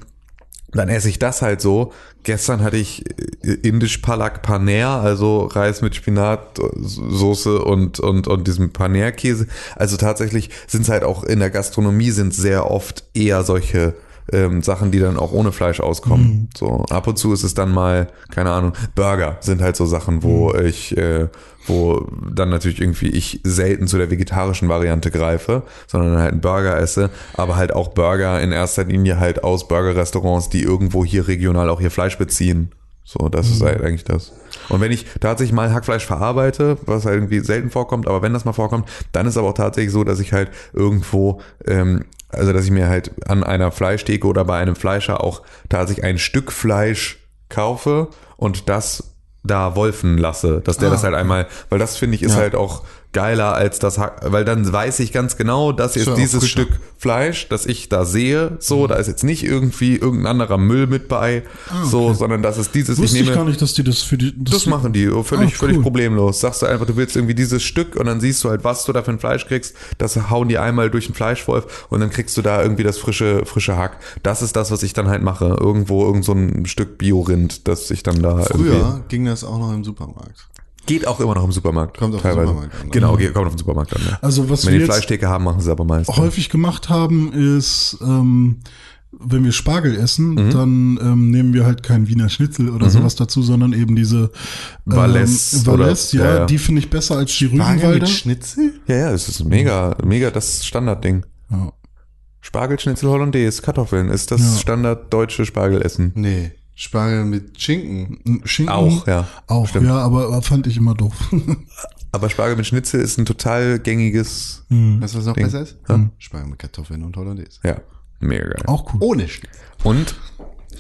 dann esse ich das halt so. Gestern hatte ich äh, indisch Palak Paneer, also Reis mit Spinatsoße und, und, und diesem Paneer-Käse. Also tatsächlich sind es halt auch in der Gastronomie sind sehr oft eher solche ähm, Sachen, die dann auch ohne Fleisch auskommen. Mhm. So ab und zu ist es dann mal, keine Ahnung, Burger sind halt so Sachen, wo Mhm. ich, äh, wo dann natürlich irgendwie ich selten zu der vegetarischen Variante greife, sondern halt einen Burger esse, aber halt auch Burger in erster Linie halt aus Burgerrestaurants, die irgendwo hier regional auch ihr Fleisch beziehen. So, das Mhm. ist halt eigentlich das. Und wenn ich tatsächlich mal Hackfleisch verarbeite, was halt irgendwie selten vorkommt, aber wenn das mal vorkommt, dann ist aber auch tatsächlich so, dass ich halt irgendwo, ähm, also dass ich mir halt an einer Fleischtheke oder bei einem Fleischer auch tatsächlich ein Stück Fleisch kaufe und das da wolfen lasse, dass der Ah, das halt einmal, weil das finde ich ist Ja. halt auch geiler als das Hack, weil dann weiß ich ganz genau, das Ist dieses. Stück Fleisch, das ich da sehe, so, da ist jetzt nicht irgendwie irgendein anderer Müll mit bei, so, sondern das ist dieses, Wusste ich ich, nehme, gar nicht, dass die das für die. das machen die oh, völlig, Ah, völlig cool. problemlos. Sagst du einfach, du willst irgendwie dieses Stück und dann siehst du halt, was du da für ein Fleisch kriegst. Das hauen die einmal durch den Fleischwolf und dann kriegst du da irgendwie das frische, frische Hack. Das ist das, was ich dann halt mache. Irgendwo irgend so ein Stück Biorind, das ich dann da irgendwie. Früher ging das auch noch im Supermarkt. Geht auch immer noch im Supermarkt. Kommt auf den teilweise. Supermarkt an, ne? Genau, geht, kommt auf den Supermarkt an. Ja. Also was Wenn wir die Fleischtheke haben, machen sie aber meist. häufig gemacht haben, ist, ähm, wenn wir Spargel essen, Mhm. dann ähm, nehmen wir halt kein Wiener Schnitzel oder sowas dazu, sondern eben diese ähm, Valais, oder- ja, ja, ja. die finde ich besser als die Spargel Rügenwalder. mit Schnitzel? Ja, ja, es ist mega, mega das Standardding. Ja. Spargelschnitzel Hollandaise, Kartoffeln ist das Ja. standarddeutsche Spargelessen. Nee. Spargel mit Schinken. Schinken Auch, ja. Auch, Stimmt. ja, aber fand ich immer doof. Aber Spargel mit Schnitzel ist ein total gängiges, Weißt du, was noch Ding. besser ist? Ja. Spargel mit Kartoffeln und Hollandaise. ja, mega geil. Auch cool. Ohne Schnitzel. Und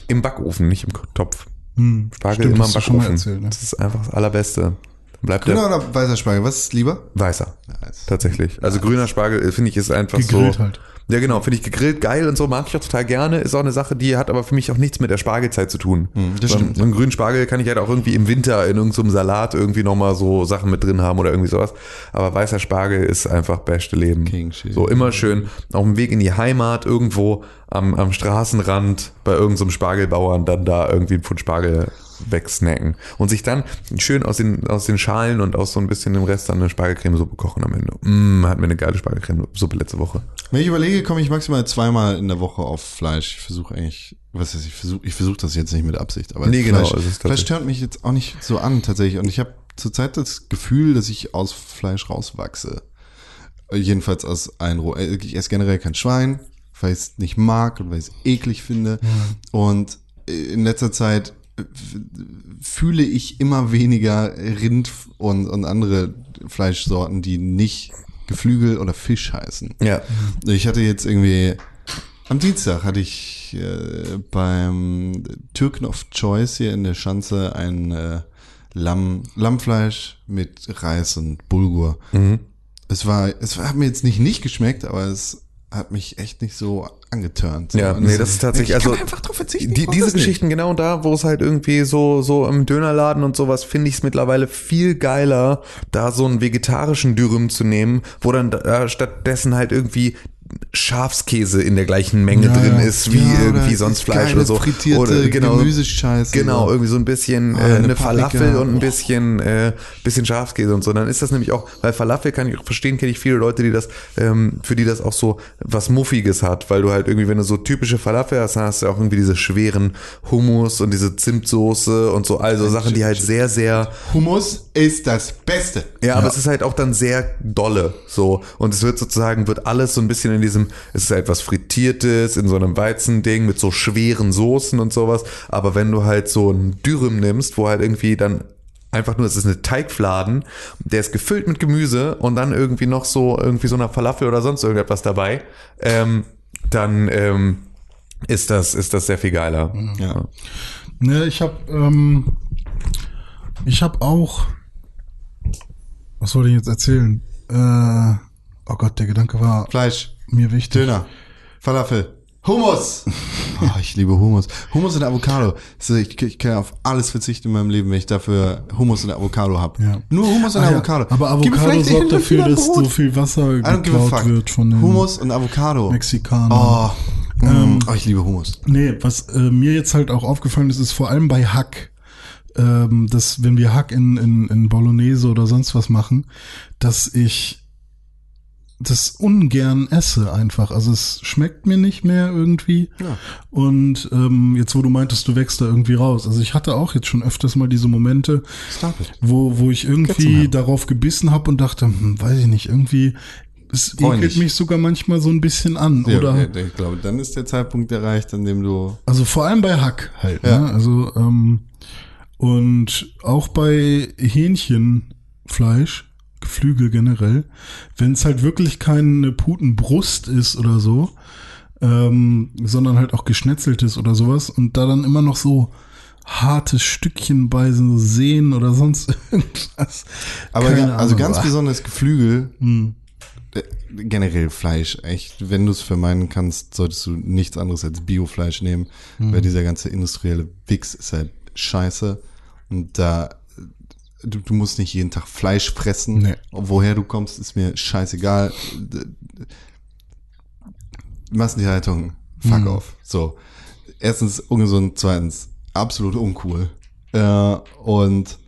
im Backofen, nicht im Topf. Hm. Spargel Stimmt, immer im Backofen. erzählt, ne? Das ist einfach das Allerbeste. Bleibt Grüner der oder weißer Spargel? Was ist lieber? weißer. Weiß. Tatsächlich. Also grüner Spargel, äh, finde ich, ist einfach Gegrillt so. halt. Ja, genau, finde ich gegrillt geil und so, mag ich auch total gerne. Ist auch eine Sache, die hat aber für mich auch nichts mit der Spargelzeit zu tun. Hm, das So- stimmt. So einen grünen Spargel kann ich halt auch irgendwie im Winter in irgendeinem Salat irgendwie nochmal so Sachen mit drin haben oder irgendwie sowas. Aber weißer Spargel ist einfach beste Leben. King so immer schön auf dem Weg in die Heimat irgendwo am, am Straßenrand bei irgendeinem Spargelbauern dann da irgendwie einen Pfund Spargel wegsnacken und sich dann schön aus den, aus den Schalen und aus so ein bisschen dem Rest dann eine Spargelcremesuppe kochen am Ende. Mm, hatten wir eine geile Spargelcremesuppe letzte Woche. Wenn ich überlege, komme ich maximal zweimal in der Woche auf Fleisch. Ich versuche eigentlich, was heißt, ich versuche ich versuche das jetzt nicht mit Absicht, aber Nee, genau, Fleisch, Fleisch stört mich jetzt auch nicht so an tatsächlich und ich habe zurzeit das Gefühl, dass ich aus Fleisch rauswachse. Äh, Jedenfalls aus ein Roh. äh, Ich esse generell kein Schwein, weil ich es nicht mag und weil ich es eklig finde. Und äh, in letzter Zeit fühle ich immer weniger Rind und, und andere Fleischsorten, die nicht Geflügel oder Fisch heißen. Ja. Ich hatte jetzt irgendwie, am Dienstag hatte ich äh, beim Türken of Choice hier in der Schanze ein äh, Lamm, Lammfleisch mit Reis und Bulgur. Mhm. Es war, es hat mir jetzt nicht nicht geschmeckt, aber es hat mich echt nicht so angeturnt. So. Ja, Und nee, das ist tatsächlich, ich also kann einfach drauf verzichten. die, diese das nicht. Geschichten genau da, wo es halt irgendwie so so im Dönerladen und sowas finde ich es mittlerweile viel geiler, da so einen vegetarischen Dürüm zu nehmen, wo dann da stattdessen halt irgendwie Schafskäse in der gleichen Menge Ja, drin ja. ist wie Ja, irgendwie sonst Fleisch oder so. frittierte oder Gemüsescheiße. Genau, irgendwie so ein bisschen Ah, äh, eine eine. Falafel und ein Oh. bisschen äh, bisschen Schafskäse und so. Dann ist das nämlich auch, weil Falafel kann ich auch verstehen, kenne ich viele Leute, die das, ähm, für die das auch so was Muffiges hat, weil du halt irgendwie, wenn du so typische Falafel hast, dann hast du auch irgendwie diese schweren Hummus und diese Zimtsoße und so, also Sachen, die halt sehr, sehr Hummus ist das Beste. ja, aber es ist halt auch dann sehr dolle, so. Und es wird sozusagen, wird alles so ein bisschen in diesem, es ist etwas Frittiertes, in so einem Weizending mit so schweren Soßen und sowas. Aber wenn du halt so ein Dürüm nimmst, wo halt irgendwie dann einfach nur, es ist eine Teigfladen, der ist gefüllt mit Gemüse und dann irgendwie noch so, irgendwie so eine Falafel oder sonst irgendetwas dabei, ähm, dann, ähm, ist das, ist das sehr viel geiler. Ja. Ne, ich habe ähm, ich habe auch was soll ich jetzt erzählen? Äh, oh Gott, der Gedanke war Fleisch, mir wichtig. Döner, Falafel, Hummus. Oh, ich liebe Hummus. Hummus und Avocado. Ich, ich kann auf alles verzichten in meinem Leben, wenn ich dafür Hummus und Avocado habe. Ja. Nur Hummus und Ah, ja. Avocado. Aber Gib mir Avocado sorgt dafür, dass so viel Wasser geklaut wird von den Hummus und Avocado. Mexikanern. Oh, mm, oh, ich liebe Hummus. Nee, was äh, mir jetzt halt auch aufgefallen ist, ist vor allem bei Hack, ähm, dass wenn wir Hack in, in, in Bolognese oder sonst was machen, dass ich das ungern esse einfach. Also es schmeckt mir nicht mehr irgendwie. Ja. Und ähm, jetzt, wo du meintest, du wächst da irgendwie raus. Also ich hatte auch jetzt schon öfters mal diese Momente, wo, wo ich irgendwie darauf gebissen habe und dachte, hm, weiß ich nicht, irgendwie, es ekelt mich sogar manchmal so ein bisschen an. Ja, oder okay, ich glaube, dann ist der Zeitpunkt erreicht, an dem du. Also vor allem bei Hack halt, Ja. ne? Also, ähm, und auch bei Hähnchenfleisch, Geflügel generell, wenn es halt wirklich keine Putenbrust ist oder so, ähm, sondern halt auch geschnetzeltes oder sowas und da dann immer noch so harte Stückchen bei so Sehnen oder sonst irgendwas. Aber ga- also Ahnung. ganz besonders Geflügel, Hm. äh, generell Fleisch, echt, wenn du es vermeiden kannst, solltest du nichts anderes als Biofleisch nehmen, Hm. weil dieser ganze industrielle Wix ist halt scheiße und da du, du musst nicht jeden Tag Fleisch fressen. Nee. Woher du kommst, ist mir scheißegal. Massentierhaltung, fuck Mhm. off. So. Erstens ungesund, zweitens absolut uncool. Äh, und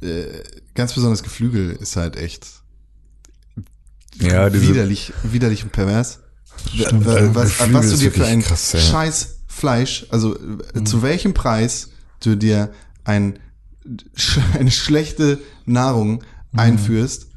äh, ganz besonders Geflügel ist halt echt Ja, widerlich, widerlich und pervers. Stimmt. Wa- was, Geflügel was du dir für ein krass, ja. scheiß Fleisch, also äh, Mhm. zu welchem Preis du dir ein, eine schlechte Nahrung Mhm. einführst,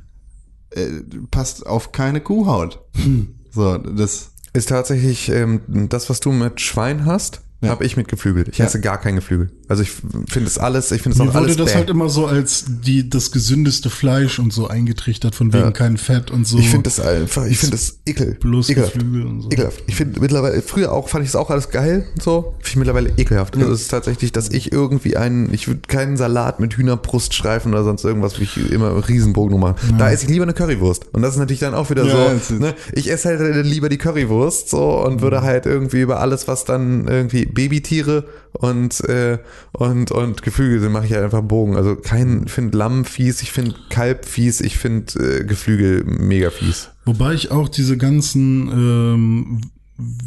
äh, passt auf keine Kuhhaut. Hm. So, das, Ist tatsächlich ähm, das, was du mit Schwein hast, Ja. habe ich mit Geflügel. Ich Ja. esse gar kein Geflügel. Also ich finde es alles, ich finde es Mir auch wurde alles das bäh. halt immer so als die, das gesündeste Fleisch und so eingetrichtert, von wegen Ja. kein Fett und so. Ich finde das einfach, ich finde das ekel. bloß ekelhaft. Geflügel und so. Ekelhaft. Ich finde mittlerweile, früher auch fand ich es auch alles geil, so. Finde ich mittlerweile ekelhaft. Also es ist tatsächlich, dass ich irgendwie einen, ich würde keinen Salat mit Hühnerbruststreifen oder sonst irgendwas, wie ich immer Riesenbogen machen. Da esse ich lieber eine Currywurst. Und das ist natürlich dann auch wieder Ja, so, ne? Ich esse halt lieber die Currywurst, so, und würde halt irgendwie über alles, was dann irgendwie Babytiere und, äh, und, und Geflügel mache ich halt einfach einen Bogen. Also kein, finde Lamm fies, ich finde Kalb fies, ich finde äh, Geflügel mega fies. Wobei ich auch diese ganzen ähm,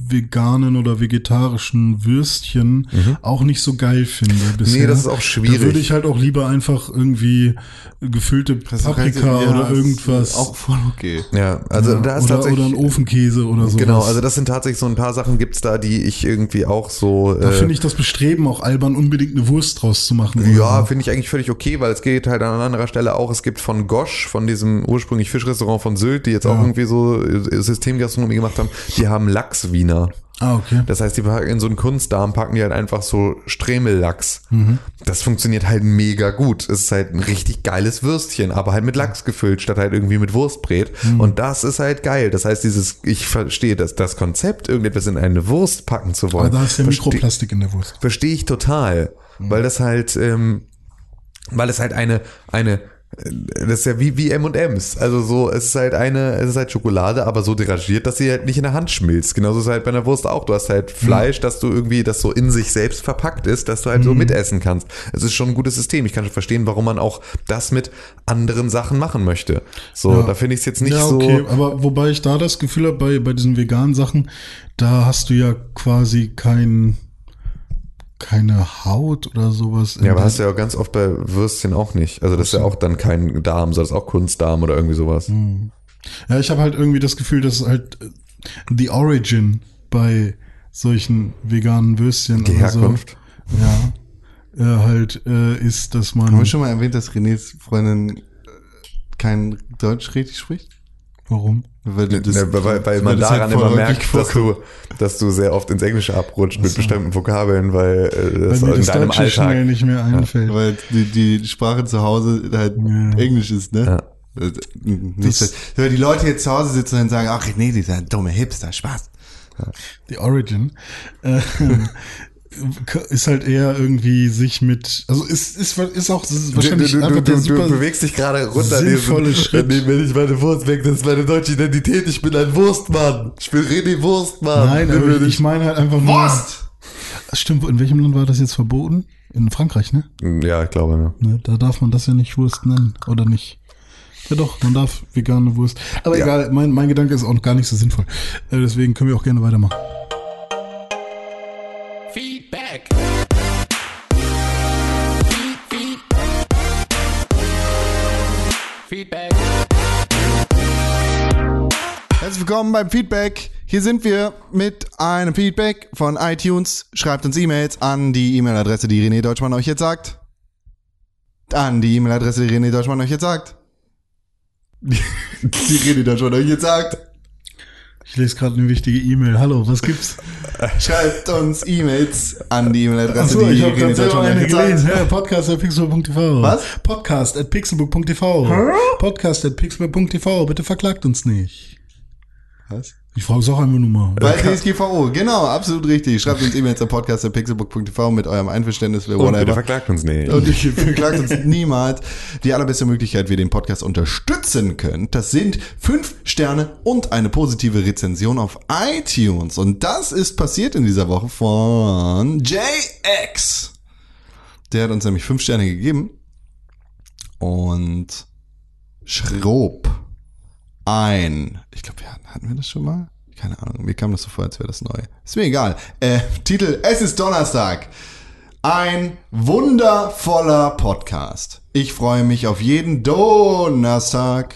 veganen oder vegetarischen Würstchen auch nicht so geil finde bisher. Mhm. Nee, das ist auch schwierig. Da würde ich halt auch lieber einfach irgendwie gefüllte Paprika Ja, oder irgendwas. Auch voll okay. Ja, also ja, da ist oder, tatsächlich. oder ein Ofenkäse oder so. Genau, also das sind tatsächlich so ein paar Sachen gibt's da, die ich irgendwie auch so. da äh, finde ich das Bestreben auch albern, unbedingt eine Wurst draus zu machen. ja, so. finde ich eigentlich völlig okay, weil es geht halt an anderer Stelle auch. Es gibt von Gosch, von diesem ursprünglich Fischrestaurant von Sylt, die jetzt auch Ja. irgendwie so Systemgastronomie gemacht haben, die haben Lachswiener. Ah, okay. Das heißt, die packen in so einen Kunstdarm packen die halt einfach so Stremellachs. Mhm. Das funktioniert halt mega gut. Es ist halt ein richtig geiles Würstchen, aber halt mit Lachs gefüllt, statt halt irgendwie mit Wurstbrät. Mhm. Und das ist halt geil. Das heißt, dieses, ich verstehe das, das Konzept, irgendetwas in eine Wurst packen zu wollen. Aber da ist ja Mikroplastik in der Wurst. Verstehe ich total. Weil das halt, ähm, weil es halt eine, eine, das ist ja wie, wie M&M's. Also so, es ist halt eine, es ist halt Schokolade, aber so derangiert, dass sie halt nicht in der Hand schmilzt. Genauso ist es halt bei einer Wurst auch. Du hast halt Fleisch, dass du irgendwie, das so in sich selbst verpackt ist, dass du halt so mitessen kannst. Es ist schon ein gutes System. Ich kann schon verstehen, warum man auch das mit anderen Sachen machen möchte. So, Ja. da finde ich es jetzt nicht ja, so. okay, aber wobei ich da das Gefühl habe, bei, bei diesen veganen Sachen, da hast du ja quasi kein, keine Haut oder sowas. in Ja, aber hast du ja auch ganz oft bei Würstchen auch nicht. Also das ist ja auch dann kein Darm, sondern das ist auch Kunstdarm oder irgendwie sowas. Ja, ich habe halt irgendwie das Gefühl, dass halt äh, the origin bei solchen veganen Würstchen Die oder Herkunft. So, ja, äh, halt äh, ist, dass man Haben wir schon mal erwähnt, dass Renés Freundin äh, kein Deutsch richtig spricht? warum? Weil, das- Ja, weil, weil man halt daran voll immer merkt, dass du, dass du sehr oft ins Englische abrutscht mit bestimmten Vokabeln, weil äh, Weil das mir in das deinem Deutsche schnell Alltag. nicht mehr einfällt. Weil die, die Sprache zu Hause halt Ja. Englisch ist, ne? Ja. Das, nicht, Das- so- weil die Leute jetzt zu Hause sitzen und sagen, ach nee, dieser dumme Hipster, Spaß. The Origin, äh, ist halt eher irgendwie sich mit, also ist, ist, ist auch, ist wahrscheinlich du, du, einfach du, der du bewegst dich gerade runter sinnvolle diesen- Schritt. Nee, wenn ich meine Wurst weg, das ist meine deutsche Identität. Ich bin ein Wurstmann. Ich bin René Wurstmann. Nein, aber ich nicht- meine halt einfach nur. Stimmt, in welchem Land war das jetzt verboten? In Frankreich, ne? Ja, ich glaube, ja. ne? Da darf man das ja nicht Wurst nennen, oder nicht? Ja doch, man darf vegane Wurst. Aber Ja. egal, mein, mein Gedanke ist auch gar nicht so sinnvoll. Äh, deswegen können wir auch gerne weitermachen. Feedback. Feed, feed. Feedback. Herzlich willkommen beim Feedback. Hier sind wir mit einem Feedback von iTunes. Schreibt uns E-Mails an die E-Mail-Adresse, die René Deutschmann euch jetzt sagt. An die E-Mail-Adresse, die René Deutschmann euch jetzt sagt. Die René Deutschmann euch jetzt sagt. Ich lese gerade eine wichtige E-Mail. Hallo, was gibt's? Schreibt uns E-Mails an die E-Mail-Adresse, Achso, die ich habe selber eine gelesen. Ja, podcast at pixelbook.tv. Was? Podcast at pixelbook.tv. Podcast at pixelbook.tv. Bitte verklagt uns nicht. Was? Ich frage es auch einfach nur mal. Bei DSGVO, genau, absolut richtig. Schreibt uns E-Mails an podcast.pixelbook.tv mit eurem Einverständnis, wer Und bitte verklagt uns nicht. Und ich verklagt uns niemals. Die allerbeste Möglichkeit, wie ihr den Podcast unterstützen könnt, das sind fünf Sterne und eine positive Rezension auf iTunes. Und das ist passiert in dieser Woche von JX. Der hat uns nämlich fünf Sterne gegeben. Und schrob ein. Ich glaube, wir hatten, hatten wir das schon mal? Keine Ahnung. Mir kam das so vor, als wäre das neu. Ist mir egal. Äh, Titel: Es ist Donnerstag. Ein wundervoller Podcast. Ich freue mich auf jeden Donnerstag.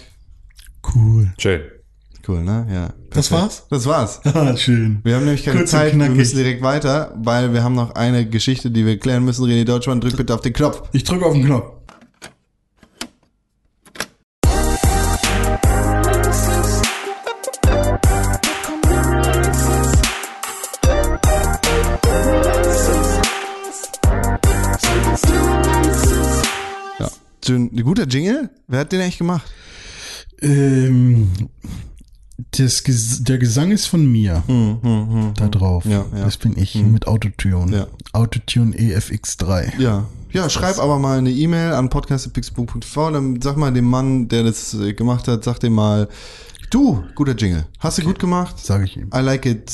Cool. Schön. Cool, ne? Ja. Das war's? Das war's. Ah, schön. Wir haben nämlich keine Kurz Zeit, wir müssen direkt weiter, weil wir haben noch eine Geschichte, die wir klären müssen. René Deutschmann, drück bitte auf den Knopf. Ich drücke auf den Knopf. Ein guter Jingle? Wer hat den eigentlich gemacht? Ähm, das der Gesang ist von mir. da drauf. Hm, Ja, ja. Das bin ich mit Autotune. Ja. Autotune E EFX3. Ja. Ja, schreib aber mal eine E-Mail an podcast.pixelbook.tv, dann sag mal dem Mann, der das äh, gemacht hat, sag dem mal, du, guter Jingle, hast du gut gemacht? Sag ich ihm. I like it,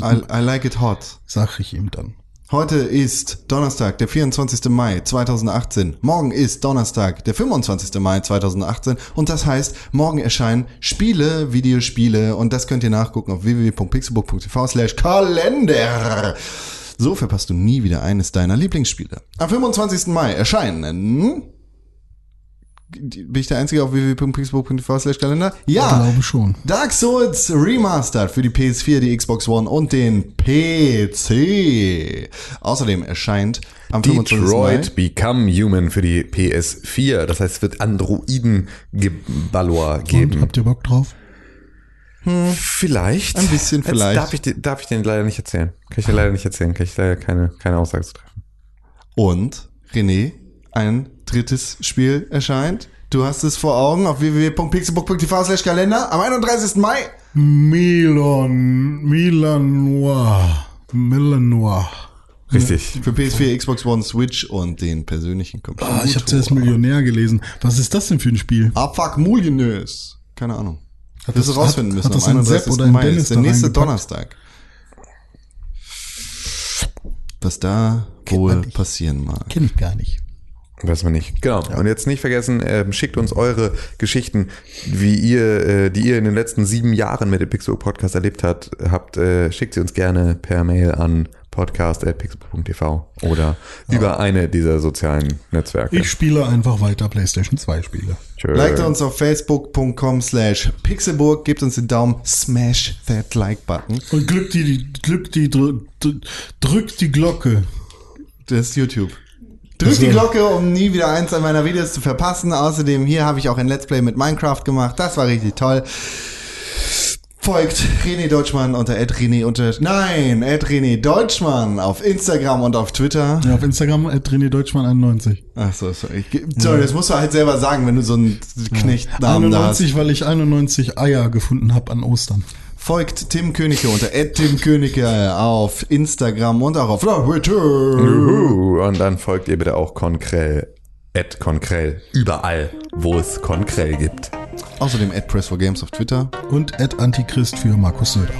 I, I like it hot. Sag ich ihm dann. Heute ist Donnerstag, der 24. Mai 2018. Morgen ist Donnerstag, der 25. Mai 2018. Und das heißt, morgen erscheinen Spiele, Videospiele. Und das könnt ihr nachgucken auf www.pixelbook.tv slash Kalender. So verpasst du nie wieder eines deiner Lieblingsspiele. Am 25. Mai erscheinen... Bin ich der Einzige auf www.pixelbook.tv slash Kalender? Ja. Ich glaube schon. Dark Souls Remastered für die PS4, die Xbox One und den PC. Außerdem erscheint am 25. Mai. Detroit Become Human für die PS4. Das heißt, es wird Androiden-Geballor Und, geben. habt ihr Bock drauf? Vielleicht. Ein bisschen Jetzt vielleicht. Darf ich, darf ich den leider nicht erzählen. Kann ich dir leider nicht erzählen. Kann ich leider keine, keine Aussage zu treffen. Und René, ein drittes Spiel erscheint. Du hast es vor Augen auf www.pixelbook.tv slash Kalender am 31. Mai. Milan, Milan Noir. Milan Noir. Richtig. Für PS4, Xbox One, Switch und den persönlichen Computer. Ah, ich habe zuerst Millionär gelesen. Was ist das denn für ein Spiel? Ah, fuck, Millionaires. Keine Ahnung. Hat du das- rausfinden hat- müssen. hat das am ein Sepp 31. oder ein Mai Dennis ist der nächste reingepackt? Donnerstag. Was da wohl man nicht. passieren mag. Kenn ich gar nicht. Weiß man nicht. Genau. Und jetzt nicht vergessen, ähm, schickt uns eure Geschichten, wie ihr, äh, die ihr in den letzten sieben Jahren mit dem Pixel Podcast erlebt habt, habt äh, schickt sie uns gerne per Mail an podcast.pixel.tv oder über eine dieser sozialen Netzwerke. Ich spiele einfach weiter PlayStation 2 Spiele. Tschö. Liked uns auf facebook.com slash pixelburg, gebt uns den Daumen, smash that like-Button. Und glück die, die, glück die, drü- drü- drück die Glocke. Das ist YouTube. Drückt die Glocke, um nie wieder eins an meiner Videos zu verpassen. Außerdem hier habe ich auch ein Let's Play mit Minecraft gemacht. Das war richtig toll. Folgt René Deutschmann unter René unter nein René Deutschmann auf Instagram und auf Twitter. Ja, auf Instagram René Deutschmann 91. Ach so, sorry. Sorry, das musst du halt selber sagen, wenn du so einen Knechtnamen da hast. 91, weil ich 91 Eier gefunden habe an Ostern. Folgt Tim Königke unter Tim Königke auf Instagram und auch auf Twitter. Juhu. Und dann folgt ihr bitte auch Konkrell. At Konkrell. Überall, wo es Konkrell gibt. Außerdem at Press for Games auf Twitter. Und at Antichrist für Markus Söder.